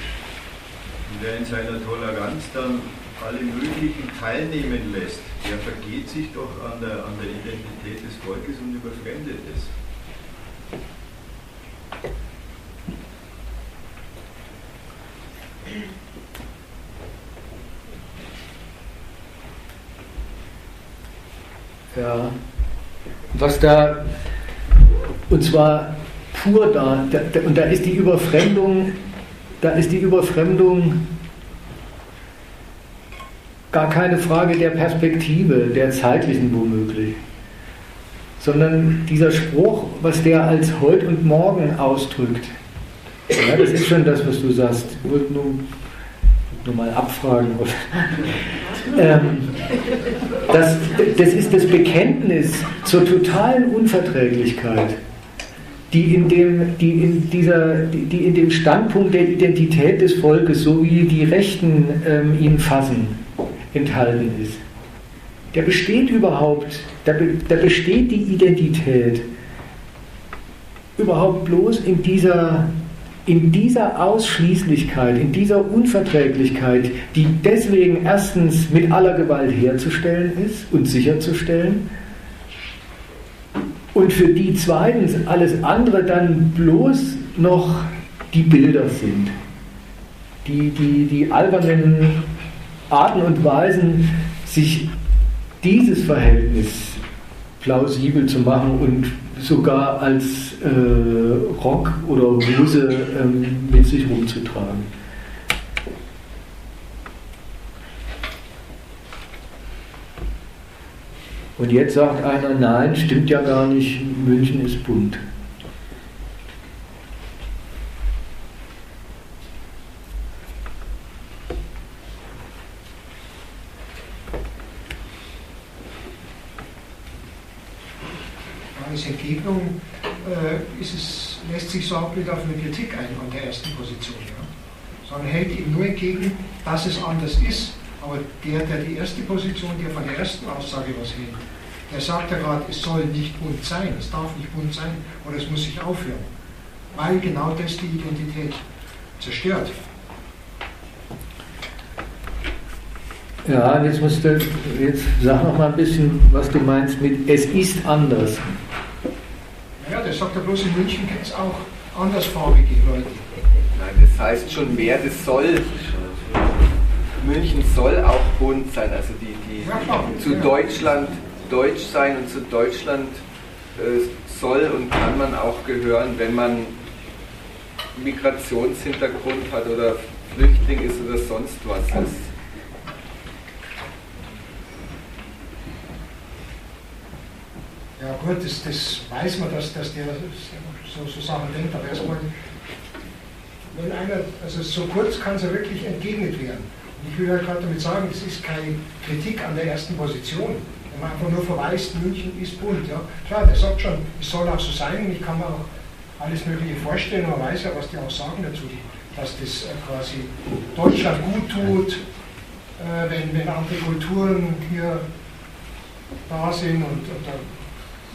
und wer in seiner Toleranz dann alle möglichen teilnehmen lässt, der vergeht sich doch an der, an der Identität des Volkes und überfremdet es. Ja, was da, und zwar pur da, da, und da ist die Überfremdung, da ist die Überfremdung gar keine Frage der Perspektive, der zeitlichen womöglich, sondern dieser Spruch, was der als heute und morgen ausdrückt, ja, das ist schon das, was du sagst. Nur, nur mal abfragen. ähm, das, das ist das Bekenntnis zur totalen Unverträglichkeit, die in dem, die in dieser, die in dem Standpunkt der Identität des Volkes, so wie die Rechten ähm, ihn fassen, enthalten ist. Der besteht überhaupt, da, da besteht die Identität überhaupt bloß in dieser in dieser Ausschließlichkeit, in dieser Unverträglichkeit, die deswegen erstens mit aller Gewalt herzustellen ist und sicherzustellen, und für die zweitens alles andere dann bloß noch die Bilder sind, die, die, die albernen Arten und Weisen, sich dieses Verhältnis plausibel zu machen und sogar als äh, Rock oder Hose ähm, mit sich rumzutragen. Und jetzt sagt einer, nein, stimmt ja gar nicht, München ist bunt. Als Entgegnung äh, ist es, wieder auf eine Kritik ein an der ersten Position. Ja? Sondern hält ihm nur entgegen, dass es anders ist. Aber der, der die erste Position, der von der ersten Aussage was hält, der sagt ja gerade, es soll nicht bunt sein, es darf nicht bunt sein oder es muss sich aufhören. Weil genau das die Identität zerstört. Ja, jetzt musst du, jetzt sag noch mal ein bisschen, was du meinst mit es ist anders. Ja, der sagt ja bloß, in München gibt es auch andersfarbige Leute. Nein, das heißt schon mehr, das soll. München soll auch bunt sein, also die, die Ja, klar. zu Ja. Deutschland deutsch sein und zu Deutschland äh, soll und kann man auch gehören, wenn man Migrationshintergrund hat oder Flüchtling ist oder sonst was ist. Ja gut, das, das weiß man, dass, dass der so, so Sachen denkt, aber erstmal, wenn einer, also so kurz kann es ja wirklich entgegnet werden. Und ich will ja gerade damit sagen, es ist keine Kritik an der ersten Position. Wenn man einfach nur verweist, München ist bunt. Ja. Klar, der sagt schon, es soll auch so sein und ich kann mir auch alles Mögliche vorstellen, man weiß ja, was die auch sagen dazu, dass das äh, quasi Deutschland gut tut, äh, wenn, wenn andere Kulturen hier da sind und, und da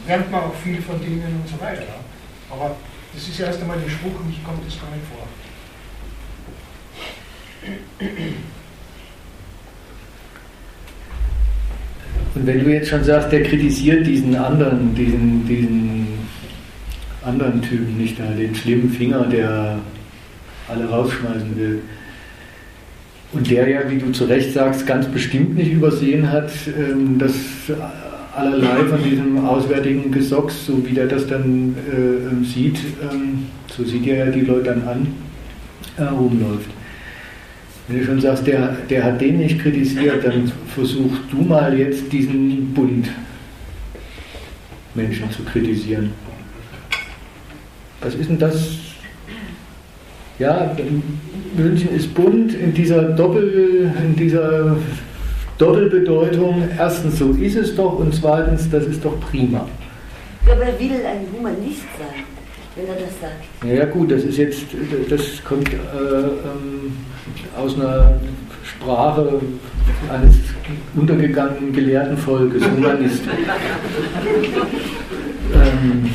lernt man auch viel von denen und so weiter. Ja. Aber das ist ja erst einmal im Spruch, mich kommt das gar nicht vor. Und wenn du jetzt schon sagst, der kritisiert diesen anderen, diesen, diesen anderen Typen nicht da, den schlimmen Finger, der alle rausschmeißen will. Und der ja, wie du zu Recht sagst, ganz bestimmt nicht übersehen hat, ähm, dass allerlei von diesem auswärtigen Gesocks, so wie der das dann äh, sieht, ähm, so sieht er ja die Leute dann an, äh, rumläuft. Wenn du schon sagst, der, der hat den nicht kritisiert, dann versuch du mal jetzt diesen Bund Menschen zu kritisieren. Was ist denn das? Ja, München ist bunt in dieser Doppel, in dieser Doppelbedeutung. Erstens, so ist es doch und zweitens, das ist doch prima. Ja, aber er will ein Humanist sein. wenn er das sagt. Ja gut, das ist jetzt, das kommt äh, ähm, aus einer Sprache eines untergegangenen gelehrten Volkes, Humanist. ähm,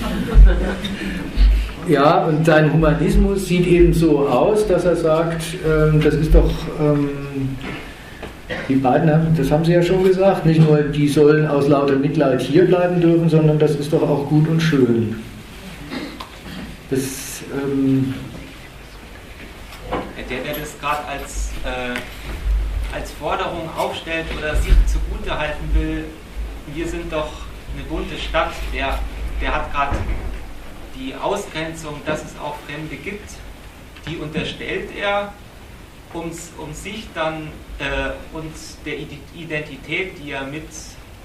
ja, und sein Humanismus sieht eben so aus, dass er sagt, ähm, das ist doch, ähm, die beiden, das haben sie ja schon gesagt, nicht nur die sollen aus lauter Mitleid hier bleiben dürfen, sondern das ist doch auch gut und schön. Das, ähm, der, der das gerade als, äh, als Forderung aufstellt oder sich zugute halten will, wir sind doch eine bunte Stadt, der, der hat gerade die Ausgrenzung, dass es auch Fremde gibt, die unterstellt er, um, um sich dann und der Identität, die er mit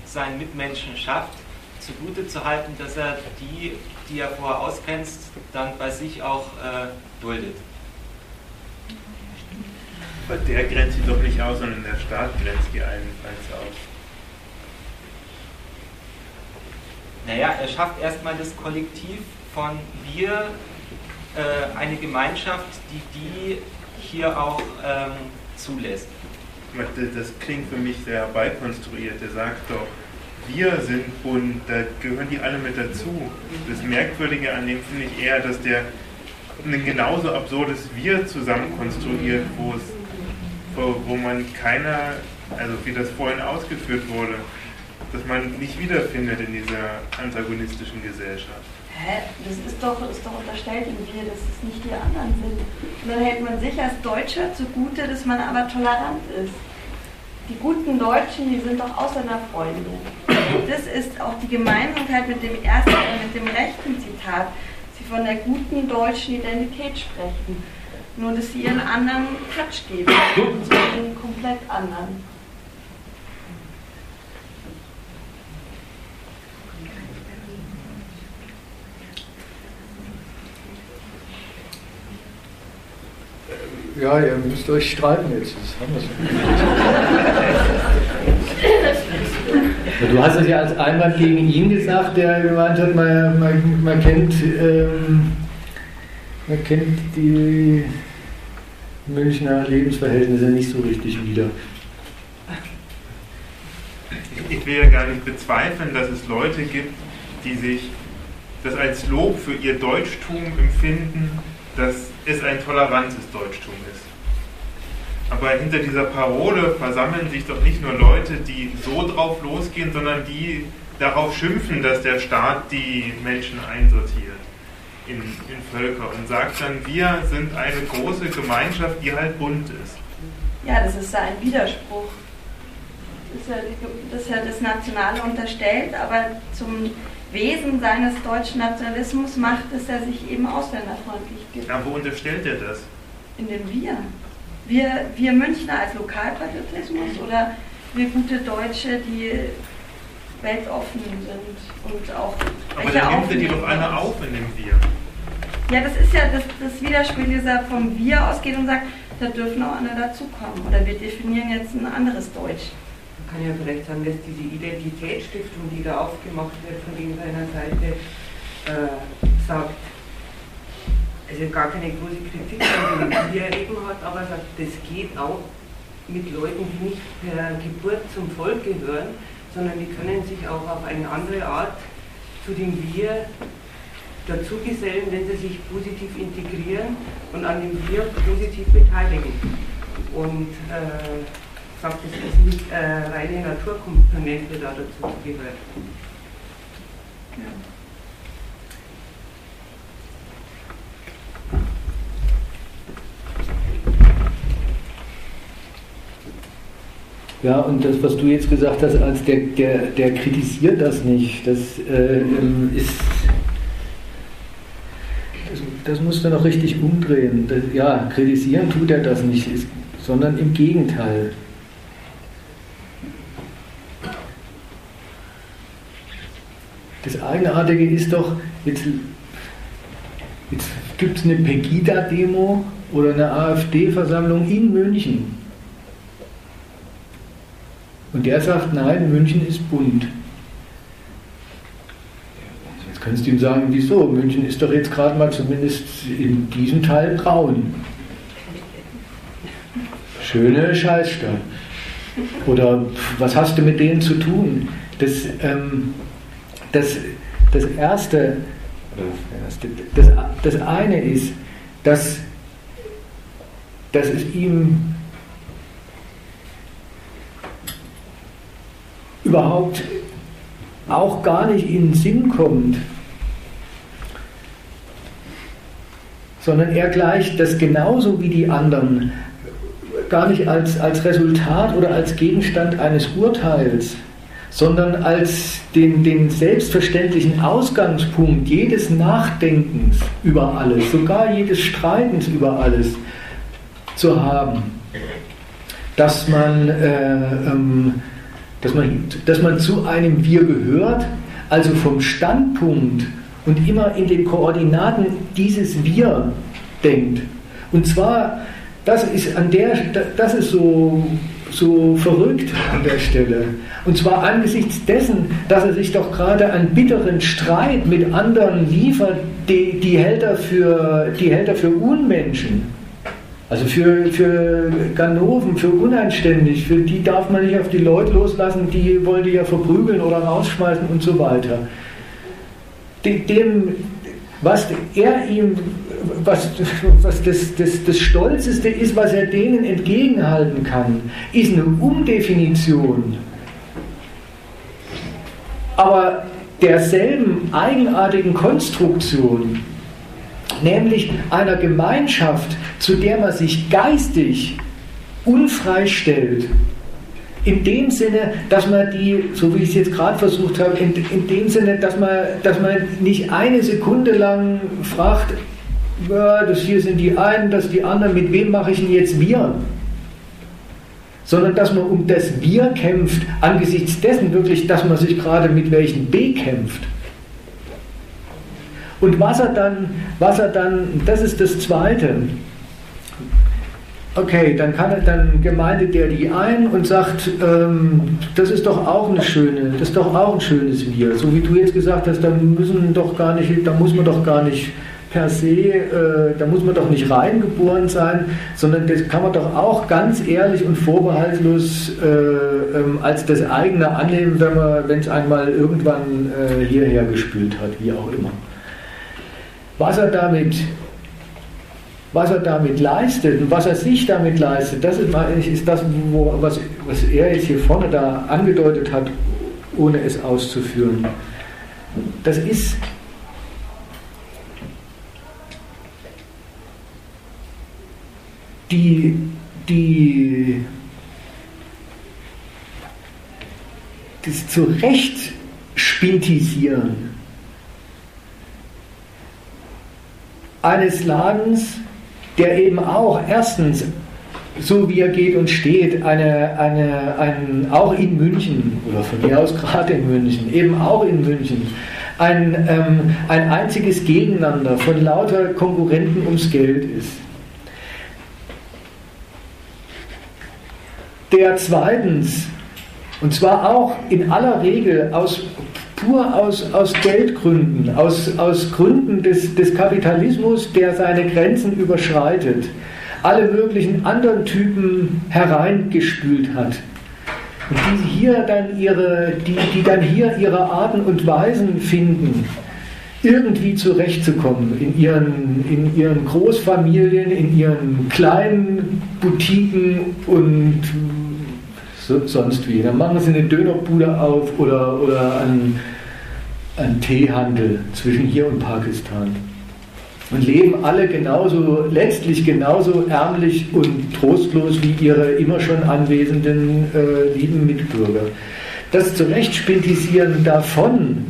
seinen Mitmenschen schafft, zugute zu halten, dass er die, die er vorher ausgrenzt, dann bei sich auch äh, duldet. Aber der grenzt sie doch nicht aus, sondern der Staat grenzt die allenfalls aus. Naja, er schafft erstmal das Kollektiv von wir, äh, eine Gemeinschaft, die die hier auch ähm, zulässt. Das klingt für mich sehr herbeikonstruiert. Er sagt doch, wir sind bunt, da gehören die alle mit dazu. Das Merkwürdige an dem finde ich eher, dass der ein genauso absurdes Wir zusammenkonstruiert, wo es, wo, wo man keiner, also wie das vorhin ausgeführt wurde, dass man nicht wiederfindet in dieser antagonistischen Gesellschaft. Hä? Das ist doch, ist doch unterstellt in Wir, dass es nicht die anderen sind. Und dann hält man sich als Deutscher zugute, dass man aber tolerant ist. Die guten Deutschen, die sind doch Ausländerfreunde. Das ist auch die Gemeinsamkeit mit dem ersten, mit dem rechten Zitat. Sie von der guten deutschen Identität sprechen. Nur, dass sie ihren anderen Touch geben. Und zwar einen komplett anderen. Ja, ihr müsst euch streiten jetzt. Du hast es ja als Einwand gegen ihn gesagt, der gemeint hat, man, man, man kennt, ähm, man kennt die Münchner Lebensverhältnisse nicht so richtig wieder. Ich will ja gar nicht bezweifeln, dass es Leute gibt, die sich das als Lob für ihr Deutschtum empfinden, dass es ein tolerantes Deutschtum ist. Aber hinter dieser Parole versammeln sich doch nicht nur Leute, die so drauf losgehen, sondern die darauf schimpfen, dass der Staat die Menschen einsortiert in, in Völker und sagt dann, wir sind eine große Gemeinschaft, die halt bunt ist. Ja, das ist ein Widerspruch. Ja das, ist ja das Nationale unterstellt, aber zum Wesen seines deutschen Nationalismus macht, dass er sich eben ausländerfreundlich gibt. Ja, wo unterstellt er das? In dem Wir. Wir, wir Münchner als Lokalpatriotismus oder wir gute Deutsche, die weltoffen sind und auch. Aber dann nimmt er die doch alle auf in dem Wir. Ja, das ist ja das, das Widerspiel, dieser vom Wir ausgeht und sagt, da dürfen auch andere dazukommen. Oder wir definieren jetzt ein anderes Deutsch kann ja vielleicht sagen, dass diese Identitätsstiftung, die da aufgemacht wird von irgendeiner Seite, äh, sagt, also gar keine große Kritik an dem wir erregen hat, aber sagt, das geht auch mit Leuten, die nicht per Geburt zum Volk gehören, sondern die können sich auch auf eine andere Art zu dem Wir dazugesellen, wenn sie sich positiv integrieren und an dem Wir positiv beteiligen. Und äh, sagt, dass es nicht äh, reine Naturkomponente da dazu gehört. Ja. Ja, und das, was du jetzt gesagt hast, als der, der, der kritisiert das nicht, das äh, ähm, ist. Das, das musst du noch richtig umdrehen. Das, ja, kritisieren tut er das nicht, ist, sondern im Gegenteil. Das Eigenartige ist doch, jetzt, jetzt gibt es eine Pegida-Demo oder eine AfD-Versammlung in München. Und der sagt, nein, München ist bunt. Jetzt kannst du ihm sagen, wieso? München ist doch jetzt gerade mal zumindest in diesem Teil braun. Schöne Scheißstadt. Oder was hast du mit denen zu tun? Das, ähm, das, das Erste, das, das eine ist, dass, dass es ihm überhaupt auch gar nicht in den Sinn kommt, sondern er gleicht das genauso wie die anderen gar nicht als, als Resultat oder als Gegenstand eines Urteils, sondern als den, den selbstverständlichen Ausgangspunkt jedes Nachdenkens über alles, sogar jedes Streitens über alles zu haben. Dass man äh, ähm, dass man, dass man zu einem Wir gehört, also vom Standpunkt und immer in den Koordinaten dieses Wir denkt. Und zwar, das ist, an der, das ist so, so verrückt an der Stelle. Und zwar angesichts dessen, dass er sich doch gerade einen bitteren Streit mit anderen liefert, die, die, hält, er für, die hält er für Unmenschen. Also für, für Ganoven, für unanständig, für die darf man nicht auf die Leute loslassen, die wollen die ja verprügeln oder rausschmeißen und so weiter. Dem, was er ihm, was, was das, das, das Stolzeste ist, was er denen entgegenhalten kann, ist eine Umdefinition. Aber derselben eigenartigen Konstruktion, nämlich einer Gemeinschaft, zu der man sich geistig unfrei stellt. In dem Sinne, dass man die, so wie ich es jetzt gerade versucht habe, in, in dem Sinne, dass man, dass man nicht eine Sekunde lang fragt, ja, das hier sind die einen, das die anderen, mit wem mache ich denn jetzt wir? Sondern dass man um das Wir kämpft, angesichts dessen wirklich, dass man sich gerade mit welchen B kämpft. Und was er dann, was er dann, das ist das Zweite. Okay, dann, kann er, dann gemeindet der die ein und sagt, ähm, das ist doch auch eine schöne, das ist doch auch ein schönes Wir. So wie du jetzt gesagt hast, da müssen doch gar nicht, da muss man doch gar nicht per se, äh, da muss man doch nicht reingeboren sein, sondern das kann man doch auch ganz ehrlich und vorbehaltlos äh, ähm, als das eigene annehmen, wenn es einmal irgendwann äh, hierher gespült hat, wie auch immer. Was er damit, was er damit leistet und was er sich damit leistet, das ist, ist das, wo, was, was er jetzt hier vorne da angedeutet hat, ohne es auszuführen. Das ist die, die das Zurechtspintisieren eines Ladens, der eben auch erstens, so wie er geht und steht, eine, eine, ein, auch in München, oder von mir aus gerade in München, eben auch in München, ein, ähm, ein einziges Gegeneinander von lauter Konkurrenten ums Geld ist. Der zweitens, und zwar auch in aller Regel aus pur aus, aus Geldgründen, aus, aus Gründen des, des Kapitalismus, der seine Grenzen überschreitet, alle möglichen anderen Typen hereingespült hat. Und die hier dann ihre, die, die dann hier ihre Arten und Weisen finden, irgendwie zurechtzukommen in ihren, in ihren Großfamilien, in ihren kleinen Boutiquen und sonst wie. Dann machen sie eine Dönerbude auf oder, oder einen, einen Teehandel zwischen hier und Pakistan. Und leben alle genauso, letztlich genauso ärmlich und trostlos wie ihre immer schon anwesenden äh, lieben Mitbürger. Das Zurechtspintisieren davon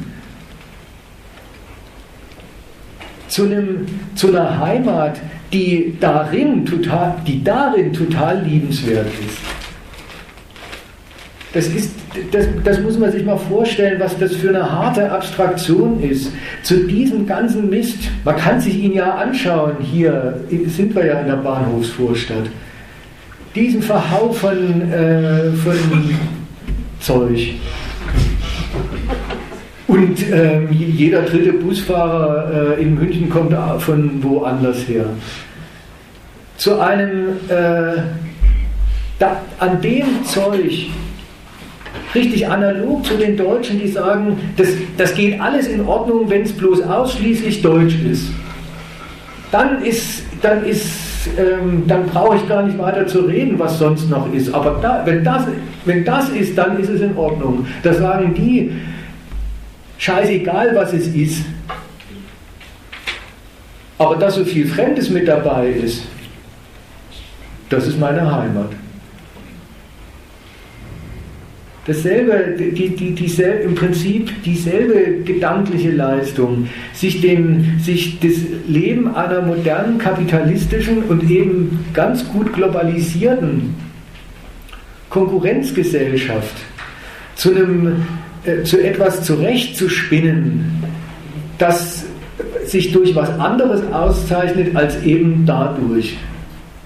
zu, einem, zu einer Heimat, die darin total, die darin total liebenswert ist das, ist, das, das muss man sich mal vorstellen, was das für eine harte Abstraktion ist. Zu diesem ganzen Mist, man kann sich ihn ja anschauen, hier sind wir ja in der Bahnhofsvorstadt. Diesen Verhau von, äh, von Zeug. Und ähm, jeder dritte Busfahrer äh, in München kommt von woanders her. Zu einem, äh, da, an dem Zeug, richtig analog zu den Deutschen, die sagen, das, das geht alles in Ordnung, wenn es bloß ausschließlich deutsch ist. Dann ist, dann ist ähm, dann brauche ich gar nicht weiter zu reden, was sonst noch ist. Aber da, wenn, das, wenn das ist, dann ist es in Ordnung. Da sagen die, scheißegal, was es ist. Aber dass so viel Fremdes mit dabei ist, das ist meine Heimat. Dasselbe, die, die, dieselbe, im Prinzip dieselbe gedankliche Leistung, sich, den, sich das Leben einer modernen kapitalistischen und eben ganz gut globalisierten Konkurrenzgesellschaft zu, einem, äh, zu etwas zurechtzuspinnen, das sich durch was anderes auszeichnet als eben dadurch.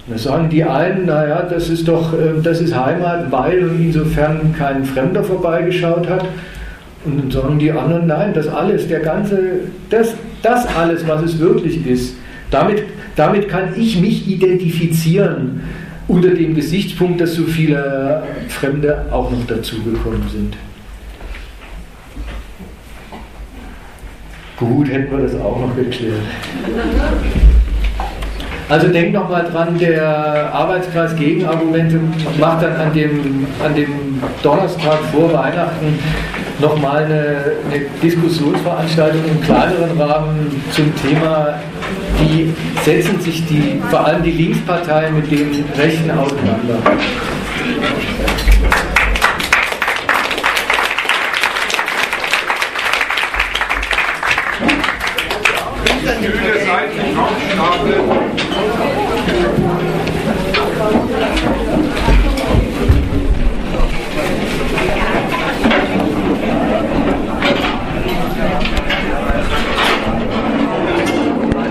Da sagen die einen, naja, das ist doch, ähm, das ist Heimat, weil insofern kein Fremder vorbeigeschaut hat. Und dann sagen die anderen, nein, das alles, der ganze, das, das alles, was es wirklich ist, damit, damit kann ich mich identifizieren unter dem Gesichtspunkt, dass so viele Fremde auch noch dazugekommen sind. Gut, hätten wir das auch noch geklärt. Also denk noch mal dran, der Arbeitskreis Gegenargumente macht dann an dem, an dem Donnerstag vor Weihnachten nochmal eine, eine Diskussionsveranstaltung im kleineren Rahmen zum Thema, wie setzen sich die, vor allem die Linksparteien mit den Rechten auseinander.